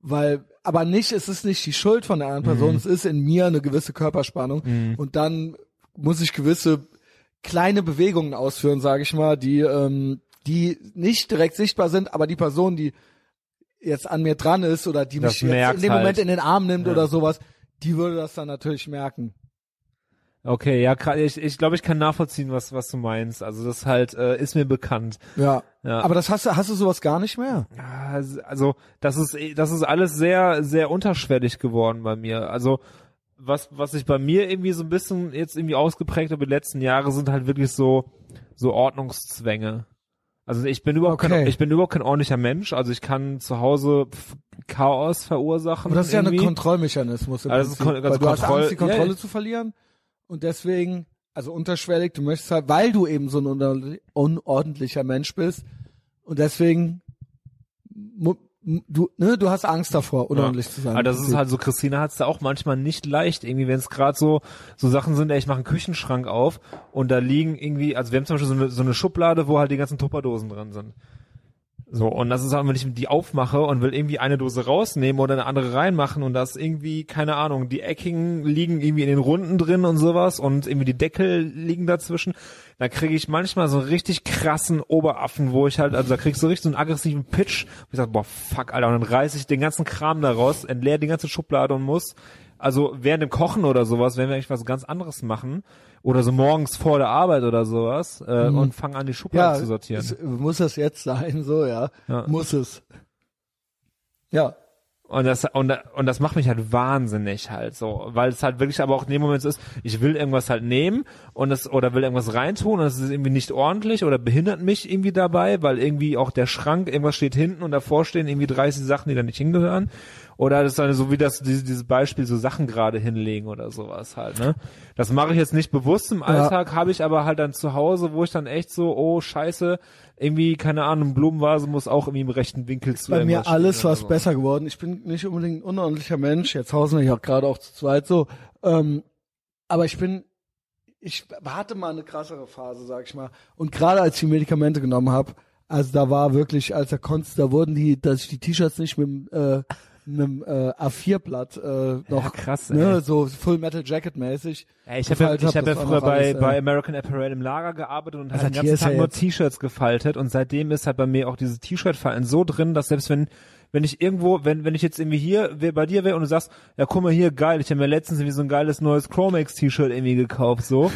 Speaker 1: weil, aber nicht, es ist nicht die Schuld von der anderen Person,
Speaker 2: Mhm.
Speaker 1: es ist in mir eine gewisse Körperspannung
Speaker 2: Mhm.
Speaker 1: und dann muss ich gewisse kleine Bewegungen ausführen, sage ich mal, die, ähm, die nicht direkt sichtbar sind, aber die Person, die jetzt an mir dran ist oder die
Speaker 2: Das
Speaker 1: mich in dem
Speaker 2: halt.
Speaker 1: Moment in den Arm nimmt
Speaker 2: Ja.
Speaker 1: oder sowas, die würde das dann natürlich merken.
Speaker 2: Okay, ja, ich, ich glaube, ich kann nachvollziehen, was, was du meinst. Also das halt äh, ist mir bekannt.
Speaker 1: Ja.
Speaker 2: Ja.
Speaker 1: Aber das hast du, hast du sowas gar nicht mehr?
Speaker 2: Also das ist das ist alles sehr sehr unterschwellig geworden bei mir. Also was was sich bei mir irgendwie so ein bisschen jetzt irgendwie ausgeprägt über die letzten Jahre sind halt wirklich so so Ordnungszwänge. Also ich bin überhaupt
Speaker 1: Okay.
Speaker 2: kein ich bin überhaupt kein ordentlicher Mensch. Also ich kann zu Hause Chaos verursachen.
Speaker 1: Aber das ist ja ein
Speaker 2: irgendwie.
Speaker 1: Kontrollmechanismus. Im
Speaker 2: Also
Speaker 1: Prinzip,
Speaker 2: Kon- also
Speaker 1: weil du hast
Speaker 2: Kontroll-
Speaker 1: Angst, die Kontrolle
Speaker 2: ja.
Speaker 1: zu verlieren und deswegen, also unterschwellig, du möchtest halt, weil du eben so ein unor- unordentlicher Mensch bist und deswegen, du, ne, du hast Angst davor, unordentlich zu sein.
Speaker 2: Aber das ist halt so, Christina hat's da auch manchmal nicht leicht, irgendwie, wenn es gerade so so Sachen sind, ey, ich mache einen Küchenschrank auf und da liegen irgendwie, also wir haben zum Beispiel so eine, so eine Schublade, wo halt die ganzen Tupperdosen drin sind. So, und das ist auch, wenn ich die aufmache und will irgendwie eine Dose rausnehmen oder eine andere reinmachen und das irgendwie, keine Ahnung, die Eckigen liegen irgendwie in den Runden drin und sowas und irgendwie die Deckel liegen dazwischen, da kriege ich manchmal so einen richtig krassen Oberaffen, wo ich halt, also da krieg ich so richtig so einen aggressiven Pitch, wo ich sage, boah, fuck, Alter, und dann reiß ich den ganzen Kram da raus, entleer die ganze Schublade und muss, also während dem Kochen oder sowas, wenn wir eigentlich was ganz anderes machen, oder so morgens vor der Arbeit oder sowas, äh,
Speaker 1: Mhm.
Speaker 2: und fangen an, die Schublade
Speaker 1: ja,
Speaker 2: zu sortieren.
Speaker 1: es, muss das jetzt sein, so, ja.
Speaker 2: Ja.
Speaker 1: Muss es. Ja.
Speaker 2: Und das, und, und das macht mich halt wahnsinnig halt so, weil es halt wirklich aber auch in dem Moment so ist, ich will irgendwas halt nehmen und es, oder will irgendwas reintun und es ist irgendwie nicht ordentlich oder behindert mich irgendwie dabei, weil irgendwie auch der Schrank, irgendwas steht hinten und davor stehen irgendwie 30 Sachen, die da nicht hingehören. Oder das ist dann so wie das, dieses, dieses Beispiel, so Sachen gerade hinlegen oder sowas halt, ne? Das mache ich jetzt nicht bewusst im Alltag, habe ich aber halt dann zu Hause, wo ich dann echt so, oh scheiße, irgendwie, keine Ahnung, Blumenvase muss auch irgendwie im rechten Winkel zu
Speaker 1: Bei mir alles was
Speaker 2: so.
Speaker 1: besser geworden. Ich bin nicht unbedingt ein unordentlicher Mensch. Jetzt hausen wir ja gerade auch zu zweit so. Ähm, aber ich bin, ich hatte mal eine krassere Phase, sag ich mal. Und gerade als ich die Medikamente genommen habe, also da war wirklich, als er konnte, da wurden die, dass ich die T-Shirts nicht mit dem, äh, mit dem äh, A4-Blatt äh, noch,
Speaker 2: krass, ey.
Speaker 1: ne, so Full Metal Jacket mäßig.
Speaker 2: Ja, ich habe ja, ich hab ja früher bei,
Speaker 1: alles,
Speaker 2: bei American Apparel im Lager gearbeitet und
Speaker 1: Also
Speaker 2: halt den ganzen
Speaker 1: ja
Speaker 2: Tag nur T-Shirts gefaltet und seitdem ist halt bei mir auch dieses T-Shirt-Falten so drin, dass selbst wenn wenn ich irgendwo, wenn, wenn ich jetzt irgendwie hier wär, bei dir wäre und du sagst, ja guck mal hier, geil, ich habe mir letztens irgendwie so ein geiles neues Chromex-T-Shirt irgendwie gekauft, so.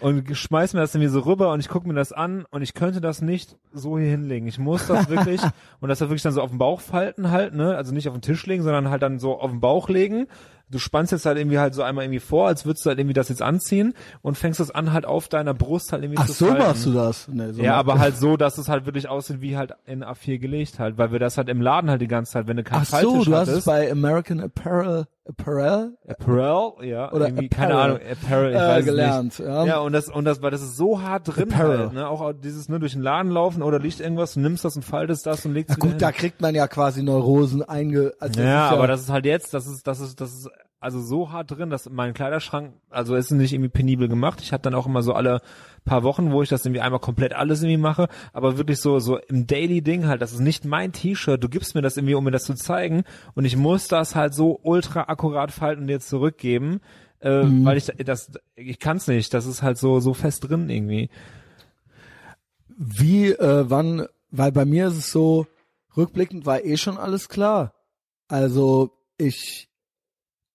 Speaker 2: Und schmeiß mir das irgendwie so rüber und ich gucke mir das an und ich könnte das nicht so hier hinlegen. Ich muss das wirklich und das wirklich dann so auf den Bauch falten halt, ne? Also nicht auf den Tisch legen, sondern halt dann so auf den Bauch legen du spannst jetzt halt irgendwie halt so einmal irgendwie vor, als würdest du halt irgendwie das jetzt anziehen und fängst das an halt auf deiner Brust halt irgendwie
Speaker 1: Ach,
Speaker 2: zu
Speaker 1: so
Speaker 2: falten.
Speaker 1: machst du das? Nee, so
Speaker 2: ja, aber halt so, dass es halt wirklich aussieht wie halt in A4 gelegt halt, weil wir das halt im Laden halt die ganze Zeit, wenn du keinen
Speaker 1: Ach so, du hast es bei American Apparel, Apparel
Speaker 2: Apparel, ja,
Speaker 1: Oder
Speaker 2: irgendwie, keine
Speaker 1: Apparel.
Speaker 2: Ahnung, Apparel, ich
Speaker 1: äh,
Speaker 2: weiß es
Speaker 1: gelernt.
Speaker 2: Nicht.
Speaker 1: Ja.
Speaker 2: Ja, und das, und das, weil das ist so hart drin
Speaker 1: Apparel.
Speaker 2: halt, ne, auch dieses, ne, durch den Laden laufen oder liegt irgendwas, du nimmst das und faltest das und legst
Speaker 1: Na gut, da
Speaker 2: hin.
Speaker 1: kriegt man ja quasi Neurosen einge... Also das
Speaker 2: Ja, aber das ist halt jetzt, das ist, das ist, das ist also so hart drin, dass mein Kleiderschrank, also es ist nicht irgendwie penibel gemacht. Ich habe dann auch immer so alle paar Wochen, wo ich das irgendwie einmal komplett alles irgendwie mache, aber wirklich so so im Daily Ding halt, das ist nicht mein T-Shirt. Du gibst mir das irgendwie, um mir das zu zeigen, und ich muss das halt so ultra akkurat falten und dir zurückgeben, äh,
Speaker 1: Mhm.
Speaker 2: weil ich das, ich kann's nicht. Das ist halt so so fest drin irgendwie.
Speaker 1: Wie, äh, wann, weil bei mir ist es so, rückblickend war eh schon alles klar. Also ich,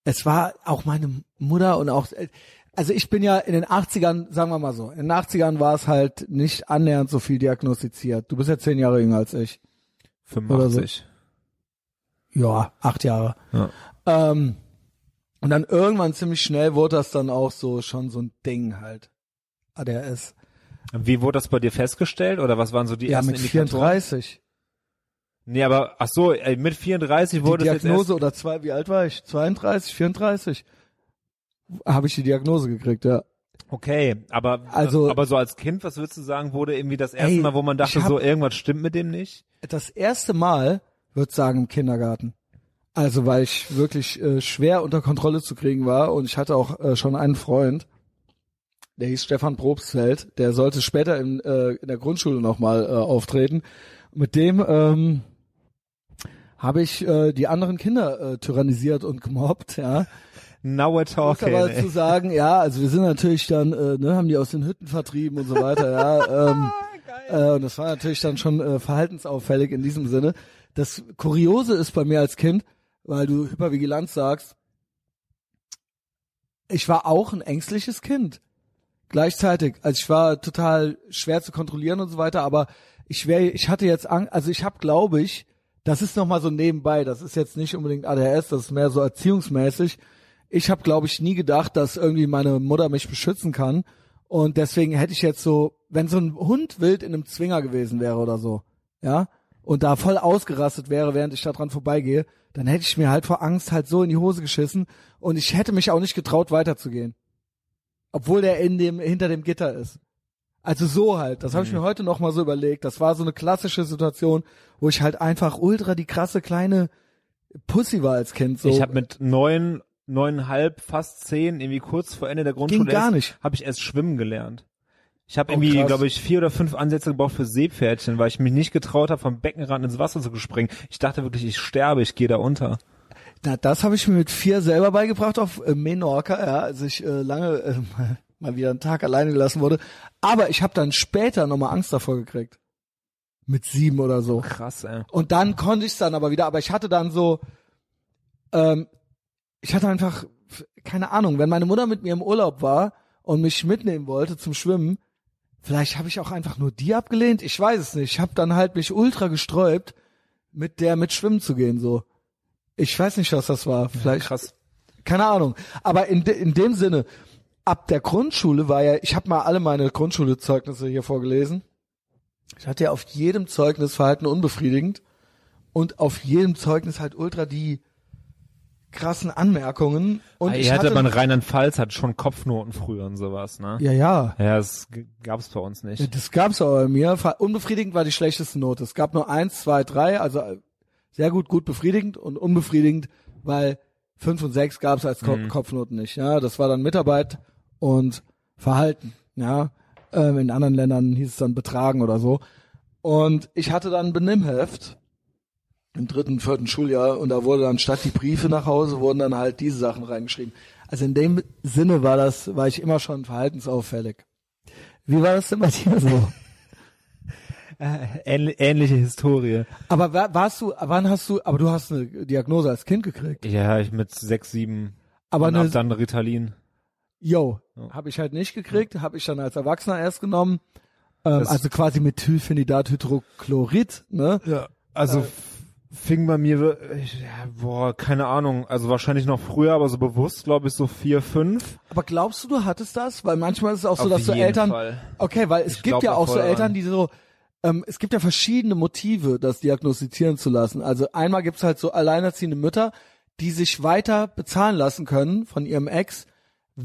Speaker 1: es war auch meine Mutter und auch, also ich bin ja in den 80ern, sagen wir mal so, in den 80ern war es halt nicht annähernd so viel diagnostiziert. Du bist ja zehn Jahre jünger als ich.
Speaker 2: 85.
Speaker 1: Ja, acht Jahre.
Speaker 2: Ja.
Speaker 1: Ähm, und dann irgendwann ziemlich schnell wurde das dann auch so schon so ein Ding halt. ADHS.
Speaker 2: Wie wurde das bei dir festgestellt oder was waren so die
Speaker 1: ja,
Speaker 2: ersten
Speaker 1: mit
Speaker 2: Indikatoren?
Speaker 1: 34.
Speaker 2: Nee, aber ach so, ey, mit 34
Speaker 1: Die
Speaker 2: wurde es jetzt
Speaker 1: Diagnose oder zwei, wie alt war ich? 32, 34? Habe ich die Diagnose gekriegt, ja.
Speaker 2: Okay, aber
Speaker 1: Also-
Speaker 2: aber so als Kind, was würdest du sagen, wurde irgendwie das erste
Speaker 1: Ey,
Speaker 2: Mal, wo man dachte,
Speaker 1: hab-
Speaker 2: so irgendwas stimmt mit dem nicht?
Speaker 1: Das erste Mal, würde sagen, im Kindergarten. Also, weil ich wirklich äh, schwer unter Kontrolle zu kriegen war und ich hatte auch äh, schon einen Freund, der hieß Stefan Probstfeld, der sollte später in, äh, in der Grundschule nochmal äh, auftreten. Mit dem ähm, habe ich äh, die anderen Kinder äh, tyrannisiert und gemobbt, ja.
Speaker 2: Now we're
Speaker 1: muss
Speaker 2: talking.
Speaker 1: aber
Speaker 2: ey.
Speaker 1: dazu sagen, ja, also wir sind natürlich dann, äh, ne, haben die aus den Hütten vertrieben und so weiter, ja. Ähm, äh, und das war natürlich dann schon äh, verhaltensauffällig in diesem Sinne. Das Kuriose ist bei mir als Kind, weil du Hypervigilanz sagst, ich war auch ein ängstliches Kind. Gleichzeitig. Also ich war total schwer zu kontrollieren und so weiter, aber ich wäre, ich hatte jetzt Angst, also ich habe, glaube ich, das ist nochmal so nebenbei, das ist jetzt nicht unbedingt ADHS, das ist mehr so erziehungsmäßig. Ich habe, glaube ich, nie gedacht, dass irgendwie meine Mutter mich beschützen kann. Und deswegen hätte ich jetzt so, wenn so ein Hund wild in einem Zwinger gewesen wäre oder so, ja, und da voll ausgerastet wäre, während ich da dran vorbeigehe, dann hätte ich mir halt vor Angst halt so in die Hose geschissen und ich hätte mich auch nicht getraut, weiterzugehen. Obwohl der in dem, hinter dem Gitter ist. Also so halt, das habe ich mir heute noch mal so überlegt. Das war so eine klassische Situation, wo ich halt einfach ultra die krasse kleine Pussy war als Kind. So.
Speaker 2: Ich habe mit neun, neuneinhalb, fast zehn, irgendwie kurz vor Ende der Grundschule
Speaker 1: gar
Speaker 2: erst,
Speaker 1: nicht.
Speaker 2: habe ich erst schwimmen gelernt. Ich habe
Speaker 1: Oh,
Speaker 2: irgendwie,
Speaker 1: krass.
Speaker 2: glaube ich, vier oder fünf Ansätze gebraucht für Seepferdchen, weil ich mich nicht getraut habe, vom Beckenrand ins Wasser zu springen. Ich dachte wirklich, ich sterbe, ich gehe da unter.
Speaker 1: Na, das habe ich mir mit vier selber beigebracht auf äh, Menorca, ja, als ich äh, lange äh, mal wieder einen Tag alleine gelassen wurde. Aber ich habe dann später nochmal Angst davor gekriegt. Mit sieben oder so.
Speaker 2: Krass, ey.
Speaker 1: Und dann konnte ich es dann aber wieder, aber ich hatte dann so, ähm, ich hatte einfach, keine Ahnung, wenn meine Mutter mit mir im Urlaub war und mich mitnehmen wollte zum Schwimmen, vielleicht habe ich auch einfach nur die abgelehnt, ich weiß es nicht. Ich habe dann halt mich ultra gesträubt, mit der mit schwimmen zu gehen, so. Ich weiß nicht, was das war. Vielleicht,
Speaker 2: Krass.
Speaker 1: keine Ahnung. Aber in, de, in dem Sinne, ab der Grundschule war ja, ich habe mal alle meine Grundschulezeugnisse hier vorgelesen. Ich hatte ja auf jedem Zeugnis Verhalten unbefriedigend und auf jedem Zeugnis halt ultra die krassen Anmerkungen. Und
Speaker 2: Ah,
Speaker 1: ich
Speaker 2: hatte
Speaker 1: hatte,
Speaker 2: man Rheinland-Pfalz hat schon Kopfnoten früher und sowas, ne?
Speaker 1: ja, ja.
Speaker 2: Ja, das gab's bei uns nicht.
Speaker 1: Ja, Das gab's aber bei mir. Unbefriedigend war die schlechteste Note. Es gab nur eins, zwei, drei, also äh, sehr gut, gut befriedigend und unbefriedigend, weil fünf und sechs gab's als Ko Kopfnoten nicht. Ja, das war dann Mitarbeit und Verhalten. Ja, ähm, in anderen Ländern hieß es dann Betragen oder so. Und ich hatte dann ein Benimmheft im dritten, vierten Schuljahr und da wurde dann statt die Briefe nach Hause wurden dann halt diese Sachen reingeschrieben. Also in dem Sinne war das, war ich immer schon verhaltensauffällig. Wie war das denn bei dir so?
Speaker 2: Äh, ähnli- ähnliche Historie.
Speaker 1: Aber wa- warst du, wann hast du, aber du hast eine Diagnose als Kind gekriegt.
Speaker 2: Ja, ich mit sechs, sieben.
Speaker 1: Aber
Speaker 2: und
Speaker 1: eine,
Speaker 2: ab dann Ritalin.
Speaker 1: Yo,
Speaker 2: Ja.
Speaker 1: habe ich halt nicht gekriegt, habe ich dann als Erwachsener erst genommen. Ähm, also quasi Methylphenidathydrochlorid, ne?
Speaker 2: Ja, also
Speaker 1: Äh,
Speaker 2: fing bei mir, ich, ja, boah, keine Ahnung, also wahrscheinlich noch früher, aber so bewusst, glaube ich, so vier, fünf.
Speaker 1: Aber glaubst du, du hattest das? Weil manchmal ist es auch so,
Speaker 2: Auf
Speaker 1: dass so Eltern,
Speaker 2: Fall.
Speaker 1: okay, weil es
Speaker 2: Ich
Speaker 1: gibt ja auch so Eltern,
Speaker 2: dran.
Speaker 1: die so, ähm, es gibt ja verschiedene Motive, das diagnostizieren zu lassen. Also einmal gibt's halt so alleinerziehende Mütter, die sich weiter bezahlen lassen können von ihrem Ex,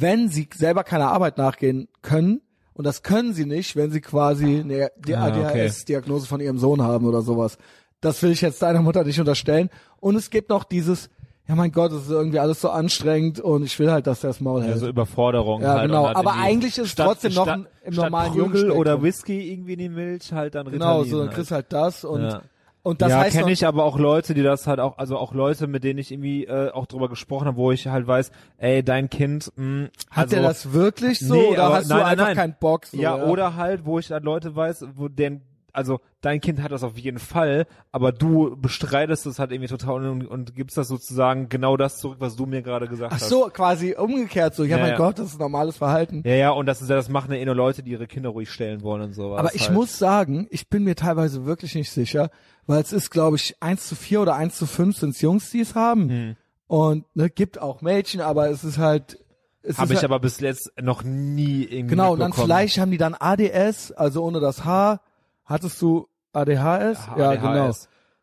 Speaker 1: wenn sie selber keiner Arbeit nachgehen können. Und das können sie nicht, wenn sie quasi eine die
Speaker 2: Ah, okay.
Speaker 1: ADHS-Diagnose von ihrem Sohn haben oder sowas. Das will ich jetzt deiner Mutter nicht unterstellen. Und es gibt noch dieses, ja mein Gott, es ist irgendwie alles so anstrengend und ich will halt, dass der das Maul hält.
Speaker 2: Also Überforderung.
Speaker 1: Ja,
Speaker 2: halt
Speaker 1: genau.
Speaker 2: halt
Speaker 1: Aber eigentlich ist es trotzdem noch ein- im
Speaker 2: statt
Speaker 1: normalen
Speaker 2: Prügel oder Whisky irgendwie in die Milch, halt dann
Speaker 1: Genau,
Speaker 2: Ritalin
Speaker 1: so dann
Speaker 2: halt.
Speaker 1: kriegst du halt das und
Speaker 2: Ja.
Speaker 1: Und das
Speaker 2: ja,
Speaker 1: heißt
Speaker 2: kenne ich aber auch Leute, die das halt auch, also auch Leute, mit denen ich irgendwie äh, auch drüber gesprochen habe, wo ich halt weiß, ey, dein Kind, mh,
Speaker 1: hat
Speaker 2: also,
Speaker 1: der das wirklich so
Speaker 2: Nee,
Speaker 1: oder
Speaker 2: aber
Speaker 1: hast
Speaker 2: nein,
Speaker 1: du einfach
Speaker 2: nein.
Speaker 1: keinen Bock? So,
Speaker 2: ja, oder halt, wo ich halt Leute weiß, wo denn, also dein Kind hat das auf jeden Fall, aber du bestreitest es halt irgendwie total und, und gibst das sozusagen genau das zurück, was du mir gerade gesagt
Speaker 1: Ach
Speaker 2: hast.
Speaker 1: so, quasi umgekehrt so. Ja,
Speaker 2: Ja,
Speaker 1: mein
Speaker 2: ja.
Speaker 1: Gott, das ist normales Verhalten.
Speaker 2: Ja, ja, und das ist ja, das machen ja eh nur Leute, die ihre Kinder ruhig stellen wollen und sowas.
Speaker 1: Aber ich
Speaker 2: halt.
Speaker 1: muss sagen, ich bin mir teilweise wirklich nicht sicher, weil es ist, glaube ich, 1 zu 4 oder 1 zu 5 sind Jungs, die es haben.
Speaker 2: Hm.
Speaker 1: Und ne, gibt auch Mädchen, aber es ist halt. Es
Speaker 2: Habe ich
Speaker 1: halt,
Speaker 2: aber bis jetzt noch nie irgendwie
Speaker 1: Genau, und dann vielleicht haben die dann ADS, also ohne das H. Hattest du ADHS? ja,
Speaker 2: ADHS.
Speaker 1: genau.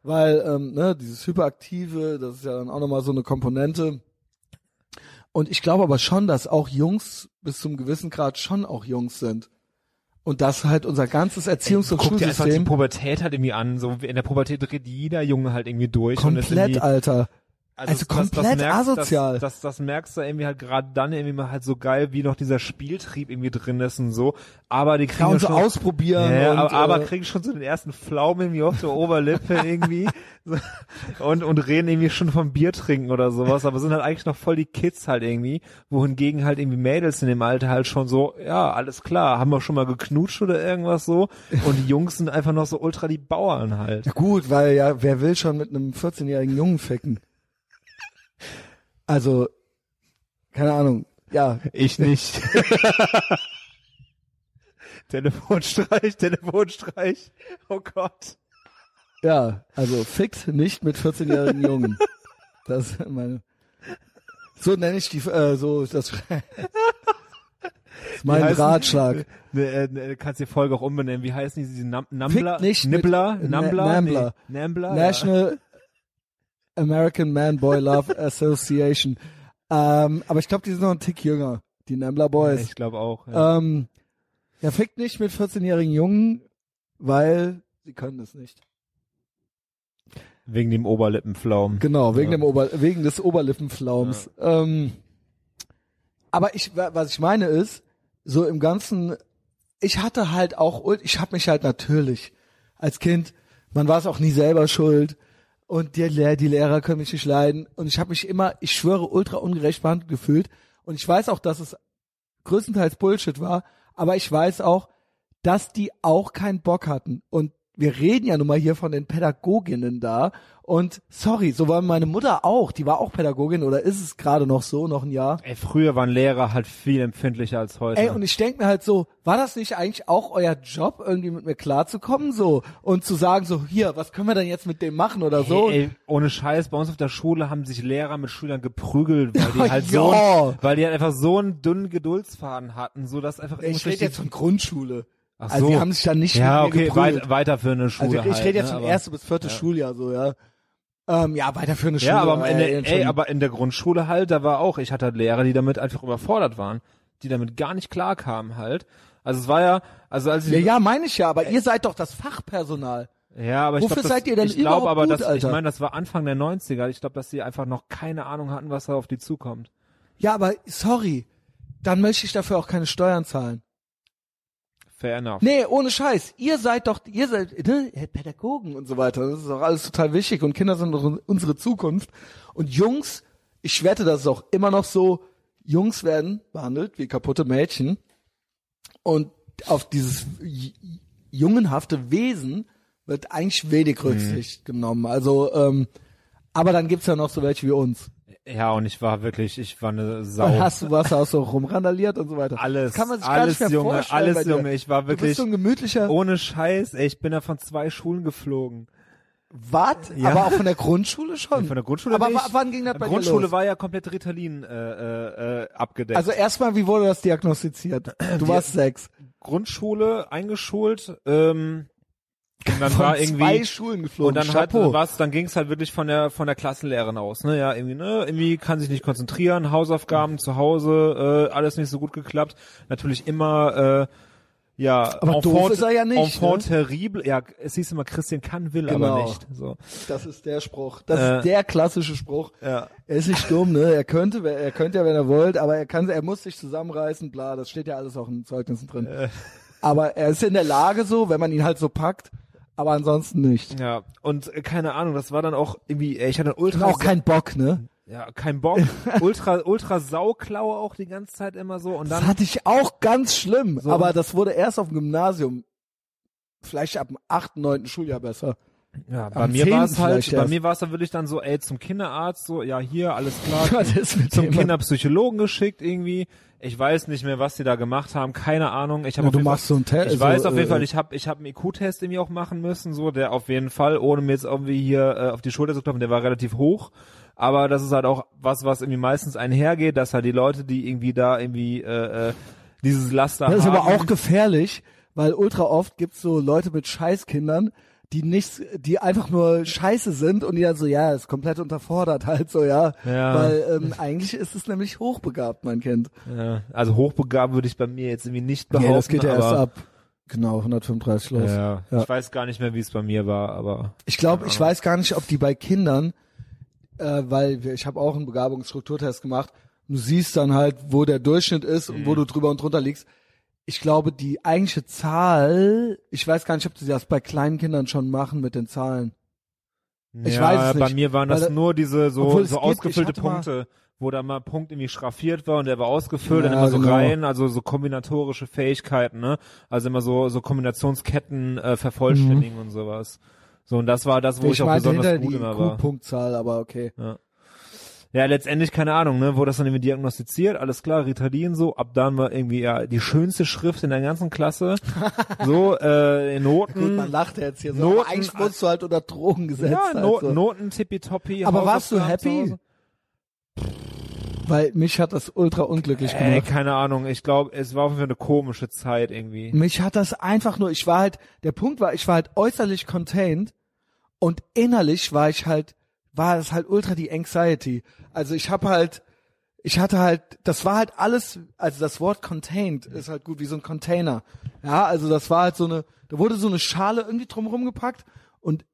Speaker 1: Weil, ähm, ne, dieses Hyperaktive, das ist ja dann auch nochmal so eine Komponente. Und ich glaube aber schon, dass auch Jungs bis zum gewissen Grad schon auch Jungs sind. Und dass halt unser ganzes Erziehungs- und
Speaker 2: Guck dir einfach die
Speaker 1: Schulsystem
Speaker 2: Pubertät halt irgendwie an. So in der Pubertät dreht jeder Junge halt irgendwie durch.
Speaker 1: komplett, Alter. Also komplett asozial.
Speaker 2: Das, das, das merkst du irgendwie halt gerade dann irgendwie mal halt so geil, wie noch dieser Spieltrieb irgendwie drin ist und so. Aber die kriegen
Speaker 1: Ja, und so
Speaker 2: schon,
Speaker 1: ausprobieren.
Speaker 2: ja,
Speaker 1: und,
Speaker 2: aber, aber
Speaker 1: äh,
Speaker 2: kriegen schon so den ersten Pflaumen irgendwie auf der Oberlippe irgendwie und, und reden irgendwie schon vom Bier trinken oder sowas, aber sind halt eigentlich noch voll die Kids halt irgendwie, wohingegen halt irgendwie Mädels in dem Alter halt schon so, ja, alles klar, haben wir schon mal geknutscht oder irgendwas so und die Jungs sind einfach noch so ultra die Bauern halt.
Speaker 1: Ja gut, weil ja, wer will schon mit einem 14-jährigen Jungen ficken? Also, keine Ahnung. Ja,
Speaker 2: Ich nicht. Telefonstreich, Telefonstreich. Oh Gott.
Speaker 1: ja, also fickt nicht mit 14-jährigen Jungen. Das ist meine. So nenne ich die, äh, so, das, das ist mein
Speaker 2: heißen-
Speaker 1: Ratschlag.
Speaker 2: Ne, äh, ne, kannst die Folge auch umbenennen. Wie heißen die? Diese Nam Nambler?
Speaker 1: Nicht
Speaker 2: Nibbler?
Speaker 1: Na-
Speaker 2: Nambler?
Speaker 1: Nambler.
Speaker 2: Nee, Nambler?
Speaker 1: National American Man Boy Love Association. Ähm, aber ich glaube, die sind noch ein Tick jünger, die Nambler
Speaker 2: Ja.
Speaker 1: Boys.
Speaker 2: Ich glaube auch. Ja.
Speaker 1: Ähm, ja, fickt nicht mit 14-jährigen Jungen, weil sie können es nicht.
Speaker 2: Wegen dem Oberlippenflaum.
Speaker 1: Genau, wegen
Speaker 2: Ja.
Speaker 1: dem Ober wegen des Oberlippenflaums. Ähm, aber ich, wa- was ich meine ist, so im Ganzen, ich hatte halt auch, ich habe mich halt natürlich als Kind, man war es auch nie selber schuld und die, Lehr die Lehrer können mich nicht leiden. Und ich habe mich immer, ich schwöre, ultra ungerecht behandelt gefühlt. Und ich weiß auch, dass es größtenteils Bullshit war, aber ich weiß auch, dass die auch keinen Bock hatten. Und wir reden ja nun mal hier von den Pädagoginnen da und sorry, so war meine Mutter auch, die war auch Pädagogin oder ist es gerade noch so, noch ein Jahr.
Speaker 2: Ey, früher waren Lehrer halt viel empfindlicher als heute.
Speaker 1: Ey, und ich denk mir halt so, war das nicht eigentlich auch euer Job, irgendwie mit mir klarzukommen, so, und zu sagen so, hier, was können wir denn jetzt mit dem machen oder so?
Speaker 2: Ey, ey, ohne Scheiß, bei uns auf der Schule haben sich Lehrer mit Schülern geprügelt, weil die halt
Speaker 1: ja.
Speaker 2: so, weil die halt einfach so einen dünnen Geduldsfaden hatten, so dass einfach
Speaker 1: ich
Speaker 2: irgendwas
Speaker 1: rede jetzt von Grundschule.
Speaker 2: Ach
Speaker 1: Also
Speaker 2: so.
Speaker 1: die haben sich dann nicht
Speaker 2: ja,
Speaker 1: mit mir
Speaker 2: okay,
Speaker 1: geprügelt.
Speaker 2: weit, weiter für eine Schule
Speaker 1: Also ich
Speaker 2: halt,
Speaker 1: rede jetzt
Speaker 2: ne,
Speaker 1: vom
Speaker 2: aber-
Speaker 1: erste bis vierte
Speaker 2: ja.
Speaker 1: Schuljahr so, ja. Ähm, ja, weiter für eine Schule.
Speaker 2: Ja, aber in
Speaker 1: äh,
Speaker 2: der,
Speaker 1: schon-
Speaker 2: ey, aber in der Grundschule halt, da war auch, ich hatte halt Lehrer, die damit einfach überfordert waren, die damit gar nicht klarkamen halt. Also es war ja, also als ich
Speaker 1: ja, ja, meine ich ja, aber ihr seid doch das Fachpersonal.
Speaker 2: Ja, aber ich
Speaker 1: Wofür
Speaker 2: glaub, das,
Speaker 1: seid ihr denn
Speaker 2: ich glaube aber,
Speaker 1: gut,
Speaker 2: dass, ich meine, das war Anfang der 90er. Ich glaube, dass sie einfach noch keine Ahnung hatten, was da auf die zukommt.
Speaker 1: Ja, aber sorry, dann möchte ich dafür auch keine Steuern zahlen.
Speaker 2: Fair enough.
Speaker 1: Nee, ohne Scheiß. Ihr seid doch, ihr seid ne, Pädagogen und so weiter. Das ist auch alles total wichtig und Kinder sind doch unsere Zukunft. Und Jungs, ich wette, das ist auch immer noch so, Jungs werden behandelt wie kaputte Mädchen und auf dieses jungenhafte Wesen wird eigentlich wenig Rücksicht genommen. Also, ähm, aber dann gibt's ja noch so welche wie uns.
Speaker 2: Ja, und ich war wirklich, ich war eine Sau.
Speaker 1: Hast du was auch so rumrandaliert und so weiter.
Speaker 2: Alles,
Speaker 1: das kann man sich
Speaker 2: alles,
Speaker 1: gar nicht mehr
Speaker 2: Junge,
Speaker 1: vorstellen
Speaker 2: alles,
Speaker 1: dir.
Speaker 2: Junge. Ich war
Speaker 1: Du
Speaker 2: wirklich
Speaker 1: bist so ein gemütlicher.
Speaker 2: ohne Scheiß. Ey, ich bin da von zwei Schulen geflogen.
Speaker 1: Was?
Speaker 2: Ja.
Speaker 1: Aber auch von der Grundschule schon.
Speaker 2: Von der Grundschule
Speaker 1: Aber
Speaker 2: ich,
Speaker 1: wann ging das bei dir
Speaker 2: Grundschule
Speaker 1: los?
Speaker 2: war ja komplett Ritalin äh, äh, äh, abgedeckt.
Speaker 1: Also erstmal, wie wurde das diagnostiziert? Du warst sechs.
Speaker 2: Grundschule eingeschult, ähm, und dann
Speaker 1: Von
Speaker 2: war
Speaker 1: zwei
Speaker 2: irgendwie
Speaker 1: Schulen geflogen.
Speaker 2: und dann hat
Speaker 1: Chapeau.
Speaker 2: was, dann ging es halt wirklich von der von der Klassenlehrerin aus, ne? Ja, irgendwie, ne, irgendwie kann sich nicht konzentrieren, Hausaufgaben zu Hause, äh, alles nicht so gut geklappt. Natürlich immer äh, ja,
Speaker 1: Aber doof ist er ja nicht,
Speaker 2: Enfant terrible. Ja, es hieß immer, Christian kann, will aber
Speaker 1: Genau.
Speaker 2: nicht. So.
Speaker 1: Das ist der Spruch. Das
Speaker 2: Äh,
Speaker 1: ist der klassische Spruch.
Speaker 2: Ja.
Speaker 1: Er ist nicht dumm, ne? Er könnte, er könnte ja, wenn er wollte, aber er kann, er muss sich zusammenreißen, bla, das steht ja alles auch in Zeugnissen drin.
Speaker 2: Äh.
Speaker 1: Aber er ist in der Lage so, wenn man ihn halt so packt, aber ansonsten nicht.
Speaker 2: Ja, und äh, keine Ahnung, das war dann auch irgendwie, äh, ich hatte ultra
Speaker 1: auch kein Bock, ne?
Speaker 2: ja, kein Bock, ultra ultra Sauklaue auch die ganze Zeit immer so und
Speaker 1: Das
Speaker 2: dann
Speaker 1: hatte ich auch ganz schlimm,
Speaker 2: So.
Speaker 1: aber das wurde erst auf dem Gymnasium, vielleicht ab dem achten, neunten Schuljahr besser.
Speaker 2: Ja, bei mir war es
Speaker 1: 10.
Speaker 2: halt, bei
Speaker 1: erst.
Speaker 2: mir war es dann wirklich dann so, ey, zum Kinderarzt, so, ja, hier, alles klar,
Speaker 1: Was ist mit
Speaker 2: zum? Kinderpsychologen geschickt irgendwie. Ich weiß nicht mehr, was die da gemacht haben, keine Ahnung. Ich habe
Speaker 1: Ja, du machst so einen
Speaker 2: Fall,
Speaker 1: Test.
Speaker 2: ich weiß
Speaker 1: so,
Speaker 2: auf jeden
Speaker 1: äh,
Speaker 2: Fall, ich habe ich hab einen IQ-Test irgendwie auch machen müssen, so, der auf jeden Fall, ohne mir jetzt irgendwie hier äh, auf die Schulter zu klopfen, der war relativ hoch. Aber das ist halt auch was, was irgendwie meistens einhergeht, dass halt die Leute, die irgendwie da irgendwie äh, äh, dieses Laster
Speaker 1: Das ist
Speaker 2: haben.
Speaker 1: aber auch gefährlich, weil ultra oft gibt's so Leute mit Scheißkindern, die nichts, die einfach nur Scheiße sind und die dann so, ja, ist komplett unterfordert halt so, ja.
Speaker 2: Ja.
Speaker 1: Weil ähm, eigentlich ist es nämlich hochbegabt, mein Kind.
Speaker 2: ja, also hochbegabt würde ich bei mir jetzt irgendwie nicht behaupten.
Speaker 1: Nee, das geht ja erst ab. Genau, 135 los.
Speaker 2: Ja,
Speaker 1: Ja.
Speaker 2: ich weiß gar nicht mehr, wie es bei mir war, aber
Speaker 1: Ich glaube, ich weiß gar nicht, ob die bei Kindern, äh, weil ich habe auch einen Begabungsstrukturtest gemacht, du siehst dann halt, wo der Durchschnitt ist und
Speaker 2: Mhm.
Speaker 1: wo du drüber und drunter liegst. Ich glaube, die eigentliche Zahl, ich weiß gar nicht, ob sie das bei kleinen Kindern schon machen mit den Zahlen. Ich
Speaker 2: ja,
Speaker 1: weiß es
Speaker 2: bei
Speaker 1: nicht,
Speaker 2: mir waren
Speaker 1: weil
Speaker 2: das
Speaker 1: da-
Speaker 2: nur diese so, so
Speaker 1: ich
Speaker 2: ausgefüllte Punkte, wo da mal Punkt irgendwie schraffiert war und der war ausgefüllt, dann
Speaker 1: Ja,
Speaker 2: immer so
Speaker 1: genau.
Speaker 2: rein, also so kombinatorische Fähigkeiten, ne? Also immer so so Kombinationsketten äh, vervollständigen und sowas. So und das war das, wo ich,
Speaker 1: ich
Speaker 2: auch besonders gut immer war.
Speaker 1: Q-Punktzahl, aber okay.
Speaker 2: Ja, letztendlich keine Ahnung, ne, wurde das dann irgendwie diagnostiziert, alles klar, Ritalin so, ab dann war irgendwie ja die schönste Schrift in der ganzen Klasse. so äh, Noten
Speaker 1: Gut, man lacht jetzt hier so,
Speaker 2: Noten-
Speaker 1: eigentlich wurdest du halt unter Drogen gesetzt.
Speaker 2: Ja,
Speaker 1: halt
Speaker 2: no
Speaker 1: so.
Speaker 2: Noten tippitoppi.
Speaker 1: Aber warst du happy? Weil mich hat das ultra unglücklich
Speaker 2: Ey,
Speaker 1: gemacht.
Speaker 2: keine Ahnung. Ich glaube, es war auf jeden Fall eine komische Zeit irgendwie.
Speaker 1: Mich hat das einfach nur, ich war halt, der Punkt war, ich war halt äußerlich contained und innerlich war ich halt, war es halt ultra die Anxiety. Also ich habe halt, ich hatte halt, das war halt alles, also das Wort contained ist halt gut wie so ein Container. Ja, also das war halt so eine, da wurde so eine Schale irgendwie drumherum gepackt und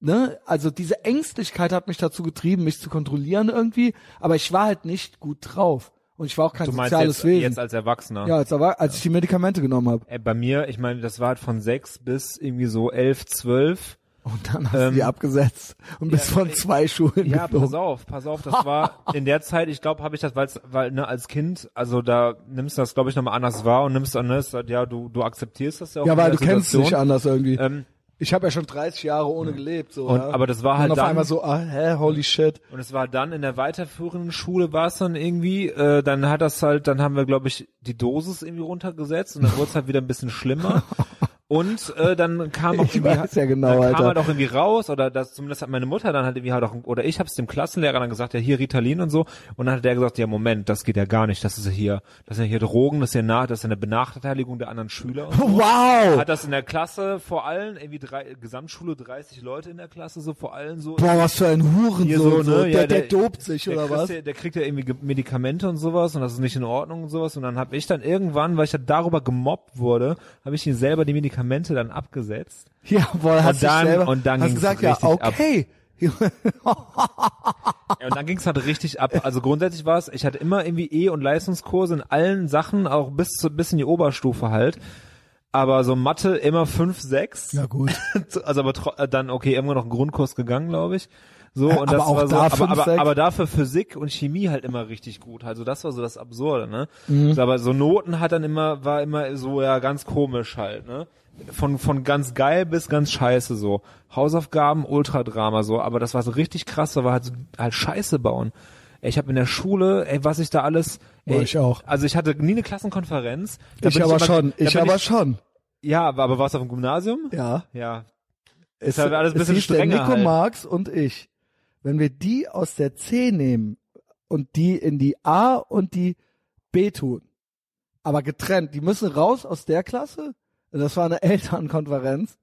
Speaker 1: ne, also diese Ängstlichkeit hat mich dazu getrieben, mich zu kontrollieren irgendwie, aber ich war halt nicht gut drauf und ich war auch kein
Speaker 2: Du meinst
Speaker 1: soziales
Speaker 2: jetzt,
Speaker 1: Wesen.
Speaker 2: jetzt als Erwachsener?
Speaker 1: ja, als, aber, als ich die Medikamente genommen habe.
Speaker 2: Ey, bei mir, ich meine, das war halt von sechs bis irgendwie so elf, zwölf.
Speaker 1: Und dann hast
Speaker 2: Ähm,
Speaker 1: du die abgesetzt und bist
Speaker 2: ja,
Speaker 1: von zwei Schulen
Speaker 2: Ja, pass
Speaker 1: geflogen.
Speaker 2: auf, pass auf, das war in der Zeit, ich glaube, habe ich das, weil's, weil ne, als Kind, also da nimmst du das, glaube ich, nochmal anders wahr und nimmst dann, ne, halt, ja, du, du akzeptierst das ja auch.
Speaker 1: Ja, weil du kennst dich
Speaker 2: Situation.
Speaker 1: anders irgendwie.
Speaker 2: Ähm,
Speaker 1: ich habe ja schon 30 Jahre ohne gelebt. So,
Speaker 2: Und-
Speaker 1: ja.
Speaker 2: aber das war halt
Speaker 1: und auf
Speaker 2: dann-
Speaker 1: einmal so, ah, hä, holy shit.
Speaker 2: Und es war dann in der weiterführenden Schule war es dann irgendwie, äh, dann hat das halt, dann haben wir, glaube ich, die Dosis irgendwie runtergesetzt und dann wurde es halt wieder ein bisschen schlimmer. Und äh, dann kam auch irgendwie,
Speaker 1: ja genau,
Speaker 2: dann kam
Speaker 1: Alter.
Speaker 2: halt auch irgendwie raus, oder das zumindest hat meine Mutter dann halt irgendwie halt auch, oder ich habe es dem Klassenlehrer dann gesagt, ja hier Ritalin und so, und dann hat der gesagt, ja Moment, das geht ja gar nicht, das ist ja hier, das sind ja hier Drogen, das ist ja nach, das ist ja eine Benachteiligung der anderen Schüler. Und so.
Speaker 1: Wow!
Speaker 2: Hat das in der Klasse vor allen, irgendwie drei, Gesamtschule 30 Leute in der Klasse, so vor allen so
Speaker 1: Boah, was für ein Hurensohn.
Speaker 2: Hier so, ne?
Speaker 1: Der,
Speaker 2: Ja,
Speaker 1: der,
Speaker 2: der-
Speaker 1: dopt sich,
Speaker 2: der
Speaker 1: oder was?
Speaker 2: Ja, der kriegt ja irgendwie Ge- Medikamente und sowas und das ist nicht in Ordnung und sowas und dann habe ich dann irgendwann, weil ich dann darüber gemobbt wurde, habe ich ihm selber die Medikamente dann abgesetzt.
Speaker 1: Jawohl, hast
Speaker 2: Und dann-
Speaker 1: selber,
Speaker 2: und dann
Speaker 1: hast
Speaker 2: ging's
Speaker 1: gesagt, ja, okay.
Speaker 2: Ja, und dann ging es halt richtig ab. Also grundsätzlich war es, ich hatte immer irgendwie E- und Leistungskurse in allen Sachen, auch bis zu, bis in die Oberstufe halt. Aber so Mathe immer fünf, sechs.
Speaker 1: ja, gut.
Speaker 2: Also aber äh, dann, okay, irgendwann noch einen Grundkurs gegangen, glaube ich. So,
Speaker 1: Ja,
Speaker 2: und
Speaker 1: aber
Speaker 2: das war so,
Speaker 1: da
Speaker 2: aber, aber, aber dafür Physik und Chemie halt immer richtig gut. Also das war so das Absurde, ne?
Speaker 1: Mhm.
Speaker 2: Aber so Noten hat dann immer, war immer so ja ganz komisch halt, ne? Von, von ganz geil bis ganz scheiße so. Hausaufgaben, Ultradrama so, aber das war so richtig krass, da war halt, halt Scheiße bauen. Ich habe in der Schule, ey, was ich da alles, ey,
Speaker 1: Boah, ich auch.
Speaker 2: Also ich hatte nie eine Klassenkonferenz. Da
Speaker 1: Ich aber
Speaker 2: immer-
Speaker 1: schon, ich
Speaker 2: bin
Speaker 1: aber schon.
Speaker 2: Ja, aber, aber warst du auf dem Gymnasium?
Speaker 1: Ja.
Speaker 2: Ja.
Speaker 1: Es,
Speaker 2: halt alles ein bisschen
Speaker 1: es
Speaker 2: strenger
Speaker 1: Nico
Speaker 2: halt.
Speaker 1: Marx und ich. Wenn wir die aus der C nehmen und die in die A und die B tun, aber getrennt, die müssen raus aus der Klasse. Das war eine Elternkonferenz.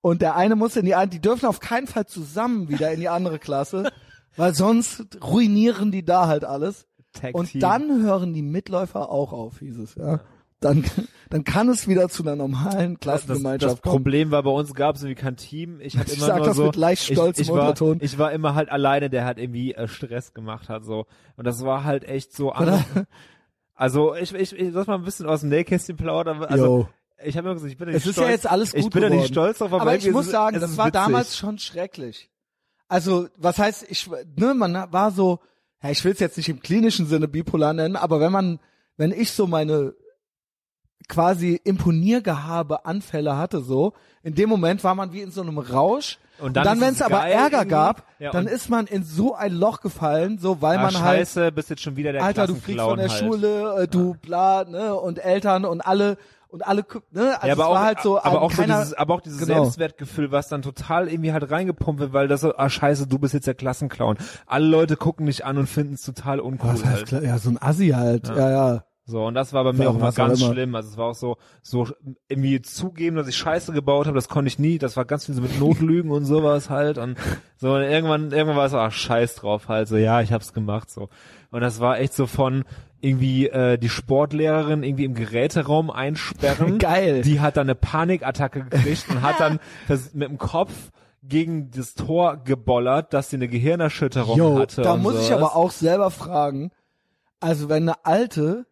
Speaker 1: Und der eine muss in die eine, die dürfen auf keinen Fall zusammen wieder in die andere Klasse, weil sonst ruinieren die da halt alles. Und dann hören die Mitläufer auch auf, hieß es, ja. Dann, dann kann es wieder zu einer normalen
Speaker 2: das,
Speaker 1: Klassengemeinschaft
Speaker 2: das
Speaker 1: kommen.
Speaker 2: Problem war, bei uns gab es irgendwie kein Team. Ich
Speaker 1: Ich
Speaker 2: immer
Speaker 1: sag
Speaker 2: nur
Speaker 1: das
Speaker 2: so,
Speaker 1: mit leicht stolzem
Speaker 2: ich, ich war,
Speaker 1: Unterton.
Speaker 2: Ich war immer halt alleine, der halt irgendwie äh, Stress gemacht hat so. Und das war halt echt so.
Speaker 1: Oder?
Speaker 2: Also ich, ich, ich lass mal ein bisschen aus dem Nähkästchen plaudern. Also
Speaker 1: Yo.
Speaker 2: Ich habe immer gesagt, ich bin
Speaker 1: Es
Speaker 2: nicht
Speaker 1: ist
Speaker 2: stolz.
Speaker 1: ja jetzt alles gut
Speaker 2: Ich bin da nicht
Speaker 1: geworden.
Speaker 2: stolz drauf, aber,
Speaker 1: Aber ich muss
Speaker 2: ist es-
Speaker 1: sagen,
Speaker 2: es
Speaker 1: das
Speaker 2: ist
Speaker 1: war
Speaker 2: witzig.
Speaker 1: damals schon schrecklich. Also, was heißt, ich, ne, man war so, ja, ich will es jetzt nicht im klinischen Sinne bipolar nennen, aber wenn man, wenn ich so meine quasi Imponiergehabe Anfälle hatte, so, in dem Moment war man wie in so einem Rausch. Und dann,
Speaker 2: dann ist
Speaker 1: wenn
Speaker 2: es
Speaker 1: es aber Ärger gab,
Speaker 2: Ja,
Speaker 1: dann ist man in so ein Loch gefallen, so, weil
Speaker 2: ah,
Speaker 1: man halt
Speaker 2: Scheiße, bist jetzt schon wieder der
Speaker 1: Alter, du fliegst von der
Speaker 2: halt.
Speaker 1: Schule, äh, du bla, ne, und Eltern und alle und alle, ne, also
Speaker 2: ja, aber auch,
Speaker 1: war halt so,
Speaker 2: aber
Speaker 1: ähm,
Speaker 2: auch so
Speaker 1: keiner,
Speaker 2: dieses, aber auch dieses
Speaker 1: Genau.
Speaker 2: Selbstwertgefühl, was dann total irgendwie halt reingepumpt wird, weil das so, ah scheiße, du bist jetzt der Klassenclown. Alle Leute gucken dich an und finden es total uncool
Speaker 1: was heißt
Speaker 2: halt.
Speaker 1: ja, so ein Assi halt, ja, ja.
Speaker 2: So, und das war bei mir
Speaker 1: Ja,
Speaker 2: auch immer ganz
Speaker 1: immer.
Speaker 2: schlimm. Also es war auch so, so irgendwie zugeben, dass ich Scheiße gebaut habe, das konnte ich nie. Das war ganz viel so mit Notlügen und sowas halt. Und so und irgendwann, irgendwann war es so, ach scheiß drauf halt, so ja, ich hab's gemacht so. Und das war echt so von irgendwie äh, die Sportlehrerin irgendwie im Geräteraum einsperren.
Speaker 1: Geil.
Speaker 2: Die hat dann eine Panikattacke gekriegt und hat dann das mit dem Kopf gegen das Tor gebollert, dass sie eine Gehirnerschütterung
Speaker 1: Yo,
Speaker 2: hatte.
Speaker 1: da muss ich
Speaker 2: sowas.
Speaker 1: aber auch selber fragen, also wenn eine alte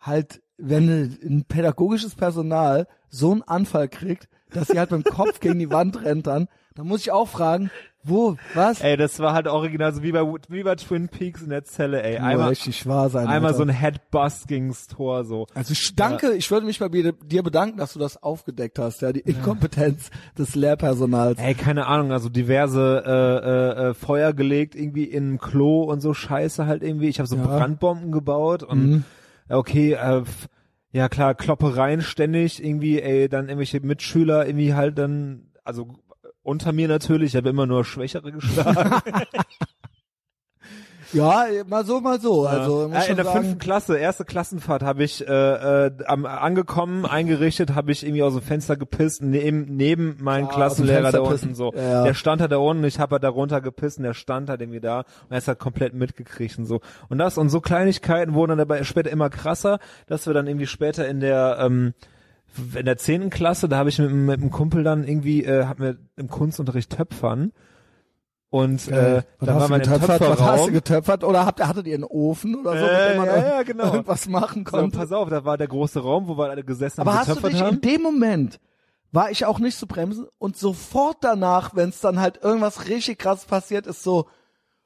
Speaker 1: halt, wenn eine, ein pädagogisches Personal so einen Anfall kriegt, dass sie halt mit dem Kopf gegen die Wand rennt dann, dann muss ich auch fragen, wo, was?
Speaker 2: Ey, das war halt original so wie bei, wie bei Twin Peaks in der Zelle, ey. Einmal,
Speaker 1: richtig wahr sein.
Speaker 2: einmal
Speaker 1: Alter.
Speaker 2: so ein Headbust gegens Tor, so.
Speaker 1: Also ich danke, ich würde mich bei dir, bedanken, dass du das aufgedeckt hast, ja, die Inkompetenz des Lehrpersonals.
Speaker 2: Ey, keine Ahnung, also diverse äh, äh, äh, Feuer gelegt, irgendwie in ein Klo und so Scheiße halt irgendwie. Ich habe so
Speaker 1: Ja.
Speaker 2: Brandbomben gebaut und
Speaker 1: Mhm.
Speaker 2: okay, äh, ja klar, Kloppereien ständig irgendwie, ey, dann irgendwelche Mitschüler irgendwie halt dann, also unter mir natürlich, ich habe immer nur Schwächere geschlagen.
Speaker 1: Ja, mal so, mal so. Also muss
Speaker 2: äh, in der
Speaker 1: sagen,
Speaker 2: fünften Klasse, erste Klassenfahrt, habe ich äh, äh, am, angekommen, eingerichtet, habe ich irgendwie aus dem Fenster gepisst, neben, neben meinen
Speaker 1: Ja, dem
Speaker 2: Klassenlehrer da unten
Speaker 1: pissen.
Speaker 2: so.
Speaker 1: Ja, ja.
Speaker 2: Der stand halt da unten, ich habe halt da runter gepisst und der stand halt irgendwie da und er ist halt komplett mitgekriegt und so. Und das und so Kleinigkeiten wurden dann dabei später immer krasser, dass wir dann irgendwie später in der ähm, in der zehnten Klasse, da habe ich mit, mit einem Kumpel dann irgendwie, äh, hatten wir im Kunstunterricht Töpfern und äh, da war im
Speaker 1: getöpfert? Was hast du
Speaker 2: Töpferraum.
Speaker 1: getöpfert? Oder habt, hattet ihr einen Ofen oder so, mit
Speaker 2: Äh,
Speaker 1: dem man
Speaker 2: ja, ja, genau.
Speaker 1: irgendwas machen
Speaker 2: So,
Speaker 1: konnte?
Speaker 2: pass auf, da war der große Raum, wo wir alle gesessen
Speaker 1: Aber
Speaker 2: haben,
Speaker 1: hast du dich
Speaker 2: haben.
Speaker 1: in dem Moment war ich auch nicht zu bremsen und sofort danach, wenn es dann halt irgendwas richtig krass passiert ist, so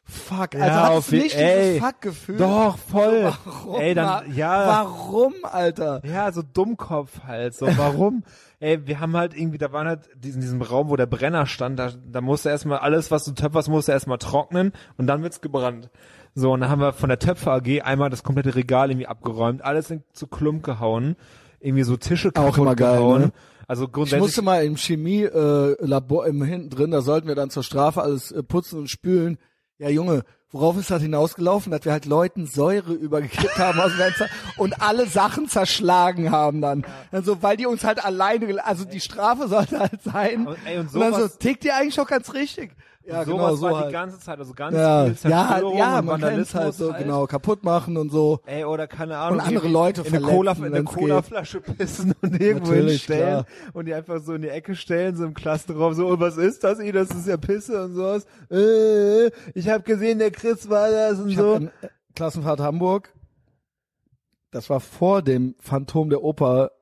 Speaker 1: fuck, also
Speaker 2: Ja,
Speaker 1: du nicht
Speaker 2: ey.
Speaker 1: dieses Fuck-Gefühl?
Speaker 2: Doch, voll.
Speaker 1: Warum?
Speaker 2: Ey, dann, ja.
Speaker 1: Warum, Alter?
Speaker 2: Ja, so Dummkopf halt, so, warum? Ey, wir haben halt irgendwie, da waren halt in diesem Raum, wo der Brenner stand, da, da musste erstmal alles, was du töpferst, musste erstmal trocknen und dann wird's gebrannt. So, und dann haben wir von der Töpfer AG einmal das komplette Regal irgendwie abgeräumt, alles in, zu Klump gehauen, irgendwie so Tische kaputt
Speaker 1: immer geil,
Speaker 2: gehauen.
Speaker 1: ne?
Speaker 2: Also
Speaker 1: Ich
Speaker 2: grundsätzlich.
Speaker 1: musste mal im Chemie äh, Labor im hinten drin, da sollten wir dann zur Strafe alles äh, putzen und spülen. Ja, Junge, worauf ist das hinausgelaufen, dass wir halt Leuten Säure übergekippt haben aus dem Fenster und alle Sachen zerschlagen haben dann. Also, weil die uns halt alleine, also die Strafe sollte halt sein.
Speaker 2: Und, ey, und
Speaker 1: und dann so, tickt ihr eigentlich auch ganz richtig? Ja,
Speaker 2: sowas
Speaker 1: genau, so
Speaker 2: war
Speaker 1: halt.
Speaker 2: die ganze Zeit, also ganz
Speaker 1: ja,
Speaker 2: viel
Speaker 1: ja,
Speaker 2: Zerstörung
Speaker 1: ja,
Speaker 2: und
Speaker 1: man kennt's
Speaker 2: Vandalismus
Speaker 1: halt so, genau, kaputt machen und so.
Speaker 2: Ey, oder keine Ahnung.
Speaker 1: Und andere Leute
Speaker 2: in eine Cola,
Speaker 1: verletzen,
Speaker 2: in eine Colaflasche pissen und irgendwo
Speaker 1: Natürlich,
Speaker 2: hinstellen
Speaker 1: klar.
Speaker 2: und die einfach so in die Ecke stellen, so im Klassenraum, so, und was ist das? Ih, das ist ja Pisse und sowas. Äh, ich habe gesehen, der Chris war das und
Speaker 1: Ich
Speaker 2: so.
Speaker 1: hab in äh, Klassenfahrt Hamburg, das war vor dem Phantom der Oper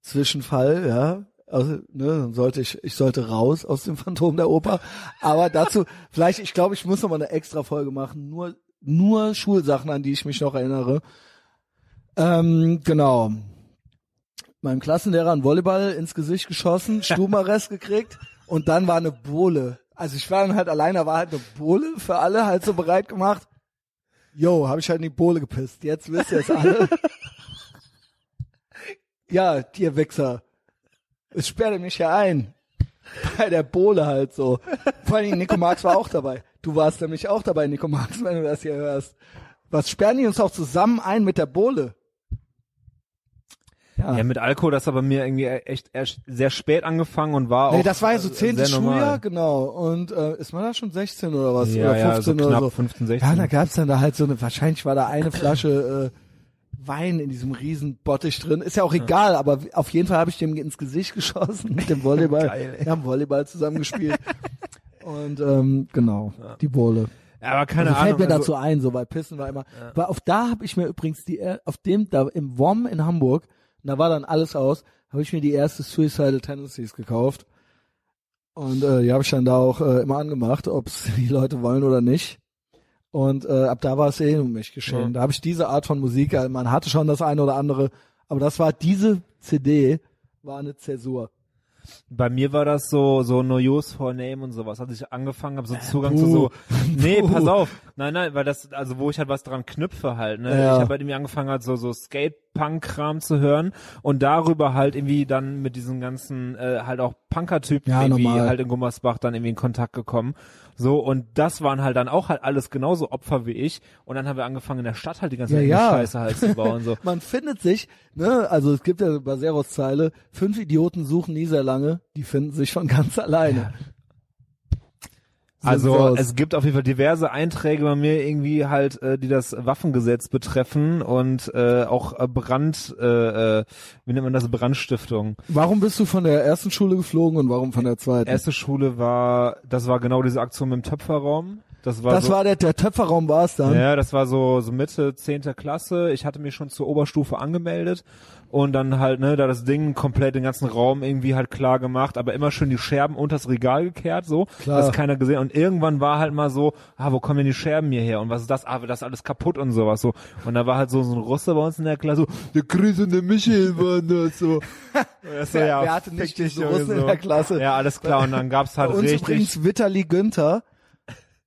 Speaker 1: Zwischenfall, ja. Also, ne, dann sollte ich, ich sollte raus aus dem Phantom der Oper. Aber dazu, vielleicht, ich glaube, ich muss noch mal eine extra Folge machen. Nur, nur Schulsachen, an die ich mich noch erinnere. Ähm, genau. Meinem Klassenlehrer einen Volleyball ins Gesicht geschossen, Stubenarrest gekriegt und dann war eine Bohle. Also ich war dann halt alleine, war halt eine Bohle für alle halt so bereit gemacht. Yo, habe ich halt in die Bohle gepisst. Jetzt wisst ihr es alle. ja, ihr Wichser. Es sperrte mich ja ein. Bei der Bohle halt so. Vor allem Nico Marx war auch dabei. Du warst nämlich auch dabei, Nico Marx, wenn du das hier hörst. Was sperren die uns auch zusammen ein mit der Bohle?
Speaker 2: Ja. mit Alkohol, das hat bei mir irgendwie echt erst sehr spät angefangen und war auch.
Speaker 1: Nee, das war ja so
Speaker 2: äh,
Speaker 1: zehntes. Schuljahr, genau. Und äh, ist man da schon 16 oder was?
Speaker 2: Ja,
Speaker 1: oder
Speaker 2: ja,
Speaker 1: 15
Speaker 2: so
Speaker 1: oder
Speaker 2: knapp
Speaker 1: so.
Speaker 2: 15, 16.
Speaker 1: Ja, da gab's dann da halt so eine, wahrscheinlich war da eine Flasche äh, Wein in diesem riesen Bottich drin. Ist ja auch egal, aber auf jeden Fall habe ich dem ins Gesicht geschossen mit dem Volleyball.
Speaker 2: Geil.
Speaker 1: Wir haben Volleyball zusammen gespielt. Und ähm, genau, die Bohle.
Speaker 2: Aber keine
Speaker 1: also
Speaker 2: Ahnung.
Speaker 1: fällt mir
Speaker 2: also,
Speaker 1: dazu ein, so weil Pissen war immer. Aber auf da habe ich mir übrigens die er- auf dem da im WOM in Hamburg, da war dann alles aus, habe ich mir die erste Suicidal Tendencies gekauft. Und äh, die habe ich dann da auch äh, immer angemacht, ob's die Leute wollen oder nicht. Und äh, ab da war es eh um mich geschehen.
Speaker 2: Ja.
Speaker 1: Da habe ich diese Art von Musik, man hatte schon das eine oder andere, aber das war diese CD, war eine Zäsur.
Speaker 2: Bei mir war das so, so No Use for Name und sowas, als ich angefangen habe, so Zugang
Speaker 1: puh.
Speaker 2: zu so, nee,
Speaker 1: Puh.
Speaker 2: pass auf, nein, nein, weil das, also wo ich halt was dran knüpfe halt, ne,
Speaker 1: Ja.
Speaker 2: ich habe halt irgendwie angefangen halt so, so Skate-Punk-Kram zu hören und darüber halt irgendwie dann mit diesen ganzen, äh, halt auch Punker-Typen
Speaker 1: Ja,
Speaker 2: irgendwie
Speaker 1: normal.
Speaker 2: halt in Gummersbach dann irgendwie in Kontakt gekommen, so, und das waren halt dann auch halt alles genauso Opfer wie ich und dann haben wir angefangen in der Stadt halt die ganze
Speaker 1: Ja, ja.
Speaker 2: Scheiße halt zu bauen, so.
Speaker 1: Man findet sich, ne, also es gibt ja bei Seros Zeile, fünf Idioten suchen nie sehr lange, die finden sich von ganz alleine. Sieht's
Speaker 2: Also es gibt auf jeden Fall diverse Einträge bei mir irgendwie halt, äh, die das Waffengesetz betreffen und äh, auch äh, Brand, äh, äh, wie nennt man das, Brandstiftung.
Speaker 1: warum bist du von der ersten Schule geflogen und warum von der zweiten?
Speaker 2: Erste Schule war, das war genau diese Aktion mit dem Töpferraum. Das war
Speaker 1: das
Speaker 2: so,
Speaker 1: war der, der Töpferraum war es dann.
Speaker 2: ja, das war so, so Mitte zehnte Klasse. Ich hatte mich schon zur Oberstufe angemeldet und dann halt, ne, da das Ding komplett den ganzen Raum irgendwie halt klar gemacht, aber immer schön die Scherben unters Regal gekehrt, so,
Speaker 1: Klar.
Speaker 2: dass keiner gesehen. Und irgendwann war halt mal so, ah, wo kommen denn die Scherben hier her? Und was ist das? Ah, das ist alles kaputt und sowas so. Und da war halt so, so ein Russe bei uns in der Klasse, so, der Chris und der Michael waren das so. Das so,
Speaker 1: Wer- wer hatte nicht
Speaker 2: Junge,
Speaker 1: Russen in der Klasse?
Speaker 2: Ja, alles klar. Und dann gab's halt
Speaker 1: Bei uns
Speaker 2: richtig.
Speaker 1: übrigens Witterli Günther.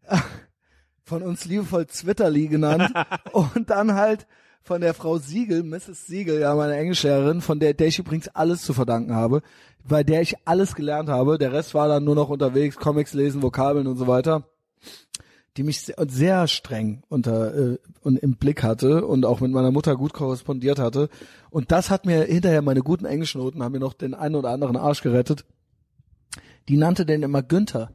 Speaker 1: Von uns liebevoll Zwitterli genannt. und dann halt von der Frau Siegel, Mrs. Siegel, ja, meine Englischlehrerin, von der, der ich übrigens alles zu verdanken habe, bei der ich alles gelernt habe. Der Rest war dann nur noch unterwegs, Comics lesen, Vokabeln und so weiter. Die mich sehr, sehr streng unter äh, und im Blick hatte und auch mit meiner Mutter gut korrespondiert hatte. Und das hat mir hinterher meine guten Englischnoten haben mir noch den einen oder anderen Arsch gerettet. Die nannte den immer Günther.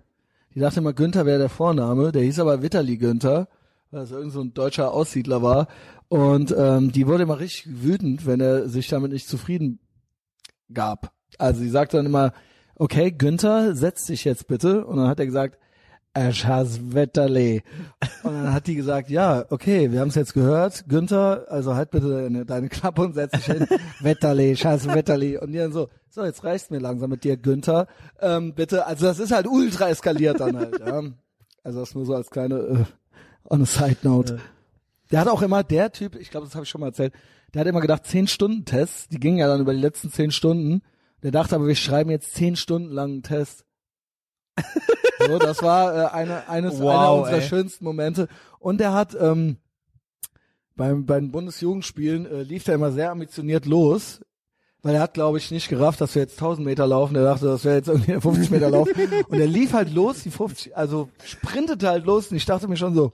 Speaker 1: Die dachte immer, Günther wäre der Vorname. Der hieß aber Witterli Günther, weil das irgend so ein deutscher Aussiedler war. Und ähm, die wurde immer richtig wütend, wenn er sich damit nicht zufrieden gab. Also sie sagte dann immer, okay, Günther, setz dich jetzt bitte. Und dann hat er gesagt, ich has Wetterli. Und dann hat die gesagt, ja, okay, wir haben es jetzt gehört. Günther, also halt bitte deine, deine Klappe und setz dich hin. Wetterli, ich has Wetterli. Und die dann so, so, jetzt reicht's mir langsam mit dir, Günther. Ähm, bitte, also das ist halt ultra eskaliert dann halt, ja. Also das nur so als kleine, äh, on a side note. Der hat auch immer, der Typ, ich glaube, das habe ich schon mal erzählt, der hat immer gedacht, zehn Stunden Tests, die gingen ja dann über die letzten zehn Stunden. Der dachte aber, wir schreiben jetzt zehn Stunden lang einen Test. so, das war äh, eine, eines, einer
Speaker 2: Wow,
Speaker 1: unserer
Speaker 2: ey.
Speaker 1: schönsten Momente. Und er hat ähm, beim, bei den Bundesjugendspielen äh, lief er immer sehr ambitioniert los. Weil er hat, glaube ich, nicht gerafft, dass wir jetzt 1000 Meter laufen. Er dachte, das wäre jetzt irgendwie 50 Meter Lauf. Und er lief halt los, die 50, also sprintete halt los. Und ich dachte mir schon so,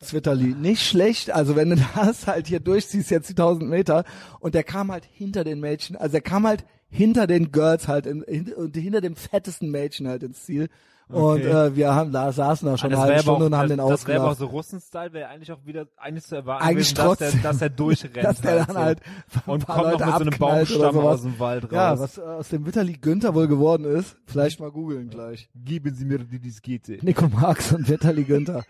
Speaker 1: Zwitterli, nicht schlecht. Also wenn du das halt hier durchziehst, jetzt die 1000 Meter. Und der kam halt hinter den Mädchen, also er kam halt hinter den Girls halt in, hin, und hinter dem fettesten Mädchen halt ins Ziel. Und
Speaker 2: Okay.
Speaker 1: äh, wir haben da saßen da schon
Speaker 2: Ah,
Speaker 1: eine halbe Stunde
Speaker 2: auch,
Speaker 1: und haben
Speaker 2: das,
Speaker 1: den
Speaker 2: Das wäre aber auch
Speaker 1: ausgelacht.
Speaker 2: so Russen-Style, wäre eigentlich auch wieder, eigentlich zu erwarten
Speaker 1: Eigentlich
Speaker 2: gewesen, dass, der, dass er durchrennt.
Speaker 1: Dass der
Speaker 2: halt
Speaker 1: dann
Speaker 2: so.
Speaker 1: halt ein
Speaker 2: und kommt noch
Speaker 1: Leute
Speaker 2: mit so einem Baumstamm aus dem Wald raus.
Speaker 1: Ja, was äh, aus dem Witterli Günther wohl geworden ist, vielleicht mal googeln gleich.
Speaker 2: Geben Sie mir die Diskette.
Speaker 1: Nico Marx und Witterli Günther.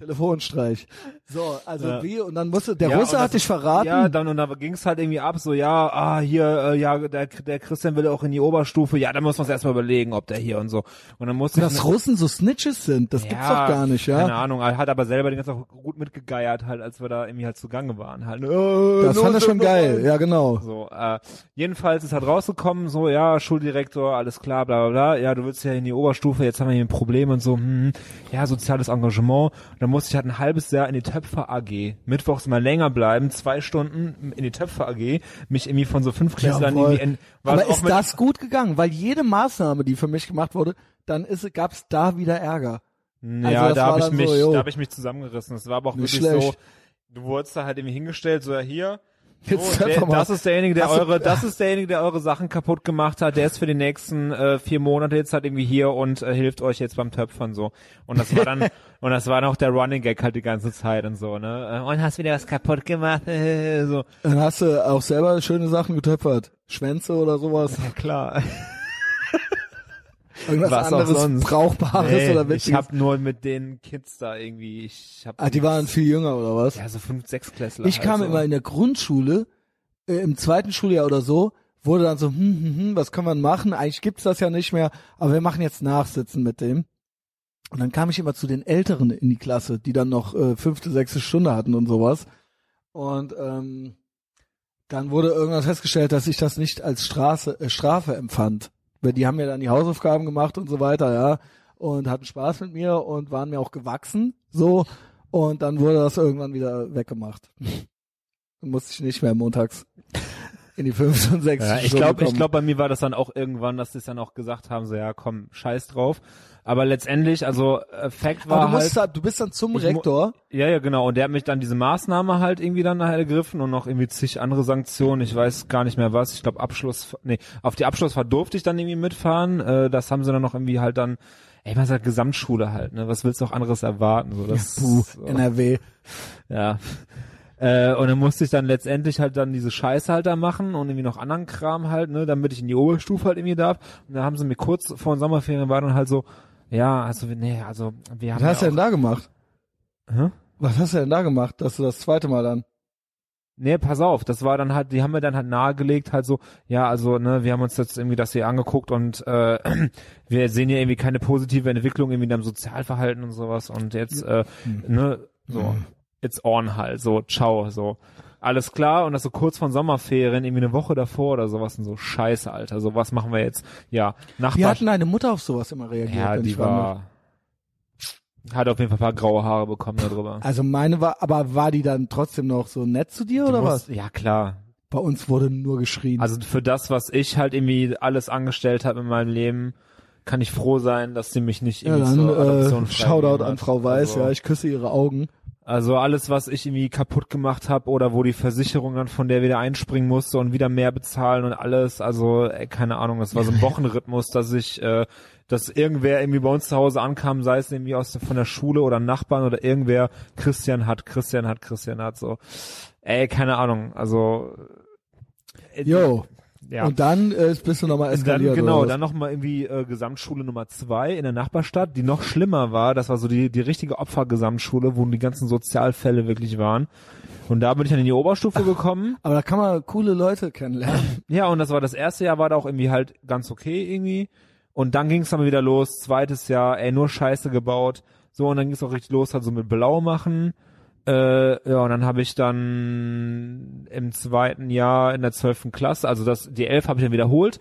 Speaker 1: Telefonstreich. So, also
Speaker 2: Ja.
Speaker 1: wie, und dann musste, der
Speaker 2: Ja,
Speaker 1: Russe
Speaker 2: und
Speaker 1: hat
Speaker 2: das-
Speaker 1: dich verraten.
Speaker 2: Ja, dann und da ging's halt irgendwie ab, so ja, ah hier, äh, ja, der, der Christian will auch in die Oberstufe, ja, da muss man erstmal überlegen, ob der hier und so. Und dann musste
Speaker 1: dass
Speaker 2: ich
Speaker 1: Russen so Snitches sind, das gibt's doch gar nicht,
Speaker 2: Keine
Speaker 1: ja.
Speaker 2: Ahnung, er hat aber selber den ganzen Tag gut mitgegeiert, halt, als wir da irgendwie halt zugange waren. Halt, äh,
Speaker 1: Das fand er
Speaker 2: los,
Speaker 1: schon
Speaker 2: los,
Speaker 1: geil,
Speaker 2: los.
Speaker 1: ja genau.
Speaker 2: So, äh, jedenfalls ist halt rausgekommen, so, ja, Schuldirektor, alles klar, bla bla bla, ja, du willst ja in die Oberstufe, jetzt haben wir hier ein Problem und so, hm, ja, soziales Engagement. Und dann musste ich halt ein halbes Jahr in die Töpfer AG, mittwochs mal länger bleiben, zwei Stunden in die Töpfer AG, mich irgendwie von so fünf Klässlern
Speaker 1: Jawohl.
Speaker 2: irgendwie,
Speaker 1: Aber ist das gut gegangen? Weil jede Maßnahme, die für mich gemacht wurde, dann ist, gab's da wieder Ärger.
Speaker 2: Ja,
Speaker 1: Also
Speaker 2: da habe ich mich,
Speaker 1: so,
Speaker 2: da habe ich mich zusammengerissen. Das war aber auch
Speaker 1: Nicht
Speaker 2: wirklich so,
Speaker 1: schlecht.
Speaker 2: du wurdest da halt irgendwie hingestellt, so ja hier,
Speaker 1: Jetzt
Speaker 2: so, der, das ist derjenige, der
Speaker 1: Hast du-
Speaker 2: eure, das ist derjenige, der eure Sachen kaputt gemacht hat. Der ist für die nächsten äh, vier Monate jetzt halt irgendwie hier und äh, hilft euch jetzt beim Töpfern so. Und das war dann und das war dann auch der Running Gag halt die ganze Zeit und so ne. Äh, Und hast wieder was kaputt gemacht, so.
Speaker 1: Dann hast du auch selber schöne Sachen getöpfert. Schwänze oder sowas.
Speaker 2: Ja klar.
Speaker 1: Irgendwas
Speaker 2: Was auch
Speaker 1: anderes
Speaker 2: sonst.
Speaker 1: Brauchbares
Speaker 2: Nee,
Speaker 1: oder
Speaker 2: ich
Speaker 1: Witziges.
Speaker 2: habe nur mit den Kids da irgendwie, ich habe
Speaker 1: Ah, die waren viel jünger oder was?
Speaker 2: ja so fünf, sechs Klässler.
Speaker 1: ich kam
Speaker 2: halt so.
Speaker 1: immer in der Grundschule, äh, im zweiten Schuljahr oder so, wurde dann so, hm, hm, hm, was kann man machen? Eigentlich gibt's das ja nicht mehr, aber wir machen jetzt Nachsitzen mit dem. Und dann kam ich immer zu den Älteren in die Klasse, die dann noch äh, fünfte, sechste Stunde hatten und sowas. Und ähm, dann wurde irgendwann festgestellt, dass ich das nicht als Straße, äh, Strafe empfand. Weil die haben mir dann die Hausaufgaben gemacht und so weiter, ja. Und hatten Spaß mit mir und waren mir auch gewachsen, so. Und dann wurde das irgendwann wieder weggemacht. Dann musste ich nicht mehr montags in die fünfte und sechste
Speaker 2: Ja, ich glaube, ich glaube, bei mir war das dann auch irgendwann, dass die es dann auch gesagt haben, so ja, komm, scheiß drauf. Aber letztendlich, also äh, Fact
Speaker 1: Aber
Speaker 2: war
Speaker 1: du,
Speaker 2: halt,
Speaker 1: musst da, du bist dann zum Rektor.
Speaker 2: ja, ja, genau. Und der hat mich dann diese Maßnahme halt irgendwie dann nachher ergriffen und noch irgendwie zig andere Sanktionen. Ich weiß gar nicht mehr was. Ich glaube Abschluss, nee, auf die Abschlussfahrt durfte ich dann irgendwie mitfahren. Äh, das haben sie dann noch irgendwie halt dann, ey, man sagt Gesamtschule halt, ne? Was willst du auch anderes erwarten? So, das,
Speaker 1: Puh,
Speaker 2: so.
Speaker 1: NRW.
Speaker 2: Ja. Äh, und dann musste ich dann letztendlich halt dann diese Scheiße halt da machen und irgendwie noch anderen Kram halt, ne, damit ich in die Oberstufe halt irgendwie darf. Und da haben sie mir kurz vor den Sommerferien war dann halt so, ja, also nee, also wir haben
Speaker 1: Was hast du
Speaker 2: ja
Speaker 1: denn da gemacht?
Speaker 2: hä?
Speaker 1: Was hast du denn da gemacht, dass du das zweite Mal dann?
Speaker 2: Nee, pass auf, das war dann halt, die haben mir dann halt nahegelegt, halt so, ja, also, ne, wir haben uns jetzt irgendwie das hier angeguckt und äh, wir sehen ja irgendwie keine positive Entwicklung irgendwie in deinem Sozialverhalten und sowas und jetzt, äh, ne, so, it's on halt, so, ciao, so. Alles klar und das so kurz von Sommerferien, irgendwie eine Woche davor oder sowas und so, scheiße, Alter, so, was machen wir jetzt? Ja,
Speaker 1: Wie
Speaker 2: Nachbar,
Speaker 1: hat denn deine Mutter auf sowas immer reagiert?
Speaker 2: ja,
Speaker 1: wenn
Speaker 2: die
Speaker 1: darf?
Speaker 2: war, hat auf jeden Fall ein paar graue Haare bekommen darüber.
Speaker 1: Also meine war, aber war die dann trotzdem noch so nett zu dir
Speaker 2: Du
Speaker 1: oder
Speaker 2: musst-
Speaker 1: was?
Speaker 2: Ja, klar,
Speaker 1: Bei uns wurde nur geschrien.
Speaker 2: Also für das, was ich halt irgendwie alles angestellt habe in meinem Leben, kann ich froh sein, dass sie mich nicht
Speaker 1: ja,
Speaker 2: irgendwie
Speaker 1: dann
Speaker 2: zur Adoption
Speaker 1: äh, Shoutout an Frau Weiß,
Speaker 2: also,
Speaker 1: ja, ich küsse ihre Augen.
Speaker 2: Also alles, was ich irgendwie kaputt gemacht habe oder wo die Versicherung dann von der wieder einspringen musste und wieder mehr bezahlen und alles, also ey, keine Ahnung, das war so ein Wochenrhythmus, dass ich, äh, dass irgendwer irgendwie bei uns zu Hause ankam, sei es irgendwie aus der, von der Schule oder Nachbarn oder irgendwer, Christian hat, Christian hat, Christian hat, so, ey, keine Ahnung, also äh,
Speaker 1: Jo.
Speaker 2: Ja.
Speaker 1: Und dann äh, bist du nochmal
Speaker 2: dann,
Speaker 1: eskaliert.
Speaker 2: genau,
Speaker 1: oder was?
Speaker 2: dann nochmal irgendwie äh, Gesamtschule Nummer zwei in der Nachbarstadt, die noch schlimmer war. Das war so die, die richtige Opfergesamtschule, wo die ganzen Sozialfälle wirklich waren. Und da bin ich dann in die Oberstufe gekommen.
Speaker 1: Aber da kann man coole Leute kennenlernen.
Speaker 2: Ja, und das war das erste Jahr, war da auch irgendwie halt ganz okay irgendwie. Und dann ging es dann wieder los, zweites Jahr, ey, nur Scheiße gebaut. So, und dann ging es auch richtig los, halt so mit Blau machen. Äh, ja, und dann habe ich dann im zweiten Jahr in der zwölften Klasse, also das, die elf habe ich dann wiederholt.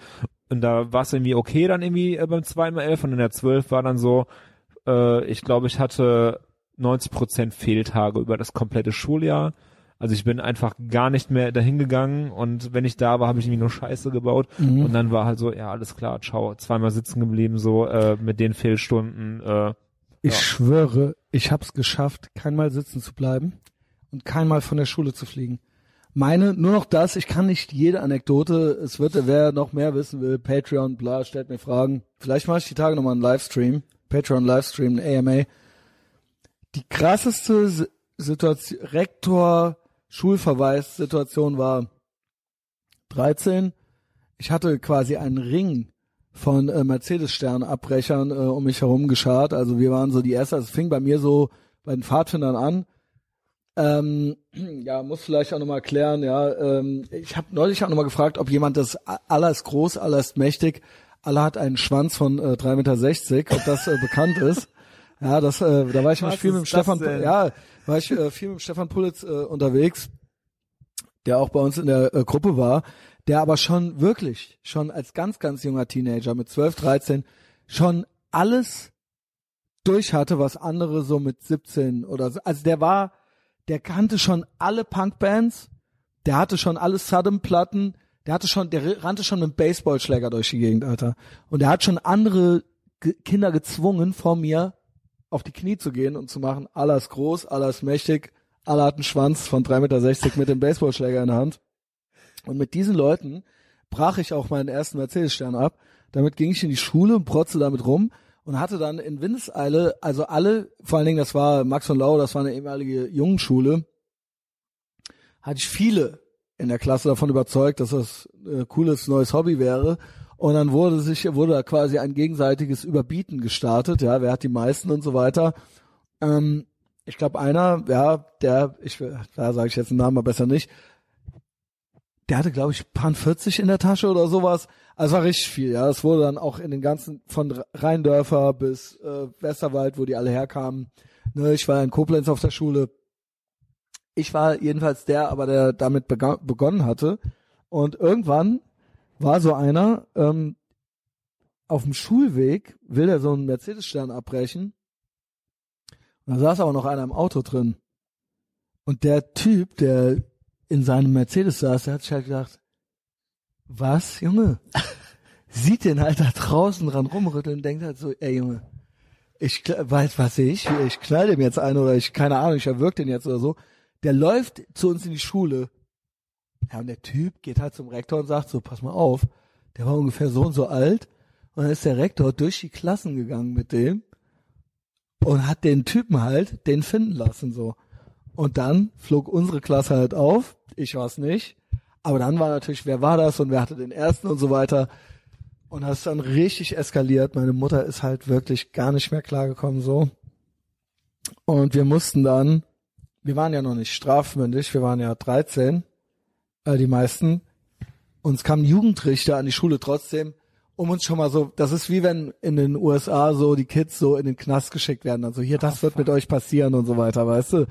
Speaker 2: Und da war es irgendwie okay dann irgendwie äh, beim zweiten Mal elf. Und in der zwölf war dann so, äh, ich glaube, ich hatte 90 Prozent Fehltage über das komplette Schuljahr. Also ich bin einfach gar nicht mehr dahin gegangen und wenn ich da war, habe ich irgendwie nur Scheiße gebaut.
Speaker 1: Mhm.
Speaker 2: Und dann war halt so, ja, alles klar, ciao. Zweimal sitzen geblieben, so äh, mit den Fehlstunden. Äh,
Speaker 1: Ich
Speaker 2: Ja.
Speaker 1: schwöre, ich hab's geschafft, keinmal sitzen zu bleiben und keinmal von der Schule zu fliegen. Meine, nur noch das, ich kann nicht jede Anekdote, es wird, wer noch mehr wissen will, Patreon, bla, stellt mir Fragen. Vielleicht mache ich die Tage nochmal einen Livestream, Patreon Livestream, ein AMA. Die krasseste Si- Situation, Rektor, Schulverweis Situation war 13. Ich hatte quasi einen Ring von äh, Mercedes-Stern-Abbrechern äh, um mich herum geschart. Also wir waren so die erste, also es fing bei mir so bei den Pfadfindern an. Ähm, ja, muss vielleicht auch nochmal klären, ja. Ähm, ich habe neulich auch nochmal gefragt, ob jemand das Allah ist groß, Allah ist mächtig, Allah hat einen Schwanz von äh, 3,60 Meter, ob das äh, bekannt ist. Ja, das, äh, da war ich
Speaker 2: Was
Speaker 1: viel mit dem Stefan,
Speaker 2: denn?
Speaker 1: ja, war ich äh, viel mit dem Stefan Pulitz äh, unterwegs, der auch bei uns in der äh, Gruppe war, der aber schon wirklich, schon als ganz, ganz junger Teenager mit 12, 13 schon alles durch hatte, was andere so mit 17 oder so. Also der war, der kannte schon alle Punkbands, der hatte schon alle Sodom-Platten, der hatte schon, der rannte schon mit Baseballschläger durch die Gegend, Alter. Und der hat schon andere Ge Kinder gezwungen, vor mir auf die Knie zu gehen und zu machen, Allah ist groß, Allah ist mächtig, Allah hat einen Schwanz von 3,60 Meter mit dem Baseballschläger in der Hand. Und mit diesen Leuten brach ich auch meinen ersten Mercedes-Stern ab. Damit ging ich in die Schule und protzte damit rum und hatte dann in Windeseile, also alle, vor allen Dingen, das war Max und Lau, das war eine ehemalige Jungenschule, hatte ich viele in der Klasse davon überzeugt, dass das ein cooles neues Hobby wäre. Und dann wurde sich, wurde da quasi ein gegenseitiges Überbieten gestartet, ja, wer hat die meisten und so weiter. Ähm, ich glaube, einer, ja, der, ich, da sage ich jetzt den Namen mal besser nicht, der hatte, glaube ich, Pan 40 in der Tasche oder sowas. Also war richtig viel, ja. Es wurde dann auch in den ganzen, von Rheindörfer bis äh, Westerwald, wo die alle herkamen. Ne, ich war in Koblenz auf der Schule. Ich war jedenfalls der, aber der damit begonnen hatte. Und irgendwann war so einer ähm, auf dem Schulweg, will er so einen Mercedes-Stern abbrechen. Und da saß aber noch einer im Auto drin. Und der Typ, der in seinem Mercedes saß, der hat sich halt gedacht, was, Junge? Sieht den halt da draußen dran rumrütteln und denkt halt so, ey Junge, ich weiß, was ich, ich knall dem jetzt ein oder ich, keine Ahnung, ich erwürg den jetzt oder so. Der läuft zu uns in die Schule. Ja, und der Typ geht halt zum Rektor und sagt so, pass mal auf, der war ungefähr so und so alt. Und dann ist der Rektor durch die Klassen gegangen mit dem und hat den Typen halt den finden lassen so. Und dann flog unsere Klasse halt auf. Ich war's nicht. Aber dann war natürlich, wer war das und wer hatte den ersten und so weiter. Und das ist dann richtig eskaliert. Meine Mutter ist halt wirklich gar nicht mehr klargekommen so. Und wir mussten dann, wir waren ja noch nicht strafmündig, wir waren ja 13, äh, die meisten. Uns kam ein Jugendrichter an die Schule trotzdem, um uns schon mal so, das ist wie wenn in den USA so die Kids so in den Knast geschickt werden. Also hier, das wird mit euch passieren und so weiter, weißt du.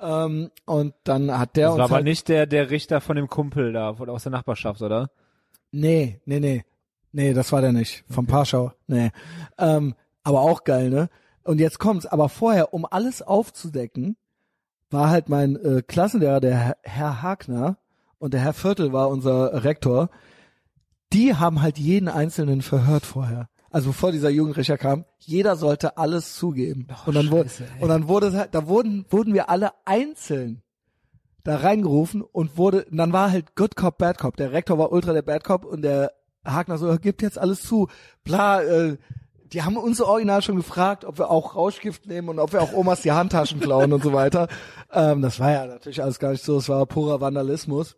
Speaker 1: Ähm, und dann hat der
Speaker 2: Das
Speaker 1: uns
Speaker 2: war aber
Speaker 1: halt,
Speaker 2: nicht der, der Richter von dem Kumpel da, von, aus der Nachbarschaft, oder?
Speaker 1: Nee, nee, nee. Nee, das war der nicht. Vom Parschau. Nee. Ähm, aber auch geil, ne? Und jetzt kommt's. Aber vorher, um alles aufzudecken, war halt mein äh, Klassenlehrer, der Herr Hagner, und der Herr Viertel war unser Rektor. Die haben halt jeden Einzelnen verhört vorher. Also bevor dieser Jugendrichter kam, jeder sollte alles zugeben. und dann wurde,
Speaker 2: Scheiße, ey.
Speaker 1: und dann wurde es halt, da wurden, wurden wir alle einzeln da reingerufen und wurde, und dann war halt Good Cop, Bad Cop. Der Rektor war ultra der Bad Cop und der Hagner so, gibt jetzt alles zu. Bla, äh, die haben uns original schon gefragt, ob wir auch Rauschgift nehmen und ob wir auch Omas die Handtaschen klauen und so weiter. Ähm, das war ja natürlich alles gar nicht so, es war purer Vandalismus.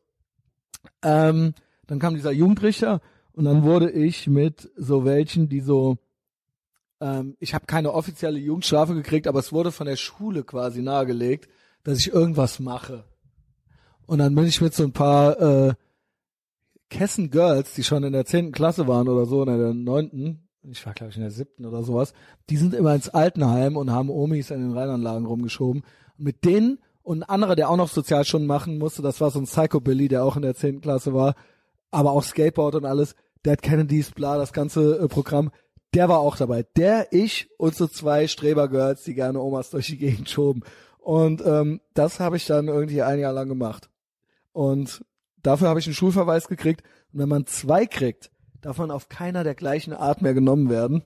Speaker 1: Ähm, dann kam dieser Jugendrichter und dann wurde ich mit so welchen, die so, ähm, ich habe keine offizielle Jugendstrafe gekriegt, aber es wurde von der Schule quasi nahegelegt, dass ich irgendwas mache. Und dann bin ich mit so ein paar äh, Kessen Girls, die schon in der zehnten Klasse waren oder so, in der neunten, ich war glaube ich in der siebten oder sowas, die sind immer ins Altenheim und haben Omis in den Rheinanlagen rumgeschoben. Mit denen und ein anderer, der auch noch Sozialstunden machen musste, das war so ein Psycho-Billy, der auch in der zehnten Klasse war, aber auch Skateboard und alles, Dead Kennedys, bla, das ganze äh, Programm, der war auch dabei. Der, ich und so zwei Streber-Girls, die gerne Omas durch die Gegend schoben. Und ähm, das habe ich dann irgendwie ein Jahr lang gemacht. Und dafür habe ich einen Schulverweis gekriegt. Und wenn man zwei kriegt, darf man auf keiner der gleichen Art mehr genommen werden.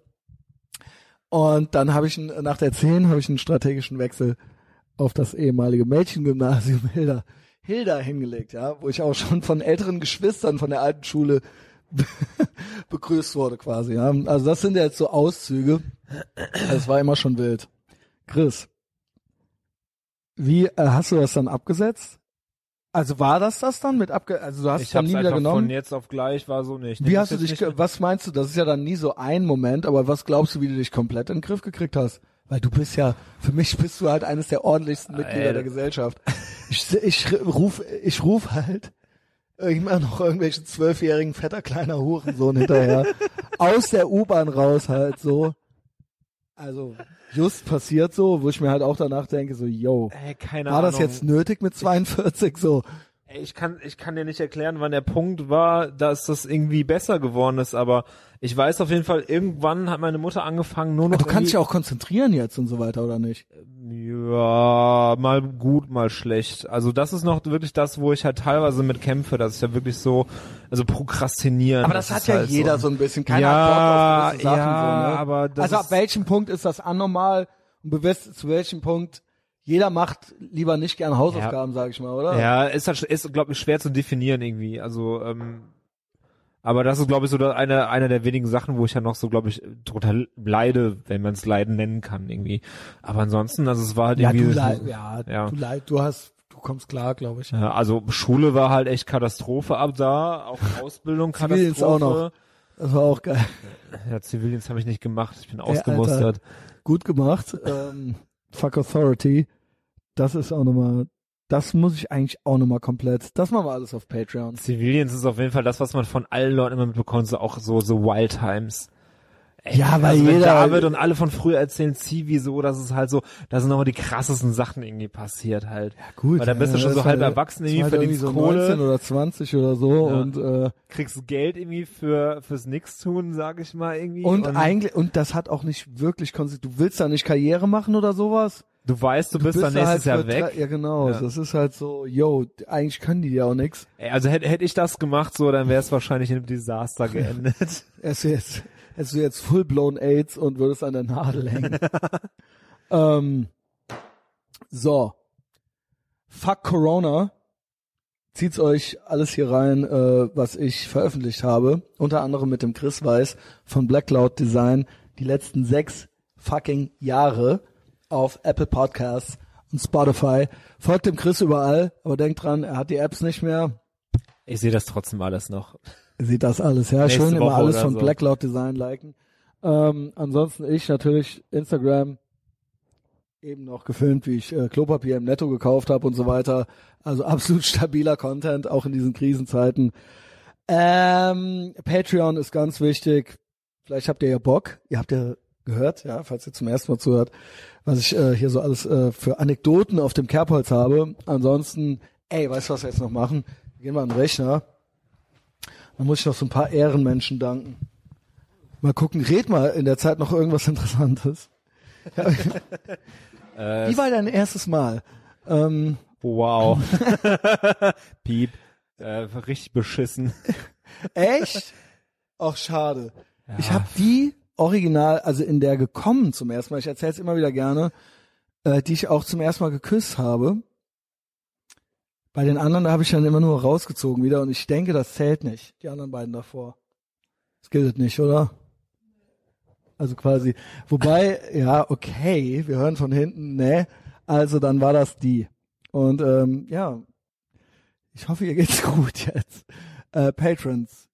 Speaker 1: Und dann habe ich nach der 10 habe ich einen strategischen Wechsel auf das ehemalige Mädchengymnasium Hilda, Hilda hingelegt, ja, wo ich auch schon von älteren Geschwistern von der alten Schule begrüßt wurde quasi, ja. Also das sind jetzt so Auszüge. Es war immer schon wild. Chris, wie äh, hast du das dann abgesetzt? Also war das das dann mit abge also du hast es
Speaker 2: Ich
Speaker 1: dann
Speaker 2: hab's
Speaker 1: nie wieder genommen?
Speaker 2: von jetzt auf gleich war so nicht.
Speaker 1: Wie
Speaker 2: Ich
Speaker 1: hast du dich, was meinst du, das ist ja dann nie so ein Moment, aber was glaubst du, wie du dich komplett in den Griff gekriegt hast? Weil du bist ja, für mich bist du halt eines der ordentlichsten Mitglieder
Speaker 2: Alter.
Speaker 1: der Gesellschaft. Ich, ich ruf, ich ruf halt immer noch irgendwelche zwölfjährigen fetter kleiner Hurensohn hinterher. aus der U-Bahn raus halt so. Also, just passiert so, wo ich mir halt auch danach denke, so, yo,
Speaker 2: Ey,
Speaker 1: war
Speaker 2: Ahnung.
Speaker 1: das jetzt nötig mit 42 so?
Speaker 2: Ich kann, ich kann dir nicht erklären, wann der Punkt war, dass das irgendwie besser geworden ist, aber ich weiß auf jeden Fall, irgendwann hat meine Mutter angefangen, nur noch
Speaker 1: Du kannst dich auch konzentrieren jetzt und so weiter, oder nicht?
Speaker 2: Ja, mal gut, mal schlecht. Also das ist noch wirklich das, wo ich halt teilweise mit kämpfe, dass ich da wirklich so, also prokrastinieren.
Speaker 1: Aber das, hat
Speaker 2: ist
Speaker 1: ja
Speaker 2: halt
Speaker 1: jeder
Speaker 2: so.
Speaker 1: ein bisschen. Keiner
Speaker 2: Ja,
Speaker 1: hat Bock auf gewisse Sachen.
Speaker 2: ja,
Speaker 1: so, ne?
Speaker 2: aber das
Speaker 1: Also ab welchem Punkt ist das anormal und du weißt, zu welchem Punkt jeder macht lieber nicht gerne Hausaufgaben, sag ich mal, oder?
Speaker 2: Ja, ist halt, ist, glaube ich, schwer zu definieren irgendwie. Also, ähm, aber das ist, glaube ich, so eine, eine der wenigen Sachen, wo ich ja noch so, glaube ich, total leide, wenn man es Leiden nennen kann irgendwie. Aber ansonsten, also es war halt
Speaker 1: Ja,
Speaker 2: irgendwie.
Speaker 1: du
Speaker 2: so-
Speaker 1: leid, ja,
Speaker 2: ja.
Speaker 1: du leid, du hast, du kommst klar, glaube ich.
Speaker 2: Ja, also Schule war halt echt Katastrophe ab da, auch Ausbildung Katastrophe.
Speaker 1: auch noch. Das war auch geil.
Speaker 2: Ja, Zivildienst habe ich nicht gemacht, ich bin ausgemustert.
Speaker 1: Gut gemacht. Ähm, fuck Authority. Das ist auch nochmal, das muss ich eigentlich auch nochmal komplett, das machen wir alles auf Patreon.
Speaker 2: Zivildienst ist auf jeden Fall das, was man von allen Leuten immer mitbekommt, so auch so, so Wild Times. Ey,
Speaker 1: Ja, weil
Speaker 2: also
Speaker 1: jeder-
Speaker 2: David und alle von früher erzählen Zivi so, dass es halt so, da sind nochmal die krassesten Sachen irgendwie passiert halt.
Speaker 1: Gut.
Speaker 2: Weil da bist du
Speaker 1: ja,
Speaker 2: schon so
Speaker 1: das
Speaker 2: halb
Speaker 1: halt-
Speaker 2: erwachsen,
Speaker 1: das
Speaker 2: irgendwie
Speaker 1: halt
Speaker 2: verdienst
Speaker 1: so
Speaker 2: Kohle.
Speaker 1: 19 oder 20 oder so
Speaker 2: Ja.
Speaker 1: und äh,
Speaker 2: Kriegst Geld irgendwie für, fürs Nix-Tun, sag ich mal irgendwie.
Speaker 1: und eigentlich und das hat auch nicht wirklich Konse du willst da nicht Karriere machen oder sowas
Speaker 2: du weißt, du, bist
Speaker 1: bist
Speaker 2: dann
Speaker 1: da
Speaker 2: nächstes
Speaker 1: halt
Speaker 2: Jahr weg.
Speaker 1: ja genau
Speaker 2: Ja.
Speaker 1: das ist halt so yo eigentlich können die ja auch nix
Speaker 2: Ey, also hätte hätte ich das gemacht, so, dann wäre es wahrscheinlich in einem Desaster geendet.
Speaker 1: es jetzt es du jetzt full blown AIDS und würdest an der Nadel hängen ähm, so fuck Corona zieht's euch alles hier rein, äh, was ich veröffentlicht habe. Unter anderem mit dem Chris Weiß von Black Cloud Design die letzten sechs fucking Jahre auf Apple Podcasts und Spotify. Folgt dem Chris überall, aber denkt dran, er hat die Apps nicht mehr.
Speaker 2: Ich sehe das trotzdem alles noch.
Speaker 1: Sieht das alles, ja.
Speaker 2: Nächste
Speaker 1: Schön immer
Speaker 2: Woche
Speaker 1: alles
Speaker 2: oder
Speaker 1: von
Speaker 2: so.
Speaker 1: Black Cloud Design liken. Ähm, ansonsten ich natürlich Instagram eben noch gefilmt, wie ich äh, Klopapier im Netto gekauft habe und so weiter. Also absolut stabiler Content, auch in diesen Krisenzeiten. Ähm, Patreon ist ganz wichtig. Vielleicht habt ihr ja Bock. Ihr habt ja gehört, ja, falls ihr zum ersten Mal zuhört, was ich äh, hier so alles äh, für Anekdoten auf dem Kerbholz habe. Ansonsten, ey, weißt du, was wir jetzt noch machen? Wir gehen mal an den Rechner. Dann muss ich noch so ein paar Ehrenmenschen danken. Mal gucken, red mal in der Zeit noch irgendwas Interessantes. Wie war dein erstes Mal? Ähm,
Speaker 2: wow. Piep. Äh, richtig beschissen.
Speaker 1: echt? Ach, schade.
Speaker 2: Ja.
Speaker 1: Ich habe die original, also in der gekommen zum ersten Mal, ich erzähle es immer wieder gerne, äh, die ich auch zum ersten Mal geküsst habe. Bei den anderen, da habe ich dann immer nur rausgezogen wieder und ich denke, das zählt nicht, die anderen beiden davor. Das gilt nicht, oder? Also quasi, wobei, ja, okay, wir hören von hinten, ne, also dann war das die. Und ähm, ja, ich hoffe, ihr geht's gut jetzt. Äh, Patrons,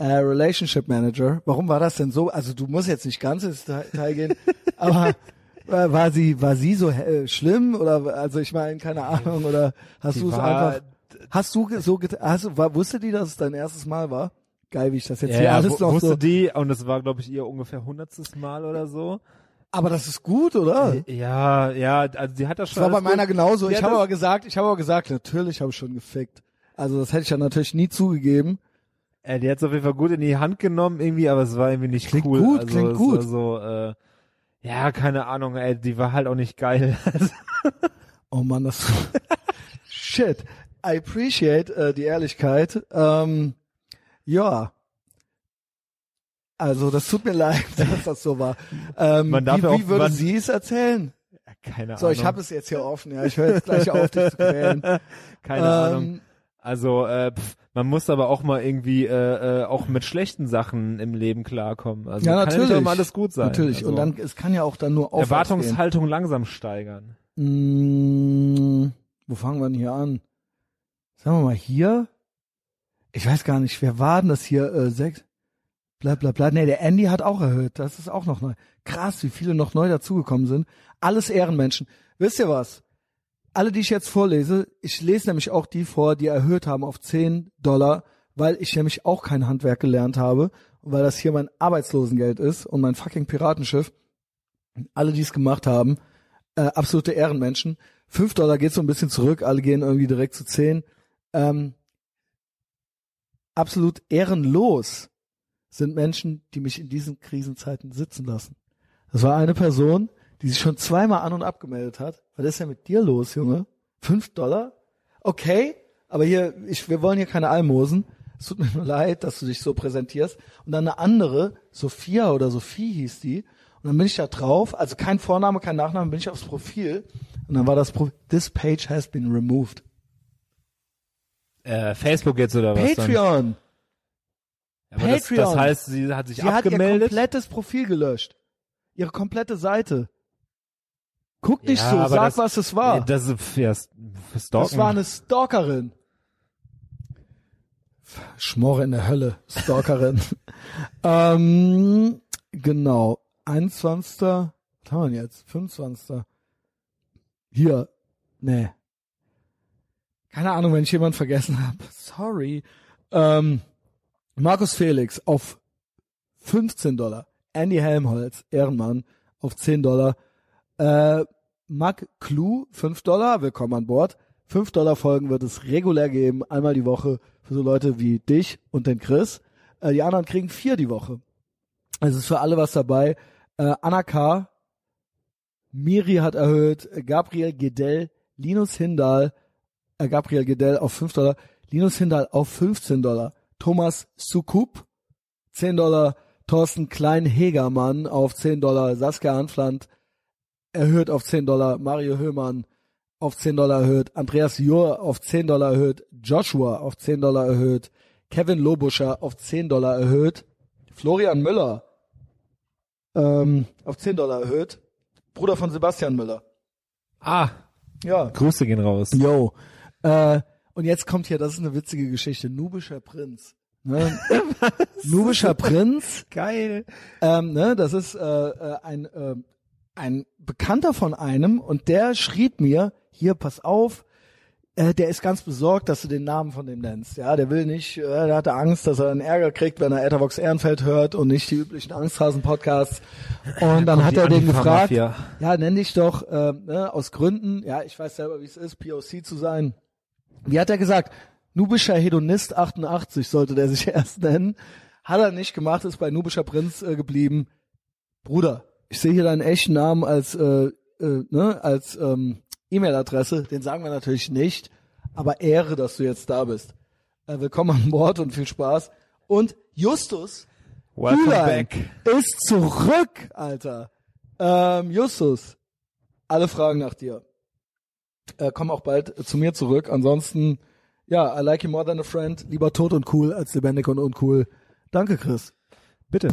Speaker 1: äh, Relationship Manager, warum war das denn so? Also du musst jetzt nicht ganz ins Detail gehen, aber äh, war sie war sie so äh, schlimm oder also ich meine keine Ahnung oder hast du es einfach hast du so hast du war, wusste die, dass es dein erstes Mal war? Geil, wie ich das jetzt
Speaker 2: Ja,
Speaker 1: hier
Speaker 2: ja,
Speaker 1: alles noch
Speaker 2: wusste
Speaker 1: so.
Speaker 2: die, und das war, glaube ich, ihr ungefähr hundertstes Mal oder so.
Speaker 1: Aber das ist gut, oder?
Speaker 2: Ja, ja, also die hat das
Speaker 1: Das
Speaker 2: schon.
Speaker 1: war bei
Speaker 2: alles gut-
Speaker 1: meiner genauso.
Speaker 2: Die
Speaker 1: Ich habe
Speaker 2: das-
Speaker 1: aber gesagt, ich habe aber gesagt, natürlich habe ich schon gefickt. Also das hätte ich ja natürlich nie zugegeben.
Speaker 2: Äh, die hat es auf jeden Fall gut in die Hand genommen irgendwie, aber es war irgendwie nicht
Speaker 1: Klingt
Speaker 2: cool.
Speaker 1: gut,
Speaker 2: also,
Speaker 1: klingt gut.
Speaker 2: War so, äh, ja, keine Ahnung, ey, die war halt auch nicht geil.
Speaker 1: Oh Mann, das Shit. I appreciate äh, die Ehrlichkeit. Ähm, ja. Also das tut mir leid, dass das so war. Ähm,
Speaker 2: Man darf
Speaker 1: wie
Speaker 2: ja auch-
Speaker 1: wie würde
Speaker 2: man-
Speaker 1: sie es erzählen?
Speaker 2: keine
Speaker 1: So,
Speaker 2: Ahnung.
Speaker 1: ich habe es jetzt hier offen. Ja, ich höre jetzt gleich auf, dich zu quälen.
Speaker 2: keine Ahnung. Also, äh, pff, man muss aber auch mal irgendwie äh, äh, auch mit schlechten Sachen im Leben klarkommen. Also
Speaker 1: ja,
Speaker 2: kann
Speaker 1: natürlich.
Speaker 2: nicht immer alles gut sein.
Speaker 1: Natürlich.
Speaker 2: Also,
Speaker 1: Und dann, es kann ja auch dann nur gehen.
Speaker 2: Erwartungshaltung langsam steigern.
Speaker 1: Mm, wo fangen wir denn hier an? Sagen wir mal hier. Ich weiß gar nicht, wer war denn das hier? Äh, sechs? bla bla bla. Nee, der Andy hat auch erhöht. Das ist auch noch neu. Krass, wie viele noch neu dazugekommen sind. Alles Ehrenmenschen. Wisst ihr was? Alle, die ich jetzt vorlese, ich lese nämlich auch die vor, die erhöht haben auf 10 Dollar, weil ich nämlich auch kein Handwerk gelernt habe weil das hier mein Arbeitslosengeld ist und mein fucking Piratenschiff. Alle, die es gemacht haben, äh, absolute Ehrenmenschen. 5 Dollar geht so ein bisschen zurück, alle gehen irgendwie direkt zu 10. Ähm, absolut ehrenlos sind Menschen, die mich in diesen Krisenzeiten sitzen lassen. Das war eine Person, die sich schon zweimal an und abgemeldet hat. Was ist denn mit dir los, Junge? Fünf Dollar? Okay, aber hier, ich, wir wollen hier keine Almosen. Es tut mir nur leid, dass du dich so präsentierst. Und dann eine andere, Sophia oder Sophie hieß die. Und dann bin ich da drauf, also kein Vorname, kein Nachname, bin ich aufs Profil. Und dann war das Profil, this page has been removed.
Speaker 2: Äh, Facebook jetzt oder was?
Speaker 1: Patreon.
Speaker 2: Ja, aber das,
Speaker 1: Patreon.
Speaker 2: das heißt, sie hat sich
Speaker 1: Sie hat ihr
Speaker 2: abgemeldet.
Speaker 1: komplettes Profil gelöscht. Ihre komplette Seite. Guck nicht
Speaker 2: Ja,
Speaker 1: so, sag,
Speaker 2: das-
Speaker 1: was es war.
Speaker 2: Das ist ja.
Speaker 1: Das war eine Stalkerin. Schmorre in der Hölle, Stalkerin. ähm, genau. 21. Was haben wir denn jetzt? 25. Hier. Nee. Keine Ahnung, wenn ich jemanden vergessen habe. Sorry. Ähm, Markus Felix auf 15 Dollar. Andy Helmholtz, Ehrenmann, auf 10 Dollar. Äh, Mark Clue, 5 Dollar, willkommen an Bord. 5 Dollar Folgen wird es regulär geben, einmal die Woche für so Leute wie dich und den Chris. Äh, die anderen kriegen vier die Woche. Es ist für alle was dabei. Äh, Anna K., Miri hat erhöht, Gabriel Gedell, Linus Hindal, äh, Gabriel Gedell auf 5 Dollar, Linus Hindal auf 15 Dollar, Thomas Sukup, 10 Dollar, Thorsten Klein-Hegermann auf 10 Dollar, Saskia Anfland erhöht auf 10 Dollar, Mario Höhmann auf 10 Dollar erhöht, Andreas Jur auf 10 Dollar erhöht, Joshua auf 10 Dollar erhöht, Kevin Lobuscher auf 10 Dollar erhöht, Florian Müller ähm, auf 10 Dollar erhöht, Bruder von Sebastian Müller.
Speaker 2: Ah,
Speaker 1: Ja.
Speaker 2: Grüße gehen raus.
Speaker 1: Yo. Äh, und jetzt kommt hier, das ist eine witzige Geschichte, Nubischer Prinz. Ne? Nubischer Prinz
Speaker 2: Geil.
Speaker 1: ähm, ne, das ist äh, äh, ein, äh, ein Bekannter von einem und der schrieb mir, hier, pass auf, äh, der ist ganz besorgt, dass du den Namen von dem nennst. Ja, der will nicht, äh, der hatte Angst, dass er einen Ärger kriegt, wenn er Etherbox Ehrenfeld hört und nicht die üblichen Angsthasen-Podcasts. Und dann hat er den gefragt, ja, nenn dich doch, äh, ne, aus Gründen, ja, ich weiß selber, wie es ist, POC zu sein. Wie hat er gesagt? Nubischer Hedonist 88 sollte der sich erst nennen. Hat er nicht gemacht, ist bei Nubischer Prinz äh, geblieben. Bruder, ich sehe hier deinen echten Namen als, äh, äh, ne, als ähm, E-Mail-Adresse. Den sagen wir natürlich nicht. Aber Ehre, dass du jetzt da bist. Äh, willkommen an Bord und viel Spaß. Und Justus
Speaker 2: Welcome
Speaker 1: Hülein
Speaker 2: back.
Speaker 1: ist zurück, Alter. Ähm, Justus, alle Fragen nach dir. Äh, komm auch bald äh, zu mir zurück. Ansonsten, ja, I like you more than a friend. Lieber tot und cool als lebendig und uncool. Danke, Chris.
Speaker 2: Bitte.